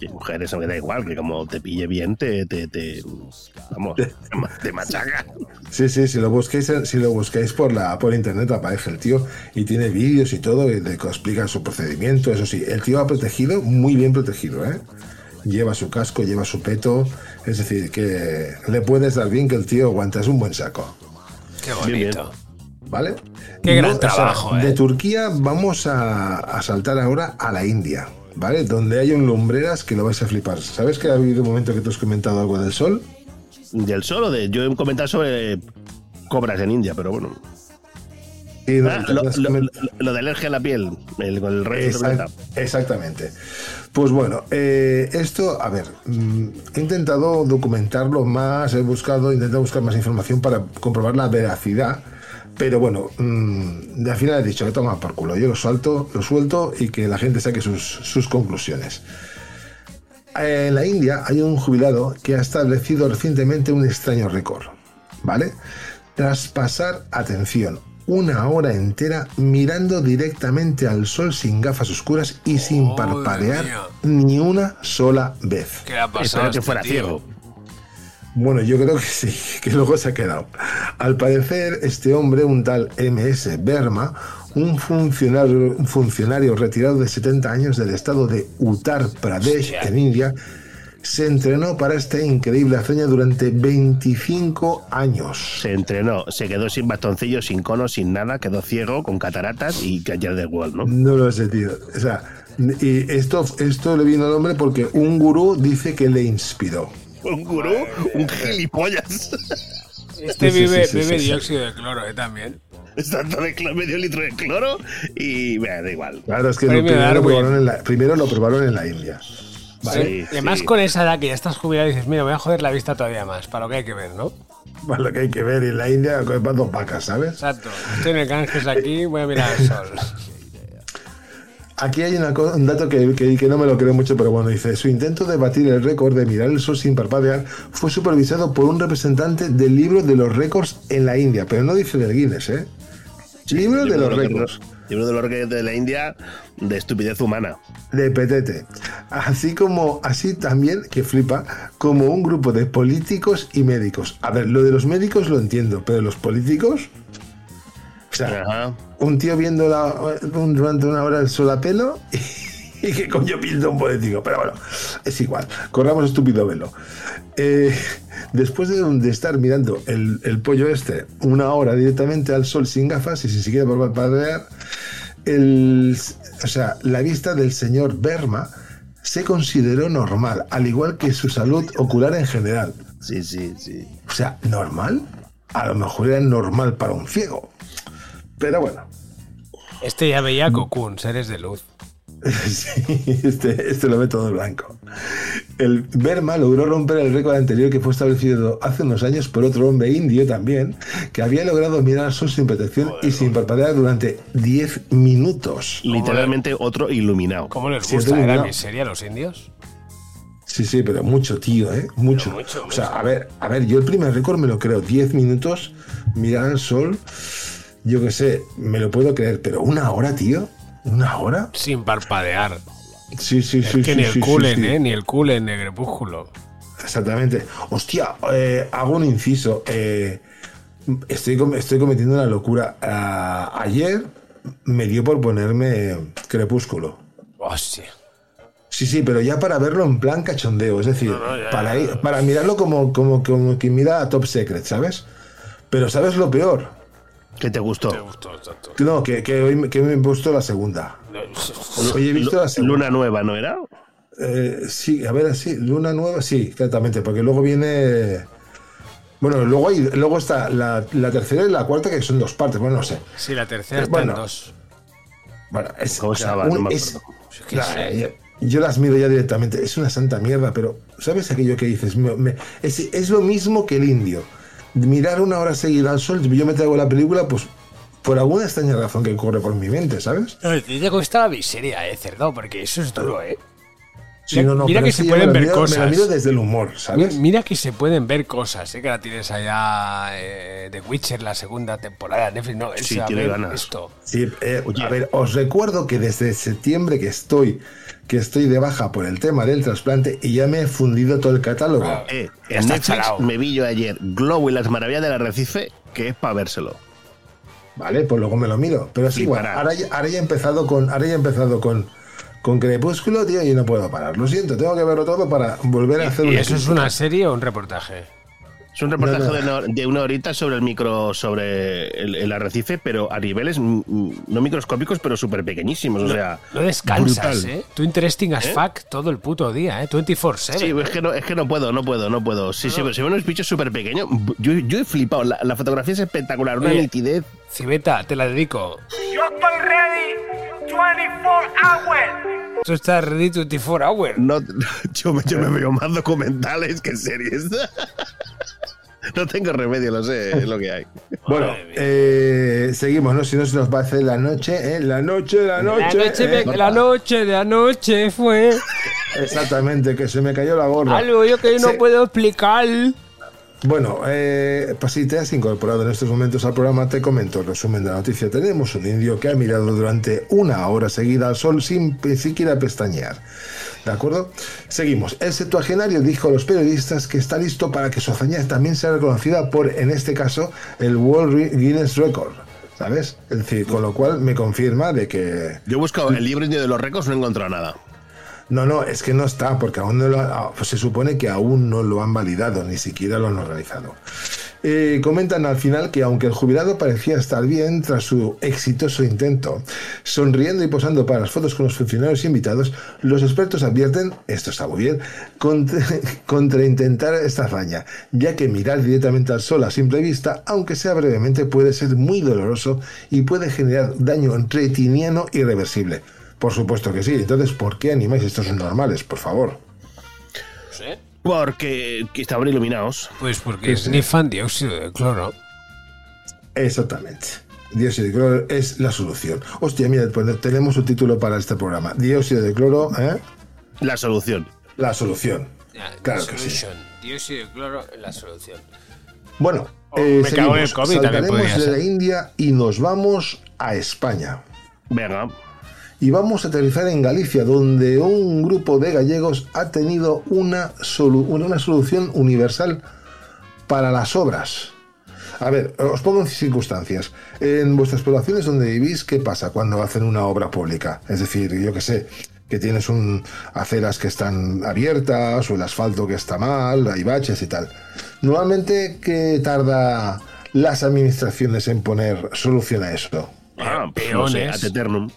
que mujeres, aunque da igual, que como te pille bien, te, te, te vamos, te ma- te machaca. Sí, sí, si lo busquéis, si lo buscáis por la por internet aparece el tío y tiene vídeos y todo y que explica su procedimiento. Eso sí, el tío ha protegido, muy bien protegido, ¿eh? Lleva su casco, lleva su peto, es decir, que le puedes dar bien que el tío aguanta, es un buen saco, Qué bonito. ¿vale? Qué gran o sea, trabajo, ¿eh? De Turquía vamos a, a saltar ahora a la India, ¿vale? Donde hay un lumbreras que lo vais a flipar. ¿Sabes que ha habido un momento que tú has comentado algo del sol? Del solo, de, yo he comentado sobre cobras en India, pero bueno. Sí, no, Ah, lo, de alergia a la piel, el, con el resto Exact- exactamente. Pues bueno, eh, esto, a ver, mm, he intentado documentarlo más, he buscado, he intentado buscar más información para comprobar la veracidad, pero bueno, mm, al final he dicho que toma por culo, yo lo suelto, lo suelto y que la gente saque sus, sus conclusiones. En la India hay un jubilado que ha establecido recientemente un extraño récord, ¿vale? Tras pasar, atención, una hora entera mirando directamente al sol sin gafas oscuras y sin parpadear ni una sola vez. ¿Qué ha pasado? Espero que este fuera tío? ciego. Bueno, yo creo que sí, que luego se ha quedado. Al parecer, este hombre, un tal MS Berma, un funcionario, un funcionario retirado de 70 años del estado de Uttar Pradesh, en India, se entrenó para esta increíble hazaña durante 25 años. Se entrenó, se quedó sin bastoncillo, sin cono, sin nada, quedó ciego, con cataratas y callar de wall, ¿no? No lo sé, tío. O sea, y esto, esto le vino al hombre porque un gurú dice que le inspiró. Un gurú, un gilipollas. Este vive, sí, sí, vive sí. dióxido de cloro, ¿eh? También. Tanto de cloro, medio litro de cloro y bueno, da igual. Claro, es que Premio primero, lo probaron en la, primero lo probaron en la India. Vale. Sí, y además con esa edad que ya estás jubilado dices, mira, voy a joder la vista todavía más, para lo que hay que ver, ¿no? Para lo que hay que ver en la India con dos vacas, ¿sabes? Exacto. Estoy en el Ganges aquí, voy a mirar el sol. Aquí hay una un dato que, que- que no me lo creo mucho, pero bueno, dice, su intento de batir el récord de mirar el sol sin parpadear fue supervisado por un representante del libro de los récords en la India, pero no dice del Guinness, ¿eh? libro de los récords. Libro de los récords de la India de estupidez humana. de petete. Así como, así también, que flipa, como un grupo de políticos y médicos. A ver, lo de los médicos lo entiendo, pero los políticos. O sea, un tío viendo la- un- durante una hora el sol a pelo y que coño pinta un político. Pero bueno, es igual. Corramos estúpido velo. Eh, después de, de estar mirando el, el pollo este una hora directamente al sol sin gafas y sin siquiera parpadear, el, o sea, la vista del señor Berma se consideró normal, al igual que su salud ocular en general. Sí, sí, sí. O sea, ¿normal? A lo mejor era normal para un ciego. Pero bueno, Este ya veía Cocoon, seres de luz. Sí, este, este lo ve todo blanco. El Berma logró romper el récord anterior que fue establecido hace unos años por otro hombre indio también, que había logrado mirar al sol sin protección y sin parpadear durante 10 minutos. Literalmente otro iluminado. ¿Cómo les Sí, gusta eh, la miseria a los indios? Sí, sí, pero mucho, tío, ¿eh? Mucho. o sea, a ver, a ver, yo el primer récord me lo creo. 10 minutos, mirar al sol, yo qué sé, me lo puedo creer, pero una hora, tío. ¿Una hora? Sin parpadear. Sí, sí, Es sí. que sí, ni el sí, culen, sí. ¿eh? Ni el culen de Crepúsculo. Exactamente. Hostia, eh, hago un inciso. eh, estoy, com- estoy cometiendo una locura. Ah, ayer me dio por ponerme Crepúsculo. Hostia. Sí, sí, pero ya para verlo en plan cachondeo. Es decir, ya, para, ir- para mirarlo como, como, como quien mira a Top Secret, ¿sabes? Pero ¿sabes lo peor? ¿Qué te gustó? Que No, que, que hoy me- que me puesto la segunda. Hoy he visto la segunda. Luna nueva, ¿no era? Eh, sí, a ver, sí, Luna Nueva, sí, exactamente, porque luego viene. Bueno, luego hay, luego está la, la tercera y la cuarta, que son dos partes, bueno, no sé. Sí, la tercera Eh, está bueno. en dos. Bueno, es, ¿Cómo o sea, se llama? No es- la- yo, yo las miro ya directamente, es una santa mierda, pero ¿sabes aquello que dices? Me- me- es, es lo mismo que el indio. Mirar una hora seguida al sol, yo me traigo la película, pues por alguna extraña razón que corre por mi mente, ¿sabes? No, te cuesta la miseria, eh, cerdo, porque eso es duro, eh. Sí, Mira, no, no, mira pero que se pueden me ver miro- Me cosas. lo miro desde el humor, ¿sabes? Mi- Mira que se pueden ver cosas, ¿eh? que la tienes allá eh, de Witcher, la segunda temporada de Netflix. No, Sí, tiene ver ganas. Esto. Sí, eh, a ver, os recuerdo que desde septiembre que estoy que estoy de baja por el tema del trasplante y ya me he fundido todo el catálogo. Eh, en Netflix chalao. me vi yo ayer Globo y las maravillas del arrecife, que es para vérselo. Vale, pues luego me lo miro. Pero es Sí, igual. para. Ahora ya, ahora ya he empezado con. Ahora ya he empezado con. Con Crepúsculo, tío, y no puedo parar. Lo siento, tengo que verlo todo para volver a hacer ¿Y una eso es una serie o un reportaje? Es un reportaje No, no. De, una, de una horita sobre el micro, sobre el, el arrecife, pero a niveles no microscópicos, pero súper pequeñísimos. o sea, No descansas, brutal. ¿eh? Tú interesting as ¿Eh? fuck todo el puto día, ¿eh? 24-7. Sí, es que, no, es que no puedo, no puedo, no puedo. Sí, sí, se ven unos bichos súper pequeños. Yo, yo he flipado. La, la fotografía es espectacular, una Oye. nitidez. Cibeta, te la dedico. Yo estoy ready 24 hours. Tú estás ready 24 hours. No, yo, me- yo me veo más documentales que series. No tengo remedio, lo sé, es lo que hay. Bueno, eh, seguimos, ¿no? Si no se nos va a hacer la noche, ¿eh? La noche, la noche. la, noche ¿eh? me- la noche de anoche fue Exactamente, que se me cayó la gorra. algo yo que no Sí. puedo explicar. Bueno, eh, pues si te has incorporado en estos momentos al programa, te comento el resumen de la noticia. Tenemos un indio que ha mirado durante una hora seguida al sol sin siquiera pestañear. ¿De acuerdo? Seguimos. El septuagenario dijo a los periodistas que está listo para que su hazaña también sea reconocida por, en este caso, el World Guinness Record. ¿Sabes? Es decir, con lo cual me confirma de que... Yo he buscado el libro indio de los récords, no he encontrado nada. No, no, es que no está, porque aún no lo ha- pues se supone que aún no lo han validado, ni siquiera lo han organizado. Eh, comentan al final que aunque el jubilado parecía estar bien tras su exitoso intento, sonriendo y posando para las fotos con los funcionarios invitados, los expertos advierten, esto está muy bien, contra, contra intentar esta hazaña, ya que mirar directamente al sol a simple vista, aunque sea brevemente, puede ser muy doloroso y puede generar daño retiniano irreversible. Por supuesto que sí. Entonces, ¿por qué animáis estos normales, por favor? Porque que estaban iluminados. Pues porque snifan dióxido de cloro. Exactamente. Dióxido de cloro es la solución. Hostia, mira, pues tenemos un título para este programa. Dióxido de cloro, ¿eh? La solución. La solución. Claro que sí. Dióxido de cloro es la solución. Bueno, Oh, eh, me cago en el seguimos. COVID, también Saltaremos podría de la India y nos vamos a España. Venga. Y vamos a aterrizar en Galicia, donde un grupo de gallegos ha tenido una, solu- una solución universal para las obras. A ver, os pongo en circunstancias. En vuestras poblaciones donde vivís, ¿qué pasa cuando hacen una obra pública? Es decir, yo qué sé, que tienes un aceras que están abiertas o el asfalto que está mal, hay baches y tal. Normalmente, ¿qué tarda las administraciones en poner solución a eso? Ah, pues no sé, Peones. ad eternum.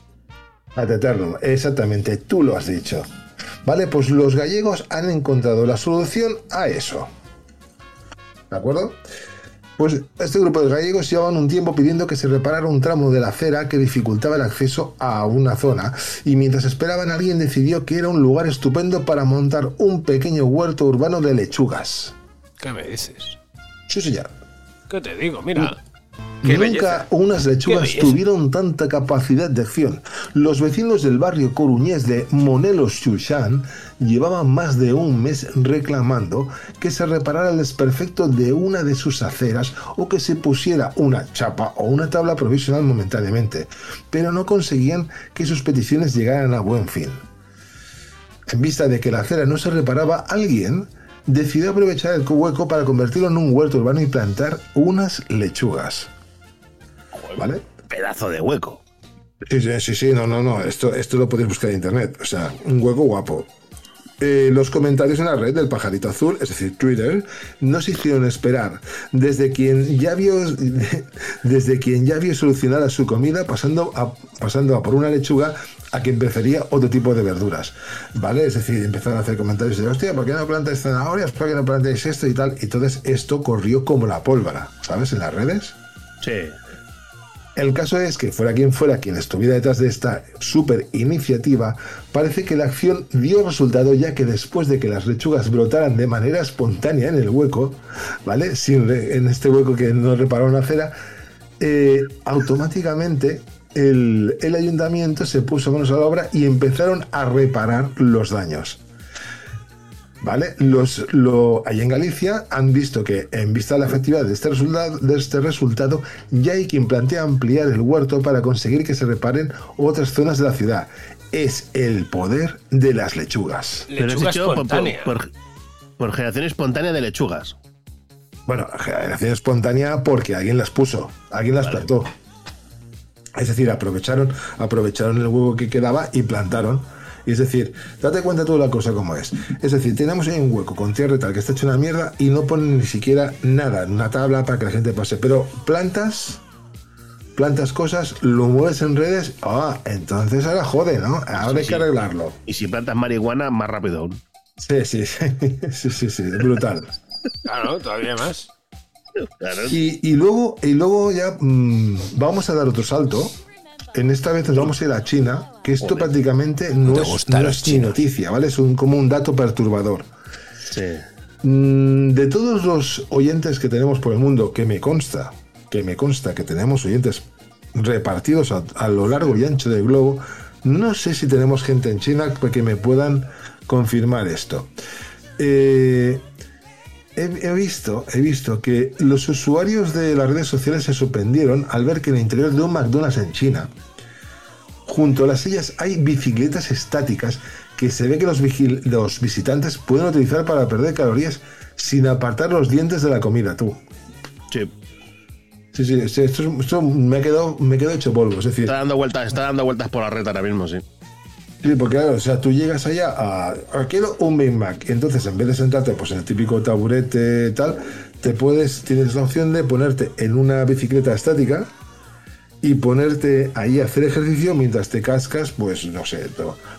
Ad eternum, exactamente, tú lo has dicho. Vale, pues los gallegos han encontrado la solución a eso. ¿De acuerdo? Pues este grupo de gallegos llevaban un tiempo pidiendo que se reparara un tramo de la acera que dificultaba el acceso a una zona y mientras esperaban alguien decidió que era un lugar estupendo para montar un pequeño huerto urbano de lechugas. ¿Qué me dices? Sí, señor. ¿Qué te digo? Mira. Nunca belleza. unas lechugas tuvieron tanta capacidad de acción. Los vecinos del barrio coruñés de Monelos Xuxán llevaban más de un mes reclamando que se reparara el desperfecto de una de sus aceras o que se pusiera una chapa o una tabla provisional momentáneamente, pero no conseguían que sus peticiones llegaran a buen fin. En vista de que la acera no se reparaba, alguien decidió aprovechar el hueco para convertirlo en un huerto urbano y plantar unas lechugas. ¿Vale? Pedazo de hueco. Sí, sí, sí, no, no, no, esto, esto lo podéis buscar en internet, o sea, un hueco guapo. Eh, los comentarios en la red del pajarito azul, es decir, Twitter, no se hicieron esperar. Desde quien ya vio, desde quien ya vio solucionada su comida, pasando a, pasando a por una lechuga, a quien prefería otro tipo de verduras. ¿Vale? Es decir, empezaron a hacer comentarios de, hostia, ¿por qué no plantáis zanahorias? ¿Por qué no plantáis esto y tal? Y entonces esto corrió como la pólvora, ¿sabes? En las redes. Sí. El caso es que fuera quien fuera quien estuviera detrás de esta super iniciativa, parece que la acción dio resultado ya que después de que las lechugas brotaran de manera espontánea en el hueco, ¿vale? En este hueco que no reparó una acera, eh, automáticamente el ayuntamiento se puso manos a la obra y empezaron a reparar los daños. ¿Vale? Los, lo, ahí en Galicia han visto que en vista de la efectividad de este, resultado, de este resultado, ya hay quien plantea ampliar el huerto para conseguir que se reparen otras zonas de la ciudad. Es el poder de las lechugas. Pero es hecho por, por- por- por generación espontánea de lechugas. Bueno, generación espontánea porque alguien las puso, alguien las plantó. Es decir, aprovecharon, aprovecharon el huevo que quedaba y plantaron. Y es decir, date cuenta tú de la cosa como es. Es decir, tenemos ahí un hueco con tierra y tal que está hecho una mierda y no ponen ni siquiera nada, una tabla para que la gente pase. Pero plantas, plantas cosas, lo mueves en redes, ah, entonces ahora jode, ¿no? Ahora hay que sí. arreglarlo. Y si plantas marihuana, más rápido aún. Sí, sí, sí, sí, sí, sí, brutal. Claro, todavía más. Y, y luego, y luego ya mm, vamos a dar otro salto. En esta vez nos vamos a ir a China, que esto prácticamente no es, no es ni noticia, ¿vale? Es un, como un dato perturbador. Mm, De todos los oyentes que tenemos por el mundo, que me consta, que me consta que tenemos oyentes repartidos a, a lo largo y ancho del globo, no sé si tenemos gente en China que me puedan confirmar esto. Eh, He, he visto, he visto que los usuarios de las redes sociales se sorprendieron al ver que en el interior de un McDonald's en China, junto a las sillas hay bicicletas estáticas que se ve que los, visitantes pueden utilizar para perder calorías sin apartar los dientes de la comida, tú. Sí. Sí, sí, sí, esto, es- esto me ha quedado, me quedado hecho polvo. Es decir, Está dando vueltas, está dando vueltas por la red ahora mismo, sí. Sí, porque claro, o sea, tú llegas allá a, a quiero un Big Mac, entonces en vez de sentarte pues en el típico taburete tal, te puedes, tienes la opción de ponerte en una bicicleta estática y ponerte ahí a hacer ejercicio mientras te cascas, pues no sé,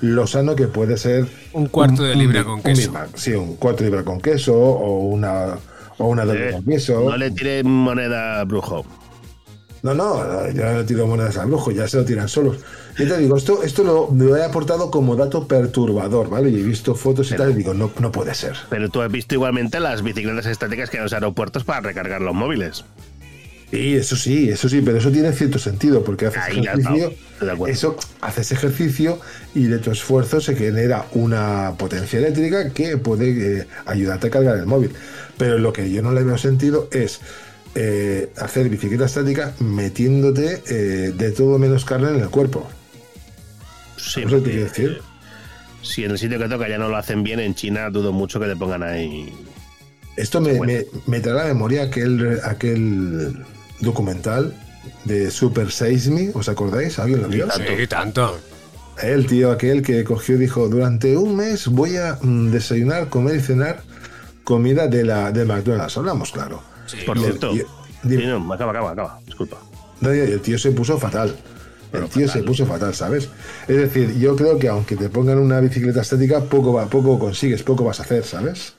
lo sano que puede ser Un cuarto de libra con un queso. Big Mac, sí, un cuarto de libra con queso o una o una doble Eh, con queso. No le tiren moneda a brujo. No, no, ya no tiro monedas al brujo, ya se lo tiran solos. Y te digo, esto, esto lo, lo he aportado como dato perturbador, ¿vale? Y he visto fotos y tal, y digo, no, no puede ser. Pero tú has visto igualmente las bicicletas estáticas que hay en los aeropuertos para recargar los móviles. Sí, eso sí, eso sí, pero eso tiene cierto sentido, porque haces Ahí ejercicio, eso, haces ejercicio y de tu esfuerzo se genera una potencia eléctrica que puede eh, ayudarte a cargar el móvil. Pero lo que yo no le veo sentido es eh, hacer bicicleta estática metiéndote eh, de todo menos carne en el cuerpo. Sí, ¿Sabes lo que porque- quiero decir? Si en el sitio que toca ya no lo hacen bien, en China dudo mucho que te pongan ahí. Esto me, me, me trae a la memoria aquel, aquel documental de Super Size Me, ¿os acordáis? ¿Alguien lo vio? Sí, tanto. El tío aquel que cogió y dijo, durante un mes voy a mm, desayunar, comer y cenar comida de la de McDonald's. Hablamos, claro. Por cierto. Sí, no, acaba, acaba, acaba. Disculpa. no, el tío se puso fatal. El tío se puso fatal, ¿sabes? Es decir, yo creo que aunque te pongan una bicicleta estática, poco, va, poco consigues, poco vas a hacer, ¿sabes?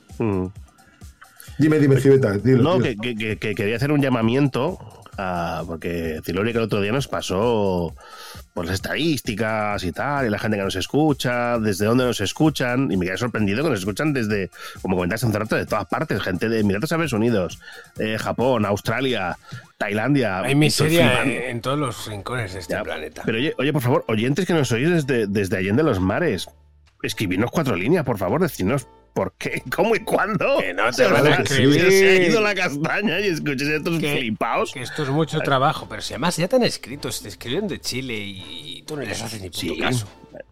Dime, dime, Civeta, dilo, No, dilo. que, que- que- que quería hacer un llamamiento a- porque Ciloria que el otro día nos pasó por las estadísticas y tal, y la gente que nos escucha, desde dónde nos escuchan, y me quedé sorprendido que nos escuchan desde, como comentaste hace rato, de todas partes, gente de Emiratos Árabes Unidos, eh, Japón, Australia, Tailandia. Hay miseria en todos los rincones de este planeta. Pero oye, oye, por favor, oyentes que nos oís desde, desde Allende los Mares, escribidnos cuatro líneas, por favor, decidnos por qué, cómo y cuándo. Que no te Se van a escribir. Se ha ido la castaña y escuches estos Que- flipaos. Que esto es mucho trabajo, pero si además ya te han escrito, si te escriben de Chile y tú no les haces ni puto caso.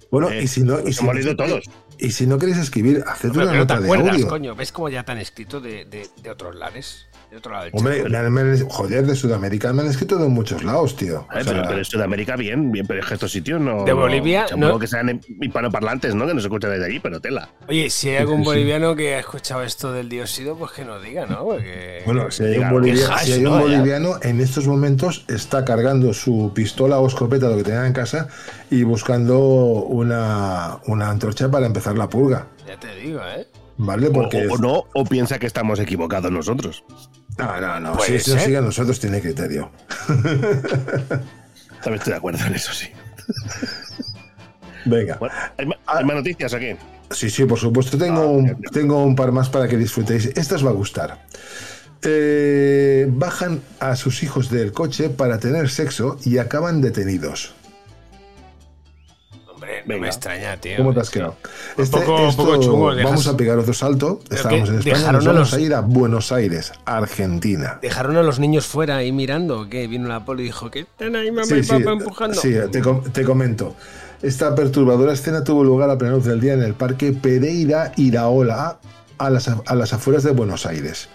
Bueno, Eh, y si no, y si hemos no- leído todos. Y si no queréis escribir, haced una te nota de audio. coño. ¿Ves cómo ya te han escrito de, de, de otros lares? De otro lado del Hombre, me han- joder, de Sudamérica me han escrito de muchos lados, tío. Ay, O sea, pero, pero en Sudamérica bien, bien, pero es que estos sitios no. De no- Bolivia, supongo no. que sean hispanoparlantes, ¿no? Que nos escuchan desde allí, pero tela. Oye, si hay algún sí, sí. boliviano que ha escuchado esto del dióxido, pues que nos diga, ¿no? Porque... Bueno, si hay un, Diga, bolivia- qué hash, si hay un ¿no? Ya. boliviano en estos momentos está cargando su pistola o escopeta, lo que tenga en casa, y buscando una, una antorcha para empezar la purga. Ya te digo, ¿eh? ¿Vale? Porque. O, o no, o piensa que estamos equivocados nosotros. No, no, no. Si, ser. sigue a nosotros, tiene criterio. También estoy de acuerdo en eso, sí. Venga. Bueno, ¿hay, más noticias aquí? Sí, sí, por supuesto. Tengo, un, tengo un par más para que disfrutéis. Esta os va a gustar. Eh, bajan a sus hijos del coche para tener sexo y acaban detenidos. Hombre, no me extraña, tío. ¿Cómo te has quedado? Este, Un poco- un poco chungo, dejas- vamos a pegar otro salto. Estábamos que en España, dejaron nos a vamos los- a ir a Buenos Aires, Argentina. ¿Dejaron a los niños fuera ahí mirando o qué? Vino la poli y dijo que están ahí mamá Sí, y sí, papá empujando. sí, te, com- te comento. Esta perturbadora escena tuvo lugar a plena luz del día en el parque Pereira Iraola, a las, a- a las afueras de Buenos Aires.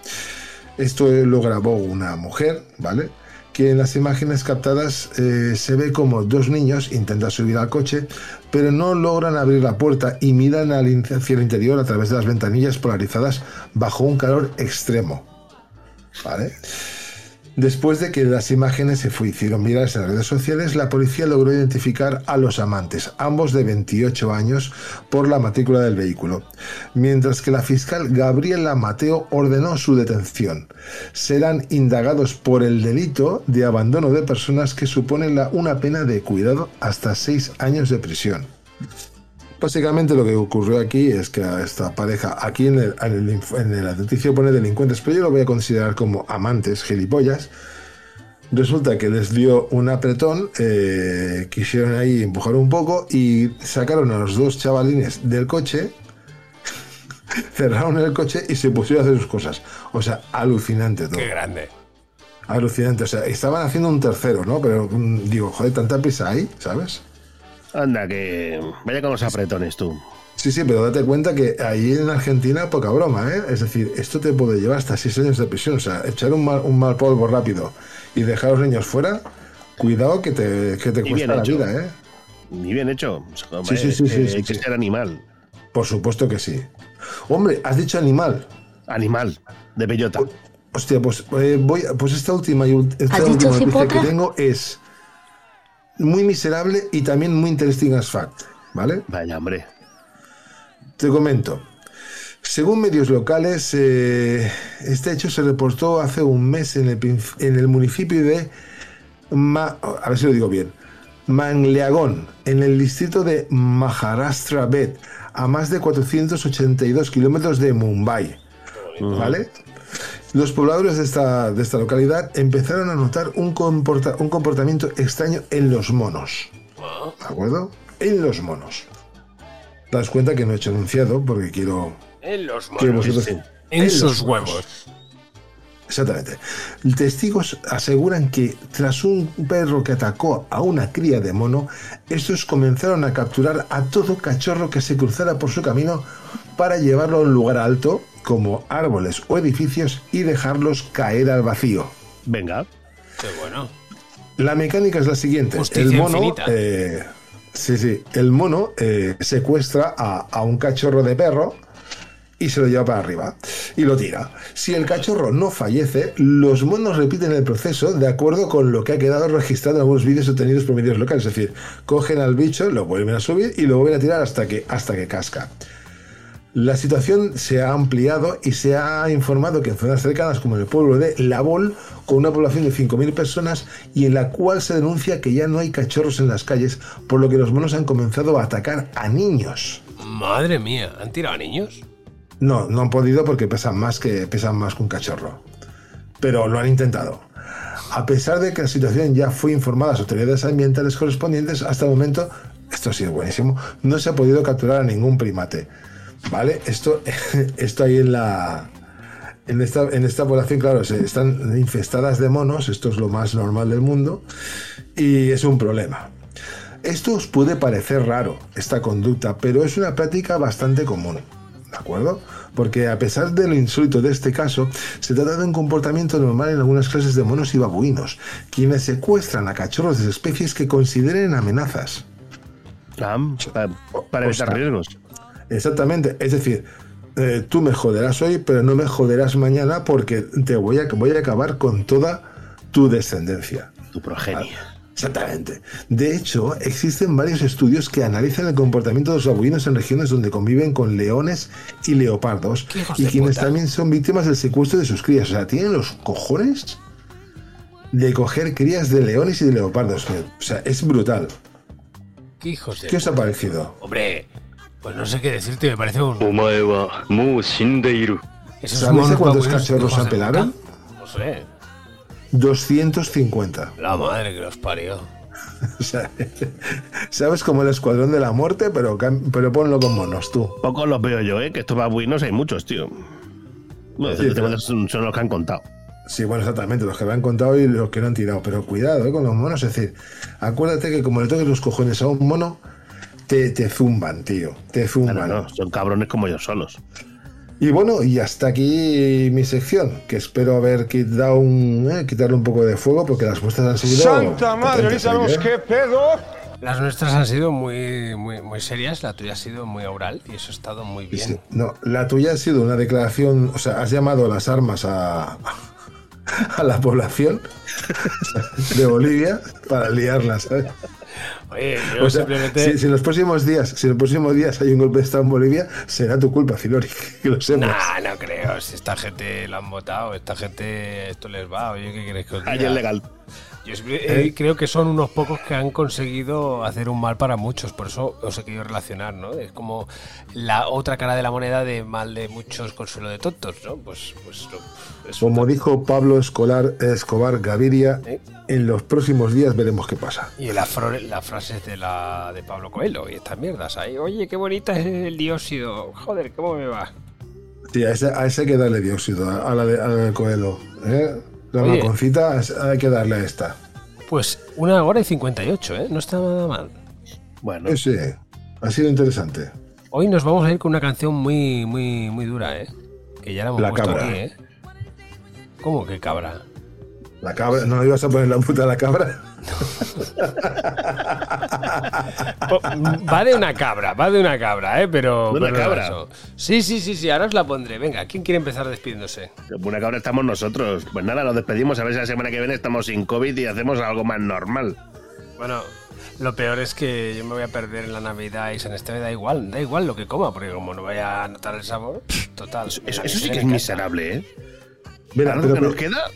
Esto lo grabó una mujer, ¿vale? Que en las imágenes captadas eh, se ve como dos niños intentan subir al coche, pero no logran abrir la puerta y miran hacia el interior a través de las ventanillas polarizadas bajo un calor extremo. Después de que las imágenes se hicieron virales en las redes sociales, la policía logró identificar a los amantes, ambos de 28 años, por la matrícula del vehículo, mientras que la fiscal Gabriela Mateo ordenó su detención. Serán indagados por el delito de abandono de personas que supone una pena de cuidado hasta seis años de prisión. Básicamente lo que ocurrió aquí es que a esta pareja, aquí en el, en el en el pone delincuentes, pero yo lo voy a considerar como amantes, gilipollas. Resulta que les dio un apretón, eh, quisieron ahí empujar un poco y sacaron a los dos chavalines del coche, cerraron el coche y se pusieron a hacer sus cosas. O sea, alucinante todo. Qué grande. Alucinante. O sea, estaban haciendo un tercero, ¿no? Pero mm, digo, joder, tanta prisa ahí, ¿sabes? Anda, que vaya con los apretones tú. Sí, sí, pero date cuenta que ahí en Argentina poca broma, ¿eh? Es decir, esto te puede llevar hasta seis años de prisión. O sea, echar un mal, un mal polvo rápido y dejar a los niños fuera, cuidado que te, que te cuesta la hecho. vida, ¿eh? Ni bien hecho. Sí, sí, sí, Eh, sí, sí, Hay que sí. ser animal. Por supuesto que sí. Hombre, has dicho animal. Animal, de bellota. Hostia, pues eh, voy, pues esta última, y esta ¿Has última noticia que tengo es muy miserable y también muy interesting as fact, ¿vale? Vaya, hombre. Te comento. Según medios locales, eh, este hecho se reportó hace un mes en el, en el municipio de Ma- a ver si lo digo bien, Mangleagón, en el distrito de Maharashtra Bet, a más de 482 kilómetros de Mumbai. ¿Vale? Los pobladores de esta, de esta localidad empezaron a notar un, comporta- un comportamiento extraño en los monos. ¿De acuerdo? En los monos. Daos cuenta que no he hecho anunciado porque quiero En los monos. vosotros- En en sus los huevos. Exactamente. Testigos aseguran que tras un perro que atacó a una cría de mono, estos comenzaron a capturar a todo cachorro que se cruzara por su camino para llevarlo a un lugar alto, como árboles o edificios, y dejarlos caer al vacío. Venga. Qué bueno. La mecánica es la siguiente. Justicia el mono, eh, sí, sí, el mono eh, secuestra a, a un cachorro de perro y se lo lleva para arriba y lo tira. Si el cachorro no fallece, los monos repiten el proceso de acuerdo con lo que ha quedado registrado en algunos vídeos obtenidos por medios locales. Es decir, cogen al bicho, lo vuelven a subir y lo vuelven a tirar hasta que, hasta que casca. La situación se ha ampliado y se ha informado que en zonas cercanas como en el pueblo de La Bol, con una población de 5.000 personas y en la cual se denuncia que ya no hay cachorros en las calles, por lo que los monos han comenzado a atacar a niños. Madre mía, ¿han tirado a niños? No, no han podido porque pesan más que pesan más que un cachorro. Pero lo han intentado. A pesar de que la situación ya fue informada a las autoridades ambientales correspondientes, hasta el momento, esto ha sido buenísimo, no se ha podido capturar a ningún primate. ¿Vale? Esto, esto ahí en la. En esta, en esta población, claro, se están infestadas de monos, esto es lo más normal del mundo, y es un problema. Esto os puede parecer raro, esta conducta, pero es una práctica bastante común. ¿De acuerdo? Porque a pesar de lo insólito de este caso, se trata de un comportamiento normal en algunas clases de monos y babuinos, quienes secuestran a cachorros de especies que consideren amenazas. Para, para evitar riesgos. Exactamente, es decir, eh, tú me joderás hoy, pero no me joderás mañana porque te voy a, voy a acabar con toda tu descendencia. Tu progenie. Exactamente. De hecho, existen varios estudios que analizan el comportamiento de los babuinos en regiones donde conviven con leones y leopardos y quienes puta. también son víctimas del secuestro de sus crías. O sea, tienen los cojones de coger crías de leones y de leopardos. O sea, es brutal. ¿Qué hijos de ¿Qué os ha parecido? Hombre, pues no sé qué decirte, me parece un. Esos ¿Sabéis monos a cuántos babuinos, cachorros apelaron? No sé. 250. La madre que los parió. O sea, ¿Sabes como el escuadrón de la muerte? Pero, pero ponlo con monos, tú. Poco los veo yo, ¿eh? Que estos babuinos hay muchos, tío. Bueno, Sí, pero- son los que han contado. Sí, bueno, exactamente, los que me han contado y los que no han tirado. Pero cuidado ¿eh? con los monos, es decir, acuérdate que como le toques los cojones a un mono, te, te zumban, tío. Te zumban. Claro, no, son cabrones como ellos solos. Y bueno, y hasta aquí mi sección, que espero haber quitado un, eh, quitarle un poco de fuego porque las vuestras han sido. Santa madre, ahorita ¿eh? qué pedo. Las nuestras han sido muy, muy, muy serias, la tuya ha sido muy oral y eso ha estado muy bien. Sí, No, la tuya ha sido una declaración, o sea, has llamado a las armas a, a la población de Bolivia para liarlas, ¿sabes? Oye, yo O sea, simplemente. si, si en los próximos días, si en los próximos días hay un golpe de Estado en Bolivia, será tu culpa, Filori, que lo sepas. Nah, no creo. Si esta gente la han votado, esta gente esto les va. Oye, ¿qué queréis que os diga? Ahí es legal. Yo siempre- eh, creo que son unos pocos que han conseguido hacer un mal para muchos, por eso os he querido relacionar, ¿no? Es como la otra cara de la moneda de mal de muchos, consuelo de tontos, ¿no? Pues, pues es Como dijo Pablo Escolar, Escobar Gaviria, en los próximos días veremos qué pasa. Y la, fro- la frase de la de Pablo Coelho y estas mierdas ahí. Oye, qué bonita es el dióxido. Joder, ¿cómo me va? Sí, a ese, a ese hay que darle dióxido, a la de, a la de Coelho. ¿eh? La Oye. maconcita hay que darle a esta. Pues una hora y 58, ¿eh? No está nada mal. Bueno. Ese ha sido interesante. Hoy nos vamos a ir con una canción muy, muy, muy dura, ¿eh? Que ya la hemos La puesto cabra. aquí, ¿eh? ¿Cómo que cabra? La cabra, ¿no ibas a poner la puta a la cabra? Va de una cabra, va de una cabra, ¿eh? Pero. ¿De una pero cabra? eso. Sí, sí, sí, sí, ahora os la pondré. Venga, ¿quién quiere empezar despidiéndose? Buena cabra estamos nosotros. Pues nada, nos despedimos. A ver si la semana que viene estamos sin COVID y hacemos algo más normal. Bueno, lo peor es que yo me voy a perder en la Navidad y San Esteban da igual, da igual lo que coma, porque como no vaya a notar el sabor, total. Eso, eso sí que es miserable, ¿eh? Mira, pero, que nos queda.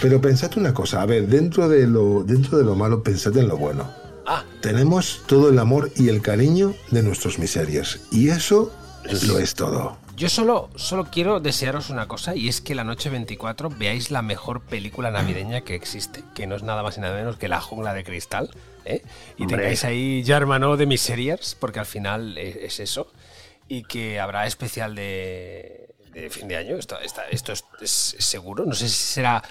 pero pensad una cosa, a ver, dentro de lo, dentro de lo malo, pensad en lo bueno. Ah. Tenemos todo el amor y el cariño de nuestros miserias. Y eso lo es todo. Yo solo, solo quiero desearos una cosa y es que la noche 24 veáis la mejor película navideña que existe, que no es nada más y nada menos que La Jungla de Cristal, ¿eh? Y Hombre. tengáis ahí ya hermano de miserias, porque al final es, es eso, y que habrá especial de, de fin de año, esto, esta- esto es, es seguro, no sé si será...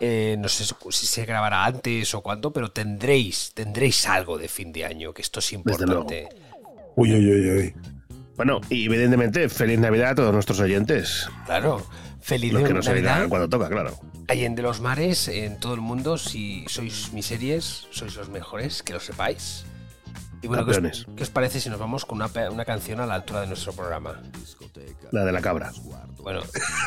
eh, no sé si se grabará antes o cuándo, pero tendréis, tendréis algo de fin de año, que esto es importante. Uy, uy, uy, uy. Bueno, y evidentemente, feliz Navidad a todos nuestros oyentes. Claro, feliz Los que nos Navidad. cuando toca, claro. Allende los mares, en todo el mundo, si sois miserias, sois los mejores, que lo sepáis. Y bueno, ¿qué os, Campeones. qué os parece si nos vamos con una, canción a la altura de nuestro programa? La de la cabra. Bueno,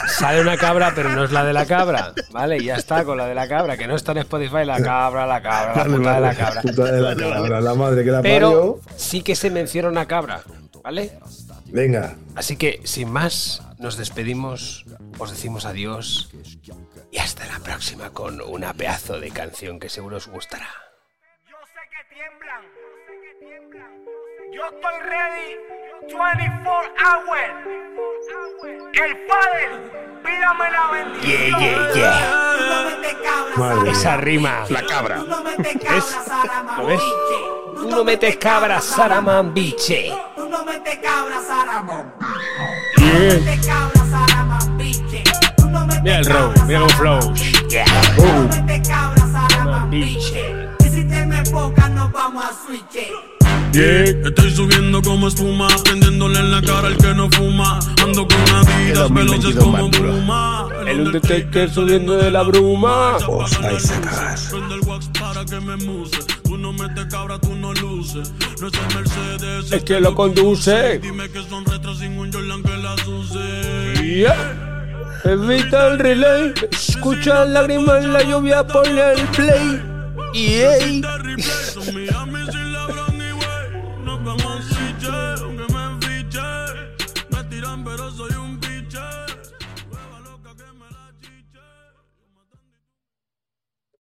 sale una cabra, pero no es la de la cabra, ¿vale? Y ya está con la de la cabra, que no está en Spotify, la cabra, la cabra, la puta de la cabra. puta de la cabra, la madre que la Pero parió. sí que se menciona una cabra, ¿vale? Venga, Así que, sin más, nos despedimos, os decimos adiós y hasta la próxima con una pedazo de canción que seguro os gustará. Yo estoy ready 24 hours. El Padre, pídame la bendición. Yeah, yeah, yeah. Madre Esa rima. La cabra. ¿Ves? ¿Lo ves? Tú no metes cabra, Saraman, biche. Tú no metes cabra, Saramón. Mira el row, mira cómo flow. Yeah. No metes cabra, Saramón, biche. Y si te me enfocas, nos vamos a switch. Yeah, estoy subiendo como espuma, prendiéndole en la cara al que no fuma. Ando con adidas veloces como Puma. El Undertaker subiendo de la bruma. os vais a cagar. Prende el wax para que me muse. Tú no metes cabra, tú no luces. No es el Mercedes, Es que lo conduce. Dime que son retros sin un Jordan que las use. Yeah. Evita el relay. Escucha lágrimas en la lluvia, ponle el play. Yeah.